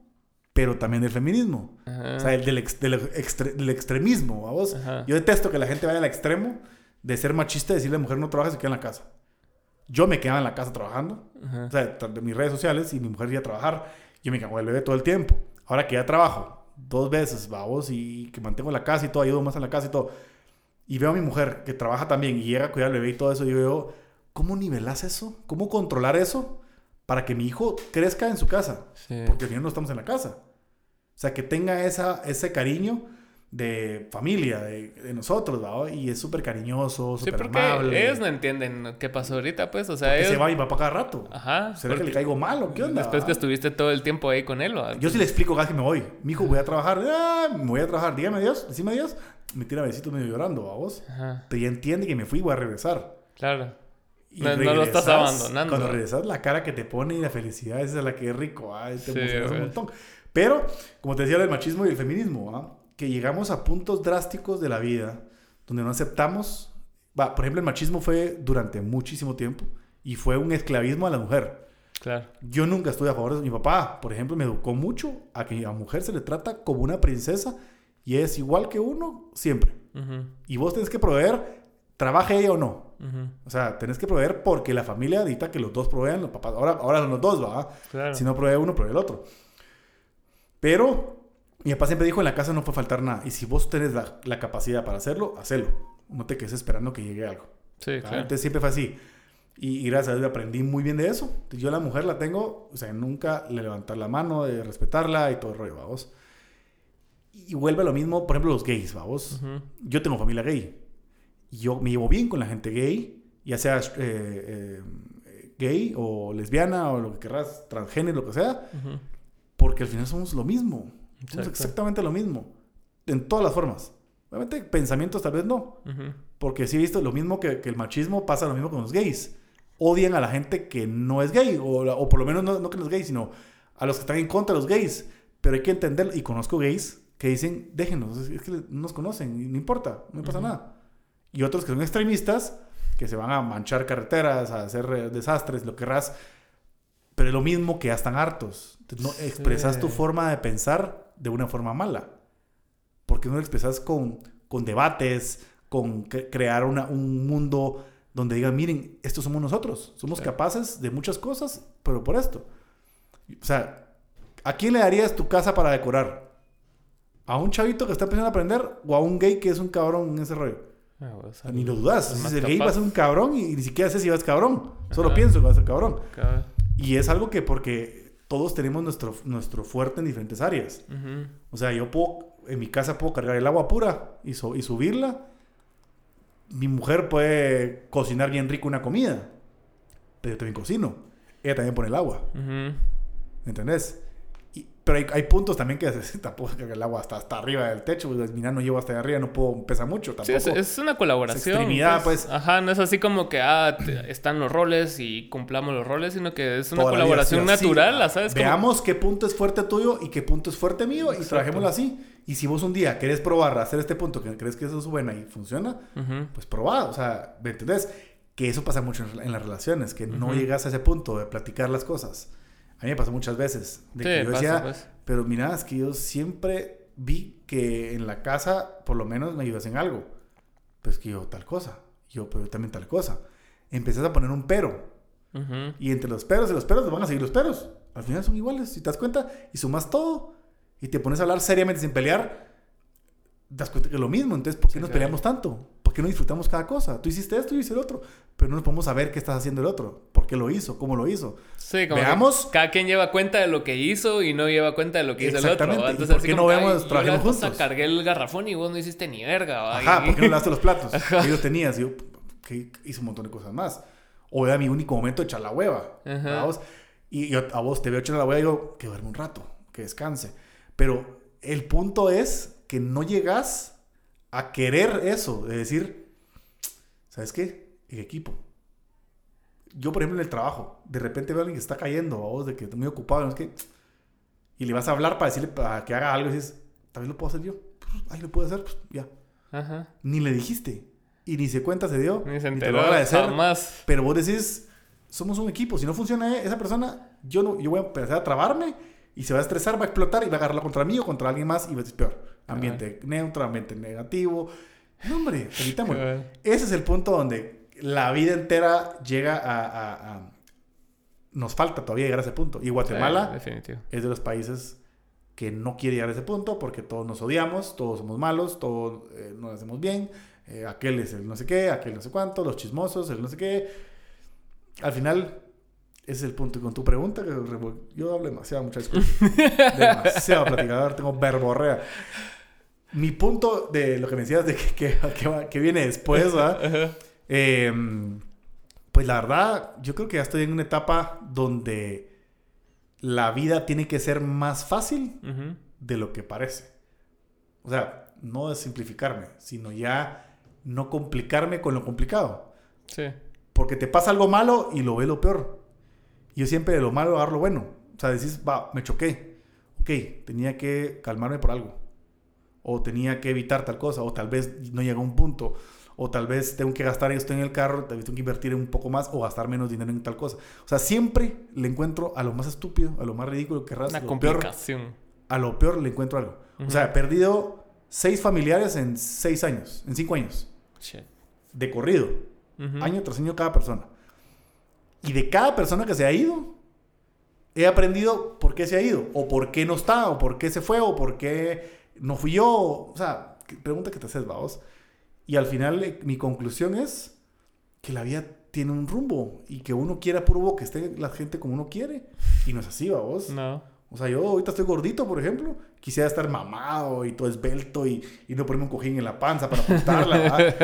pero también del feminismo. Ajá. O sea, el del, ex- del extre- del extremismo, ¿vamos? Yo detesto que la gente vaya al extremo de ser machista y decirle a la mujer no trabaja, se queda en la casa. Yo me quedaba en la casa trabajando, Ajá. o sea, de mis redes sociales y mi mujer iba a trabajar, yo me cago el bebé todo el tiempo. Ahora que ya trabajo dos veces, vamos, y que mantengo la casa y todo, ayudo más en la casa y todo, y veo a mi mujer que trabaja también y llega a cuidar al bebé y todo eso, y yo veo, ¿cómo nivelas eso? ¿Cómo controlar eso para que mi hijo crezca en su casa? Sí. Porque al final no estamos en la casa. O sea, que tenga esa, ese cariño de familia, de, de nosotros, ¿va? Y es súper cariñoso, Sí, súper porque amable. ellos no entienden qué pasó ahorita, pues. O sea, ellos... se va y va para cada rato. Ajá. ¿Será que porque le caigo mal o qué onda? Después que estuviste todo el tiempo ahí con él, ¿o? Yo sí le explico cada que me voy. Mi hijo, voy a trabajar. Ah, me voy a trabajar. Dígame Dios, decime Dios. Me tira besitos medio llorando, vamos. Ajá, Pero ya entiende que me fui y voy a regresar. claro. Y No- no lo estás abandonando. Cuando regresas, la cara que te pone y la felicidad, esa es la que es rico. Ay, te Sí, un güey. montón. Pero, como te decía, el machismo y el feminismo, ¿ah? que llegamos a puntos drásticos de la vida donde no aceptamos. Va, por ejemplo, el machismo fue durante muchísimo tiempo y fue un esclavismo a la mujer. Claro. Yo nunca estuve a favor de eso. Mi papá, por ejemplo, me educó mucho a que a la mujer se le trata como una princesa y es igual que uno siempre. Ujú, Y vos tenés que proveer, trabaje ella o no. ujú, O sea, tenés que proveer porque la familia dicta que los dos provean, los papás. Ahora, ahora son los dos, ¿va? Claro. Si no provee uno, provee el otro. Pero mi papá siempre dijo, en la casa no puede faltar nada. Y si vos tenés la, la capacidad para hacerlo, hacelo. No te quedes esperando que llegue algo. Sí, claro. Entonces siempre fue así. Y, y gracias a Dios aprendí muy bien de eso. Yo a la mujer la tengo, o sea, nunca le levantar la mano, de respetarla y todo el rollo, vamos. Y vuelve a lo mismo, por ejemplo, los gays, vamos. Yo tengo familia gay. Yo me llevo bien con la gente gay, ya sea eh, eh, gay o lesbiana o lo que querrás, transgénero, lo que sea, ujú. Porque al final somos lo mismo. Somos Exacto. exactamente lo mismo. En todas las formas. Obviamente, pensamientos tal vez no. Ujú. Porque sí he visto lo mismo que, que el machismo pasa lo mismo con los gays. Odian a la gente que no es gay, o, o por lo menos no, no que no es gay, sino a los que están en contra de los gays. Pero hay que entenderlo, y conozco gays que dicen, déjenos, es, que no nos conocen, no importa, no pasa Ujú. nada. Y otros que son extremistas, que se van a manchar carreteras, a hacer eh, desastres, lo querrás, pero es lo mismo que ya están hartos. No Sí. expresas tu forma de pensar de una forma mala. ¿Por qué no lo expresas con, con debates, con cre- crear una- un mundo donde digan, miren, estos somos nosotros, somos capaces de muchas cosas, pero por esto? O sea, ¿a quién le darías tu casa para decorar? ¿A un chavito que está empezando a aprender o a un gay que es un cabrón en ese rollo? Ah, o sea, Ni lo dudas. Si el gay va a ser un cabrón y ni siquiera sé si va a ser cabrón. Solo Ajá. pienso que va a ser cabrón. Y es algo que porque todos tenemos nuestro, nuestro fuerte en diferentes áreas. O sea, yo puedo, en mi casa puedo cargar el agua pura y, su- y subirla. Mi mujer puede cocinar bien rico una comida, pero yo también cocino. Ella también pone el agua, Ujú. ¿entendés? Y- pero hay, hay puntos también que tampoco cargar el agua hasta, hasta arriba del techo. Pues, mira, no llevo hasta allá arriba, no puedo, pesa mucho Sí, tampoco. es, es una colaboración. extremidad, pues. Ajá, no es así como que ah, te- están los roles y cumplamos los roles, sino que es una vida colaboración natural, ¿sabes? Como- Veamos qué punto es fuerte tuyo y qué punto es fuerte mío y Exacto. trabajémoslo así. Y si vos un día querés probar a hacer este punto que crees que eso es buena y funciona, Ujú. pues probá. O sea, ¿me entendés? Que eso pasa mucho en, en las relaciones, que no Ujú. llegas a ese punto de platicar las cosas. A mí me pasó muchas veces. De que yo pasa, decía, pues. pero mira, es que yo siempre vi que en la casa por lo menos me ayudas en algo. Pues que yo tal cosa. Yo, pero también tal cosa. Empezás a poner un pero. Y entre los peros y los peros van a seguir los peros. Al final son iguales, si te das cuenta, y sumas todo, y te pones a hablar seriamente sin pelear, te das cuenta que es lo mismo. Entonces, ¿por qué Sí, nos claro. peleamos tanto? ¿Por qué no disfrutamos cada cosa? Tú hiciste esto, yo hice el otro, pero no nos podemos saber qué estás haciendo el otro. ¿Por qué lo hizo? ¿Cómo lo hizo? Sí, como que Veamos. cada quien lleva cuenta de lo que hizo y no lleva cuenta de lo que hizo el otro. Exactamente. ¿va? ¿Y Entonces, por qué no que, vemos, "Ay, trabajemos juntos?" cargué el garrafón y vos no hiciste ni verga. ¿va? Ajá, ¿por qué no lavaste los platos? Y yo tenías, yo que hice un montón de cosas más. O era mi único momento de echar la hueva. Ajá. Y yo a vos te veo echando la hueva y digo, que duerme un rato, que descanse. Pero el punto es que no llegas a querer eso, de decir, ¿sabes qué? El equipo. Yo, por ejemplo, en el trabajo, de repente veo a alguien que está cayendo, a vos, de que está muy ocupado, no sé qué, y le vas a hablar para decirle para que haga algo y dices, también lo puedo hacer yo. Pues, ahí lo puedo hacer, pues ya. Ajá. Ni le dijiste. Y ni se cuenta se dio. Ni se ni te enteró lo va a agradecer. jamás. Pero vos decís, somos un equipo. Si no funciona esa persona, yo, no, yo voy a empezar a trabarme y se va a estresar, va a explotar y va a agarrarla contra mí o contra alguien más y va a ser peor. Ambiente neutro, ambiente negativo. No, hombre, evitémoslo. Ese es el punto donde la vida entera llega a, a- a- Nos falta todavía llegar a ese punto. Y Sí, Guatemala definitivo. es de los países que no quiere llegar a ese punto porque todos nos odiamos, todos somos malos, todos eh, no lo hacemos bien, eh, aquel es el no sé qué, aquel no sé cuánto, los chismosos, el no sé qué. Al final, ese es el punto. Y con tu pregunta, que yo hablo demasiado, muchas cosas. demasiado platicador, tengo verborrea. Mi punto de lo que me decías de que, que, que viene después, ¿verdad? Eh, pues la verdad, yo creo que ya estoy en una etapa donde la vida tiene que ser más fácil de lo que parece. O sea, no es simplificarme, sino ya no complicarme con lo complicado. Sí. Porque te pasa algo malo y lo ves lo peor. Yo siempre de lo malo agarro lo bueno. O sea, decís, va, me choqué. Ok, tenía que calmarme por algo. O tenía que evitar tal cosa. O tal vez no llegó a un punto. O tal vez tengo que gastar esto en el carro. Tal vez tengo que invertir un poco más. O gastar menos dinero en tal cosa. O sea, siempre le encuentro a lo más estúpido, a lo más ridículo que Una lo peor, complicación. a lo peor le encuentro algo. O sea, he perdido seis familiares en seis años. En cinco años. Shit. De corrido Ujú. año tras año cada persona. Y de cada persona que se ha ido, he aprendido por qué se ha ido, o por qué no está, o por qué se fue, o por qué no fui yo. O sea, pregunta que te haces, vamos. Y al final, eh, mi conclusión es que la vida tiene un rumbo y que uno quiera puro que esté la gente como uno quiere. Y no es así, vamos. No. O sea, yo ahorita estoy gordito, por ejemplo. Quisiera estar mamado y todo esbelto y, y no ponerme un cojín en la panza para apuntarla.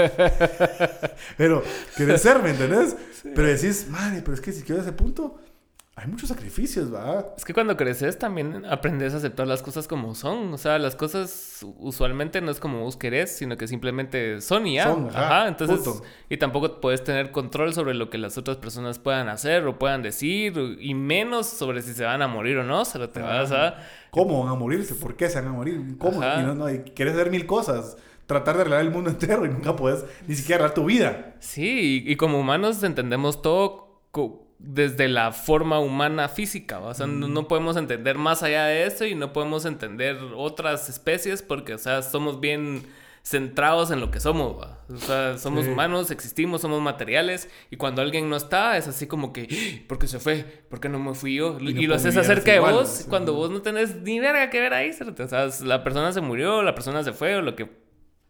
Pero querés ser, ¿me entendés? Pero decís, madre, pero es que si quiero ese punto, hay muchos sacrificios, ¿verdad? Es que cuando creces también aprendes a aceptar las cosas como son. O sea, las cosas usualmente no es como vos querés, sino que simplemente son y ya. Son, ajá, ajá. Entonces, punto. y tampoco puedes tener control sobre lo que las otras personas puedan hacer o puedan decir, y menos sobre si se van a morir o no. Se lo te vas a. ¿Cómo van a morirse? ¿Por qué se van a morir? ¿Cómo? Y no, no, y querés hacer mil cosas. Tratar de arreglar el mundo entero y nunca puedes ni siquiera arreglar tu vida. Sí, y, y como humanos entendemos todo desde la forma humana física. ¿va? O sea, no, no podemos entender más allá de eso y no podemos entender otras especies porque, o sea, somos bien centrados en lo que somos. ¿va? O sea, somos Sí. humanos, existimos, somos materiales y cuando alguien no está es así como que, "¡Ah! ¿por qué se fue? ¿Por qué no me fui yo? Y lo haces acerca de igual, vos sí. cuando vos no tenés ni verga que ver ahí. O sea, la persona se murió, la persona se fue o lo que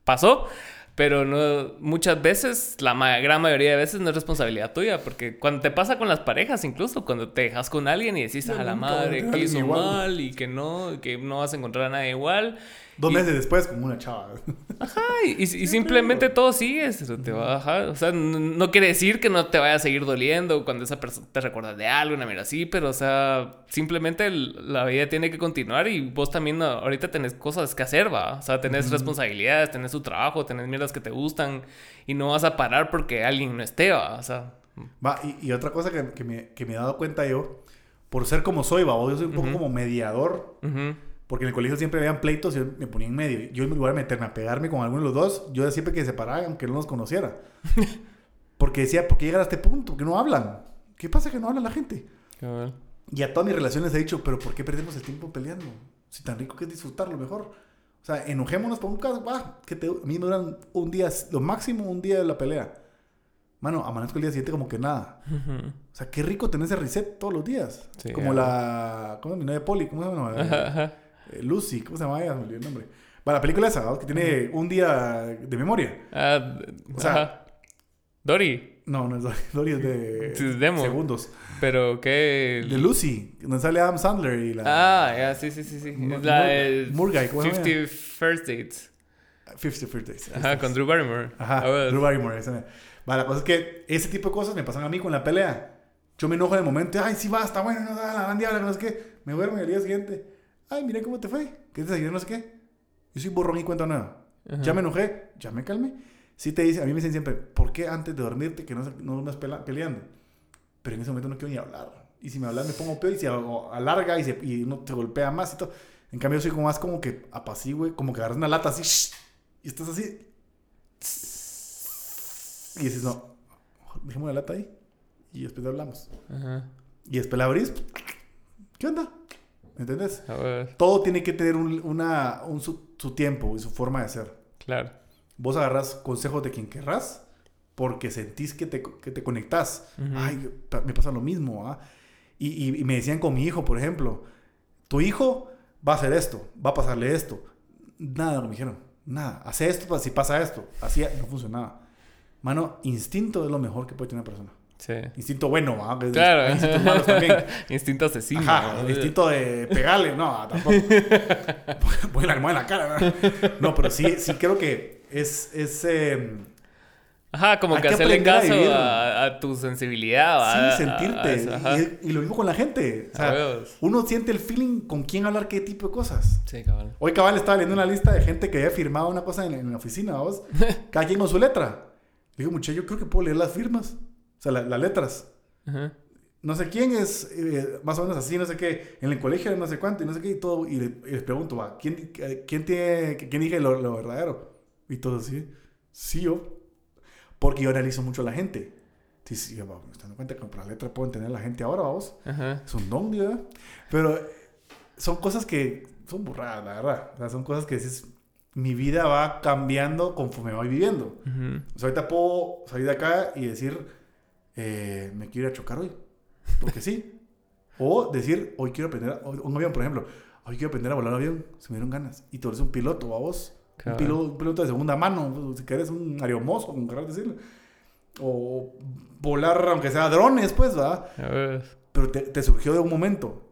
pasó. Pero no, muchas veces, la ma- gran mayoría de veces no es responsabilidad tuya, porque cuando te pasa con las parejas, incluso cuando te dejas con alguien y decís a la madre que hizo alguien igual". mal y que no, que no vas a encontrar a nadie igual. Dos Y- meses después, como una chava. Ajá, y, y- simplemente todo sigue, te va. O sea, no, no quiere decir que no te vaya a seguir doliendo cuando esa persona te recuerda de algo, una mira así, pero o sea, simplemente el- la vida tiene que continuar y vos también ah, ahorita tenés cosas que hacer, va. O sea, tenés responsabilidades, tenés tu trabajo, tenés mierdas que te gustan y no vas a parar porque alguien no esté, va. O sea, Va, y, y otra cosa que, que me, que me he dado cuenta yo, por ser como soy, va, yo soy un poco como mediador, ujú, porque en el colegio siempre habían pleitos y me ponía en medio. Yo en lugar de meterme a pegarme con alguno de los dos, yo siempre que se separaban, aunque no los conociera. porque decía, ¿por qué llegar a este punto? Que no hablan. ¿Qué pasa que no habla la gente? cabal. Y a todas mis relaciones he dicho, pero ¿por qué perdemos el tiempo peleando? Si tan rico que es disfrutarlo mejor. O sea, enojémonos por un caso, va, que te, a mí me duran un día, lo máximo un día de la pelea. Mano, amanezco el día siguiente como que nada. O sea, qué rico tener ese reset todos los días. Sí, como ah. la... ¿Cómo es mi novia Polly? ¿Cómo se llama? Ajá, ajá. Eh, Lucy, ¿cómo se llama ella? Me olvidé el nombre. Va, la película esa, ¿no? que tiene un día de memoria. Ah, O sea- ajá. Dory, No, no es Dory, Dory es de es demo. segundos. pero qué... De Lucy, donde sale Adam Sandler y la... Ah, ya, sí, sí, sí, sí. Mur- Es la de Murguy, ¿cómo se llama? 50 First Dates. 50 First Days. Ajá, con Drew Barrymore. Ajá, Ah. Drew Barrymore. esa mera. Va, la cosa es que ese tipo de cosas me pasan a mí con la pelea. Yo me enojo en el momento, ay, sí va, está bueno, no, la gran diabla, no sé qué. Me duermo al día siguiente, ay, mira cómo te fue. ¿Qué te salió? No sé qué. Yo soy borrón y cuenta nueva. Ajá. Ya me enojé, ya me calmé. Sí te dice, a mí me dicen siempre, ¿por qué antes de dormirte que no, no andas peleando? Pero en ese momento no quiero ni hablar. Y si me hablas me pongo peor y se alarga y, se, y uno te golpea más y todo. En cambio yo soy como más como que apacigüe, como que agarras una lata así shh, y estás así. Y dices, no, dejemos la lata ahí y después hablamos. Ajá. Y después la abrís, ¿qué onda? ¿Me entiendes? A ver, Todo tiene que tener un, una, un su, su tiempo y su forma de ser. claro. vos agarrás consejos de quien querrás porque sentís que te, que te conectás. Ay, me pasa lo mismo. ¿ah? Y, y, me decían con mi hijo, por ejemplo, tu hijo va a hacer esto, va a pasarle esto. Nada me dijeron, nada. Hace esto si pasa esto. Así no funcionaba. Mano, instinto es lo mejor que puede tener una persona. Sí. Instinto bueno, ¿ah? Claro. Instintos malos también. instinto asesino. Ajá, instinto de pegarle. No, tampoco. Voy la en la cara. ¿no? pero sí, sí creo que es... es eh, Ajá, como que, hacerle caso a, tu sensibilidad. Sí, sentirte. y, lo mismo con la gente. O sea, uno siente el feeling con quién hablar qué tipo de cosas. Sí, cabal. Hoy cabal estaba leyendo una lista de gente que había firmado una cosa en, la oficina, ¿vos? Cada quien con su letra. Le digo, muchacho, yo creo que puedo leer las firmas. Sea, las letras. No sé quién es, eh, más o menos así, no sé qué, en el colegio no sé cuánto, y no sé qué, y todo. Y, les pregunto, va, ¿quién, quién, tiene, quién dije lo, lo verdadero? Y todo así. Sí, yo porque yo analizo mucho a la gente. Sí, me estoy dando cuenta que por la letra puedo entender a la gente ahora, vamos. Es un don, ¿verdad? Pero son cosas que son burradas, la verdad. O sea, son cosas que dices, mi vida va cambiando conforme voy viviendo. O sea, ahorita puedo salir de acá y decir, eh, me quiero ir a chocar hoy. Porque sí. o decir, hoy quiero aprender, a, un avión, por ejemplo, hoy quiero aprender a volar un avión. Se me dieron ganas. Y tú eres un piloto, a vos. Un, piloto, de segunda mano, si querés un aeromozo, como querés decirlo. O volar, aunque sea drones, pues, ¿verdad? Pero te, surgió de un momento.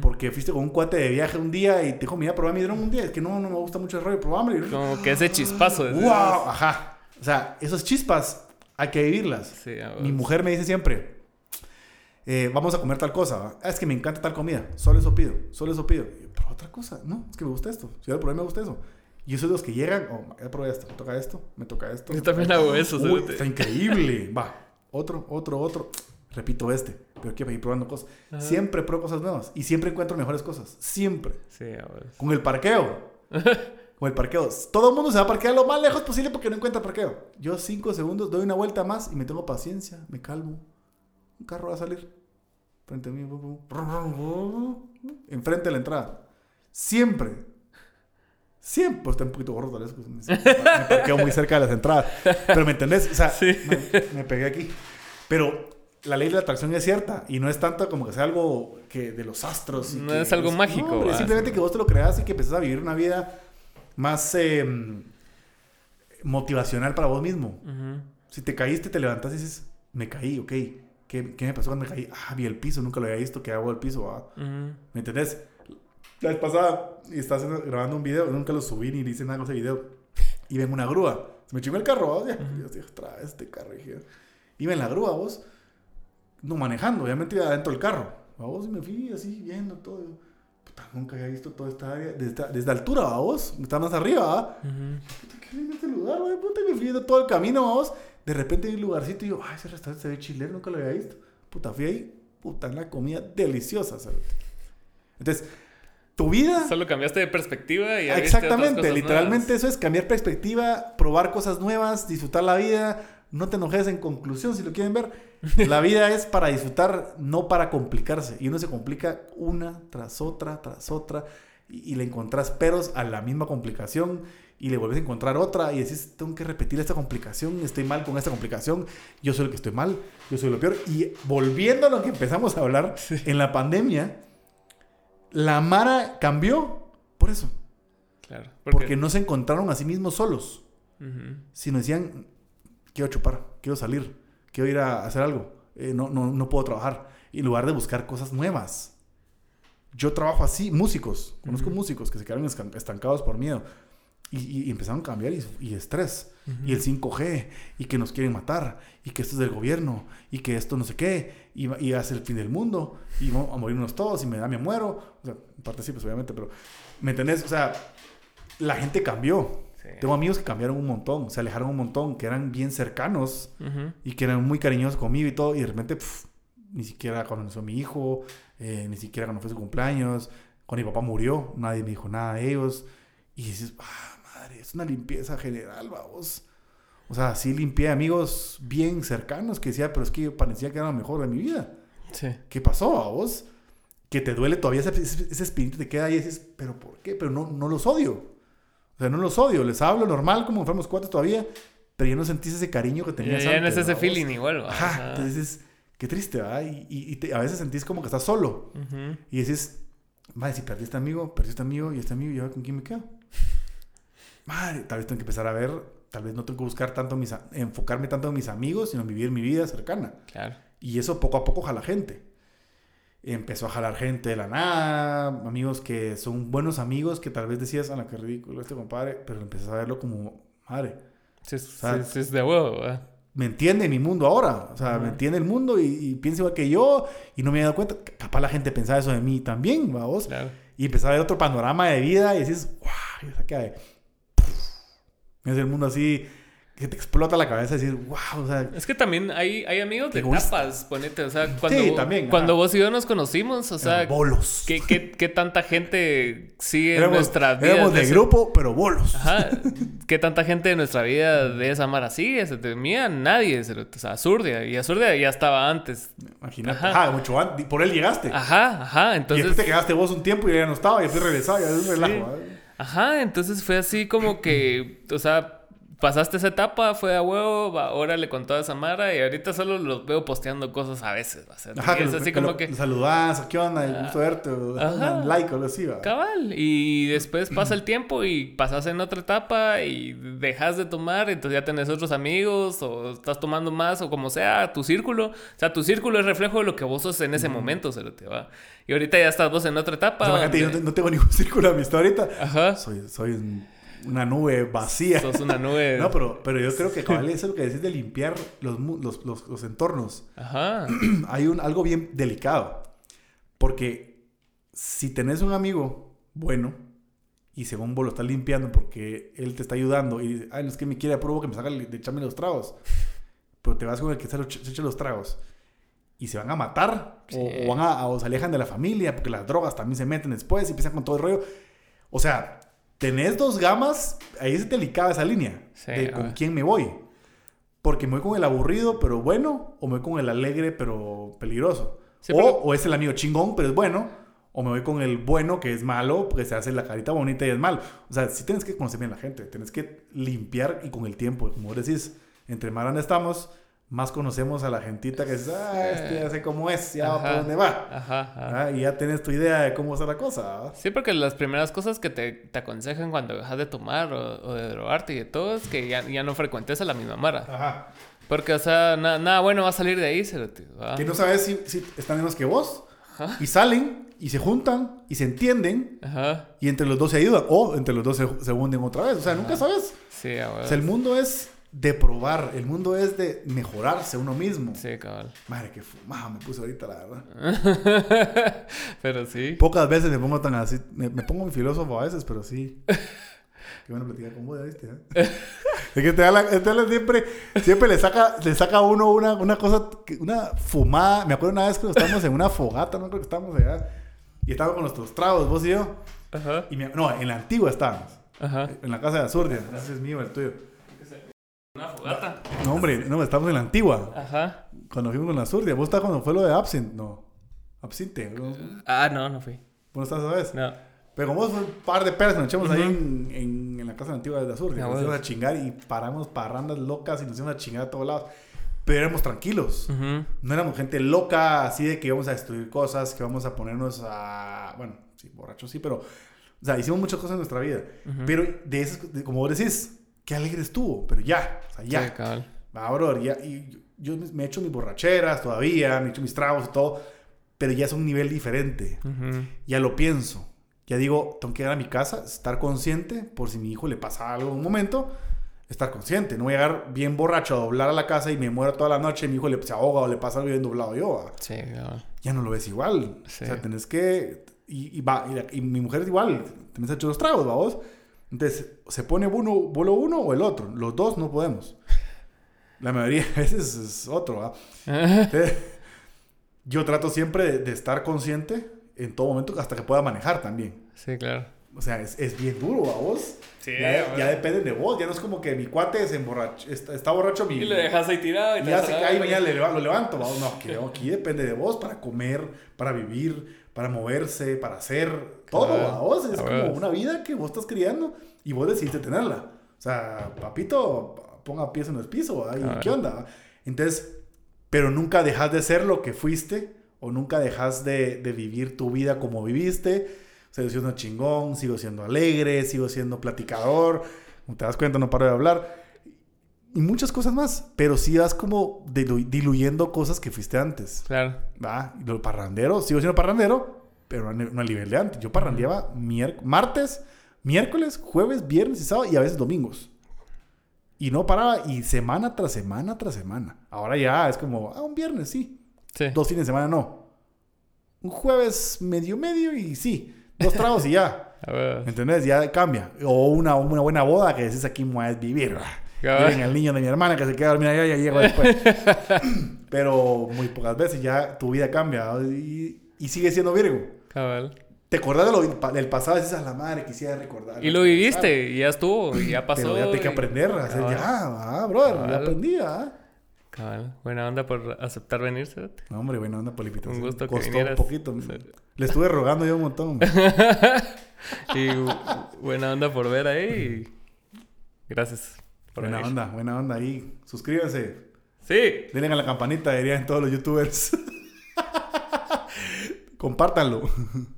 Porque fuiste con un cuate de viaje un día y te dijo, mira, probá mi dron un día. Es que no, no me gusta mucho el rollo, probámelo. Como que ese chispazo. ¡Wow! Ajá. O sea, esas chispas hay que vivirlas. mi mujer me dice siempre, eh, vamos a comer tal cosa. Ah, es que me encanta tal comida. Solo eso pido. Solo eso pido. Pero otra cosa. No, es que me gusta esto. Si yo probé, me gusta eso. Yo soy de los que llegan, oh, ya probé esto, me toca esto, me toca esto. Yo también hago eso. Uy, está increíble. Va, otro, otro, otro. Repito este, pero quiero ir probando cosas. Siempre pruebo cosas nuevas y siempre encuentro mejores cosas. Siempre. Sí, a ver. Con el parqueo. Con el parqueo. Todo el mundo se va a parquear lo más lejos posible porque no encuentra parqueo. Yo cinco segundos doy una vuelta más y me tengo paciencia, me calmo. Un carro va a salir. Frente a mí. Enfrente de la entrada. Siempre Siempre está un poquito gordo, tal vez. Pues, me, parqueo muy cerca de las entradas. Pero ¿me entendés? O sea, me, pegué aquí. Pero la ley de la atracción es cierta. Y no es tanto como que sea algo que de los astros. no es algo mágico. es simplemente que vos te lo creas y que empezás a vivir una vida más em, motivacional para vos mismo. Si te caíste, te levantas y dices, me caí, ok. ¿Qué, ¿Qué, me pasó cuando me caí? Ah, vi el piso, nunca lo había visto. ¿Qué hago el piso? Ah. ¿Me entendés? La vez pasada, y estás grabando un video, nunca lo subí ni hice nada con ese video. Y ven una grúa. Se me chingó el carro, vos. Ya, Dios, Dios, trae este carro. Y ven la grúa, vos. No manejando, obviamente iba adentro del carro. Vos, y me fui así viendo todo. Puta, nunca había visto toda esta área. Desde, desde altura, vos. Está más arriba, ¿va? Puta, qué lindo este lugar, güey. Puta, me fui todo el camino, vos. De repente vi un lugarcito y yo, ay, ese restaurante se ve chileno, nunca lo había visto. Puta, fui ahí. Puta, la comida deliciosa, ¿sabes? Entonces, tu vida. Solo cambiaste de perspectiva y Exactamente, literalmente eso es cambiar perspectiva, probar cosas nuevas, disfrutar la vida. No te enojes en conclusión, si lo quieren ver. La vida es para disfrutar, no para complicarse. Y uno se complica una tras otra, tras otra. Y, le encontrás peros a la misma complicación. Y le vuelves a encontrar otra. Y decís, tengo que repetir esta complicación. Estoy mal con esta complicación. Yo soy el que estoy mal. Yo soy lo peor. Y volviendo a lo que empezamos a hablar en la pandemia la Mara cambió por eso. Claro. Porque no se encontraron a sí mismos solos. Sino decían, quiero chupar, quiero salir, quiero ir a hacer algo. Eh, no, no, no puedo trabajar. Y en lugar de buscar cosas nuevas. Yo trabajo así, músicos. Conozco músicos que se quedaron estancados por miedo. Y, empezaron a cambiar y, estrés. Y el 5G. Y que nos quieren matar. Y que esto es del gobierno. Y que esto no sé qué. Y, y hace el fin del mundo. Y vamos a morirnos todos. Y me da, me muero. O sea, en parte sí, pues obviamente. Pero, ¿me entendés? O sea, la gente cambió. Tengo amigos que cambiaron un montón. Se alejaron un montón. Que eran bien cercanos. Y que eran muy cariñosos conmigo y todo. Y de repente, ni siquiera cuando nació mi hijo. Eh, ni siquiera cuando fue su cumpleaños. Cuando mi papá murió. Nadie me dijo nada de ellos. Y dices, ah, es una limpieza general, vamos. O sea, sí limpié amigos bien cercanos que decía, pero es que parecía que era lo mejor de mi vida. Sí. ¿Qué pasó a vos? Que te duele todavía ese, ese, espíritu, te queda ahí y dices, pero ¿por qué? Pero no, no los odio. O sea, no los odio, les hablo normal como fuéramos cuatro todavía, pero ya no sentís ese cariño que tenías Ya, ya no es antes, ese ¿va feeling igual. Ajá, Ajá. entonces dices, qué triste, ¿verdad? Y, y- y te- a veces sentís como que estás solo. Y dices, madre, si perdí este amigo, perdí este amigo y este amigo, ¿y ahora con quién me quedo? Madre, tal vez tengo que empezar a ver, tal vez no tengo que buscar tanto mis, enfocarme tanto en mis amigos, sino en vivir mi vida cercana. Claro. Y eso poco a poco jala gente. Empezó a jalar gente de la nada, amigos que son buenos amigos que tal vez decías, a la que ridículo este compadre, pero empezás a verlo como, madre, Sí, es- sí, de huevo, ¿va? me entiende mi mundo ahora, o sea, me entiende el mundo y, y piensa igual que yo y no me he dado cuenta, capaz la gente pensaba eso de mí también, vamos. Claro. Y empezás a ver otro panorama de vida y decís, wow, y saca de... Es el mundo así que te explota la cabeza y decís, wow, o sea, Es que también hay, hay amigos de etapas, ponete. O sea, cuando, Sí, también, cuando ajá. vos y yo nos conocimos, o sea, bolos. ¿qué, qué, qué tanta gente sigue en nuestra vida? éramos de ese- grupo, pero bolos. Ajá. ¿Qué tanta gente de nuestra vida de esa mara sigue? Se te mía nadie. se- O sea, Azurdia. Y Azurdia ya estaba antes. Imagínate. Ajá. Ajá, mucho antes. Por él llegaste. Ajá, ajá. y Entonces. después te quedaste vos un tiempo y ya no estaba y después regresaba y es un relajo. ¿eh? Ajá, entonces fue así como que, o sea, pasaste esa etapa, fue a huevo, va, órale con toda esa mara y ahorita solo los veo posteando cosas a veces, va a ser. Ajá, es lo- así que como lo- que... lo saludás, ¿qué onda? El gusto verte. o- Ajá. un like o algo así, ¿va? Cabal, y después pasa el tiempo y pasas en otra etapa y dejas de tomar, entonces ya tenés otros amigos o estás tomando más o como sea, tu círculo, o sea, tu círculo es reflejo de lo que vos sos en ese momento, se lo te va. Y ahorita ya estás vos en otra etapa. O sea, yo no tengo ningún círculo de amistad ahorita. Ajá, Soy, soy un- una nube vacía. sos una nube. No, pero, pero yo creo que cabal, eso es lo que decís de limpiar los, los, los, los entornos. Ajá, Hay un, algo bien delicado. Porque si tenés un amigo bueno y según vos lo estás limpiando porque él te está ayudando y dice, ay, no es que me quiere apruebo que me saca de echarme los tragos. Pero te vas con el que se, lo- se echa los tragos y se van a matar o- Sí. o, van a, o se alejan de la familia porque las drogas también se meten después y empiezan con todo el rollo. O sea, tenés dos gamas, ahí es delicada esa línea Sí, de con quién me voy. Porque me voy con el aburrido pero bueno o me voy con el alegre pero peligroso. Sí, o, pero- o es el amigo chingón pero es bueno. O me voy con el bueno que es malo porque se hace la carita bonita y es malo. O sea, sí tienes que conocer bien a la gente. Tienes que limpiar y con el tiempo. Como decís, entre más grande estamos, más conocemos a la gentita que dices, ah, este ya sé cómo es, ya va por Ajá. dónde va. ajá, ajá. Ah, y ya tienes tu idea de cómo está la cosa. ¿va? Sí, porque las primeras cosas que te, te aconsejan cuando dejas de tomar o, o de drogarte y de todo es que ya, ya no frecuentes a la misma mara. Ajá. Porque, o sea, na- nada bueno va a salir de ahí, ¿va? Que no sabes si, si están menos que vos. Y salen y se juntan y se entienden Ajá. y entre los dos se ayudan o entre los dos se, se hunden otra vez. O sea, nunca sabes. Sí, O sea, el mundo es de probar, el mundo es de mejorarse uno mismo. Sí, cabal. Madre, qué fumada me puse ahorita, la verdad. Pero sí. Pocas veces me pongo tan así. Me, me pongo muy filósofo a veces, pero sí. Qué bueno platicar con vos, ¿ya ¿viste? eh? es que te da la, te da la- siempre, siempre le saca, le saca a uno una, una cosa, una fumada. Me acuerdo una vez que estábamos en una fogata, no creo que estábamos allá. Y estábamos con nuestros tragos, vos y yo. Ajá. Y me- no, en la antigua estábamos. Ajá. En la casa de Azurdia. Ese es mío, el tuyo. Una fogata. No, hombre, no, estamos en la antigua. Ajá. Cuando fuimos con la Azurdia. ¿Vos estás cuando fue lo de Absinthe? No. Absinthe. ¿no? Ah, no, no fui. ¿Vos no estás esa vez? No. Pero como fue un par de peras que nos echamos ahí Ujú. en, en, en la casa antigua de Azur. Ah, nos íbamos a chingar y paramos parrandas locas y nos íbamos a chingar a todos lados. Pero éramos tranquilos. Ujú. No éramos gente loca, así de que íbamos a destruir cosas, que vamos a ponernos a... Bueno, sí, borrachos sí, pero... O sea, hicimos muchas cosas en nuestra vida. Ujú. Pero de esas, de- como vos decís, qué alegre estuvo. Pero ya, o sea, ya. Sí. Va, brother, ya, y yo me he hecho mis borracheras todavía, me he hecho mis tragos y todo, pero ya es un nivel diferente. Ujú. Ya lo pienso. Ya digo, tengo que llegar a mi casa, estar consciente por si mi hijo le pasa algo en un momento, estar consciente. No voy a llegar bien borracho a doblar a la casa y me muero toda la noche, mi hijo le, se ahoga o le pasa algo bien doblado yo. Sí, cabal. Ya no lo ves igual. Sí. O sea, tenés que... Y, y va, y, la- y mi mujer es igual, tenés hecho los tragos, ¿va vos? Entonces, ¿se pone uno, vuelo uno o el otro? Los dos no podemos. La mayoría de veces es otro, ¿va? Entonces, yo trato siempre de, de estar consciente en todo momento hasta que pueda manejar también. Sí, claro. O sea, es, es bien duro a vos. Sí, ya, bueno. ya depende de vos. Ya no es como que mi cuate se emborracha, está, está borracho mi... Y lo dejas ahí tirado y, y te ya se cae y mañana le lo levanto. ¿va? No, que aquí depende de vos para comer, para vivir, para moverse, para hacer todo, Claro. a vos. Es A como una vida que vos estás criando y vos decidiste tenerla. O sea, papito, ponga pies en el piso. ¿y qué onda? Entonces, pero nunca dejas de ser lo que fuiste o nunca dejas de, de vivir tu vida como viviste. Sigo siendo chingón, sigo siendo alegre, sigo siendo platicador. Como te das cuenta, no paro de hablar. Y muchas cosas más. Pero sí vas como dilu- diluyendo cosas que fuiste antes. Claro. ¿va? Lo parrandero, sigo siendo parrandero, pero no al nivel de antes. Yo parrandeaba martes, miércoles, jueves, viernes y sábado y a veces domingos. Y no paraba y semana tras semana tras semana. Ahora ya es como, ah, un viernes sí. Sí. Dos fines de semana no. Un jueves medio medio y sí. Dos tragos y ya. Huevos. ¿Entendés? Ya cambia. O una, una buena boda que decís aquí me a vivir. Cabal. Miren el niño de mi hermana que se queda a dormir allá y ya llego después. Pero muy pocas veces ya tu vida cambia y, y sigue siendo Virgo. Cabal. Te acordás de lo del pasado y dices a la madre, quisiera recordar. Y lo viviste, y ya estuvo, y ya pasó. Pero ya te hay que aprender a hacer Cabal. ya, ah, brother, ya Cabal. aprendí, ah. Cabal. Buena onda por aceptar venir, cerote. No, hombre, bueno, anda por la invitación. Un gusto que Costó vinieras. un poquito. Le estuve rogando yo un montón. Y bu- buena onda por ver ahí. y Gracias buena onda, buena onda ahí. Suscríbanse. Sí. Denle a la campanita, dirían todos los youtubers. Compártanlo.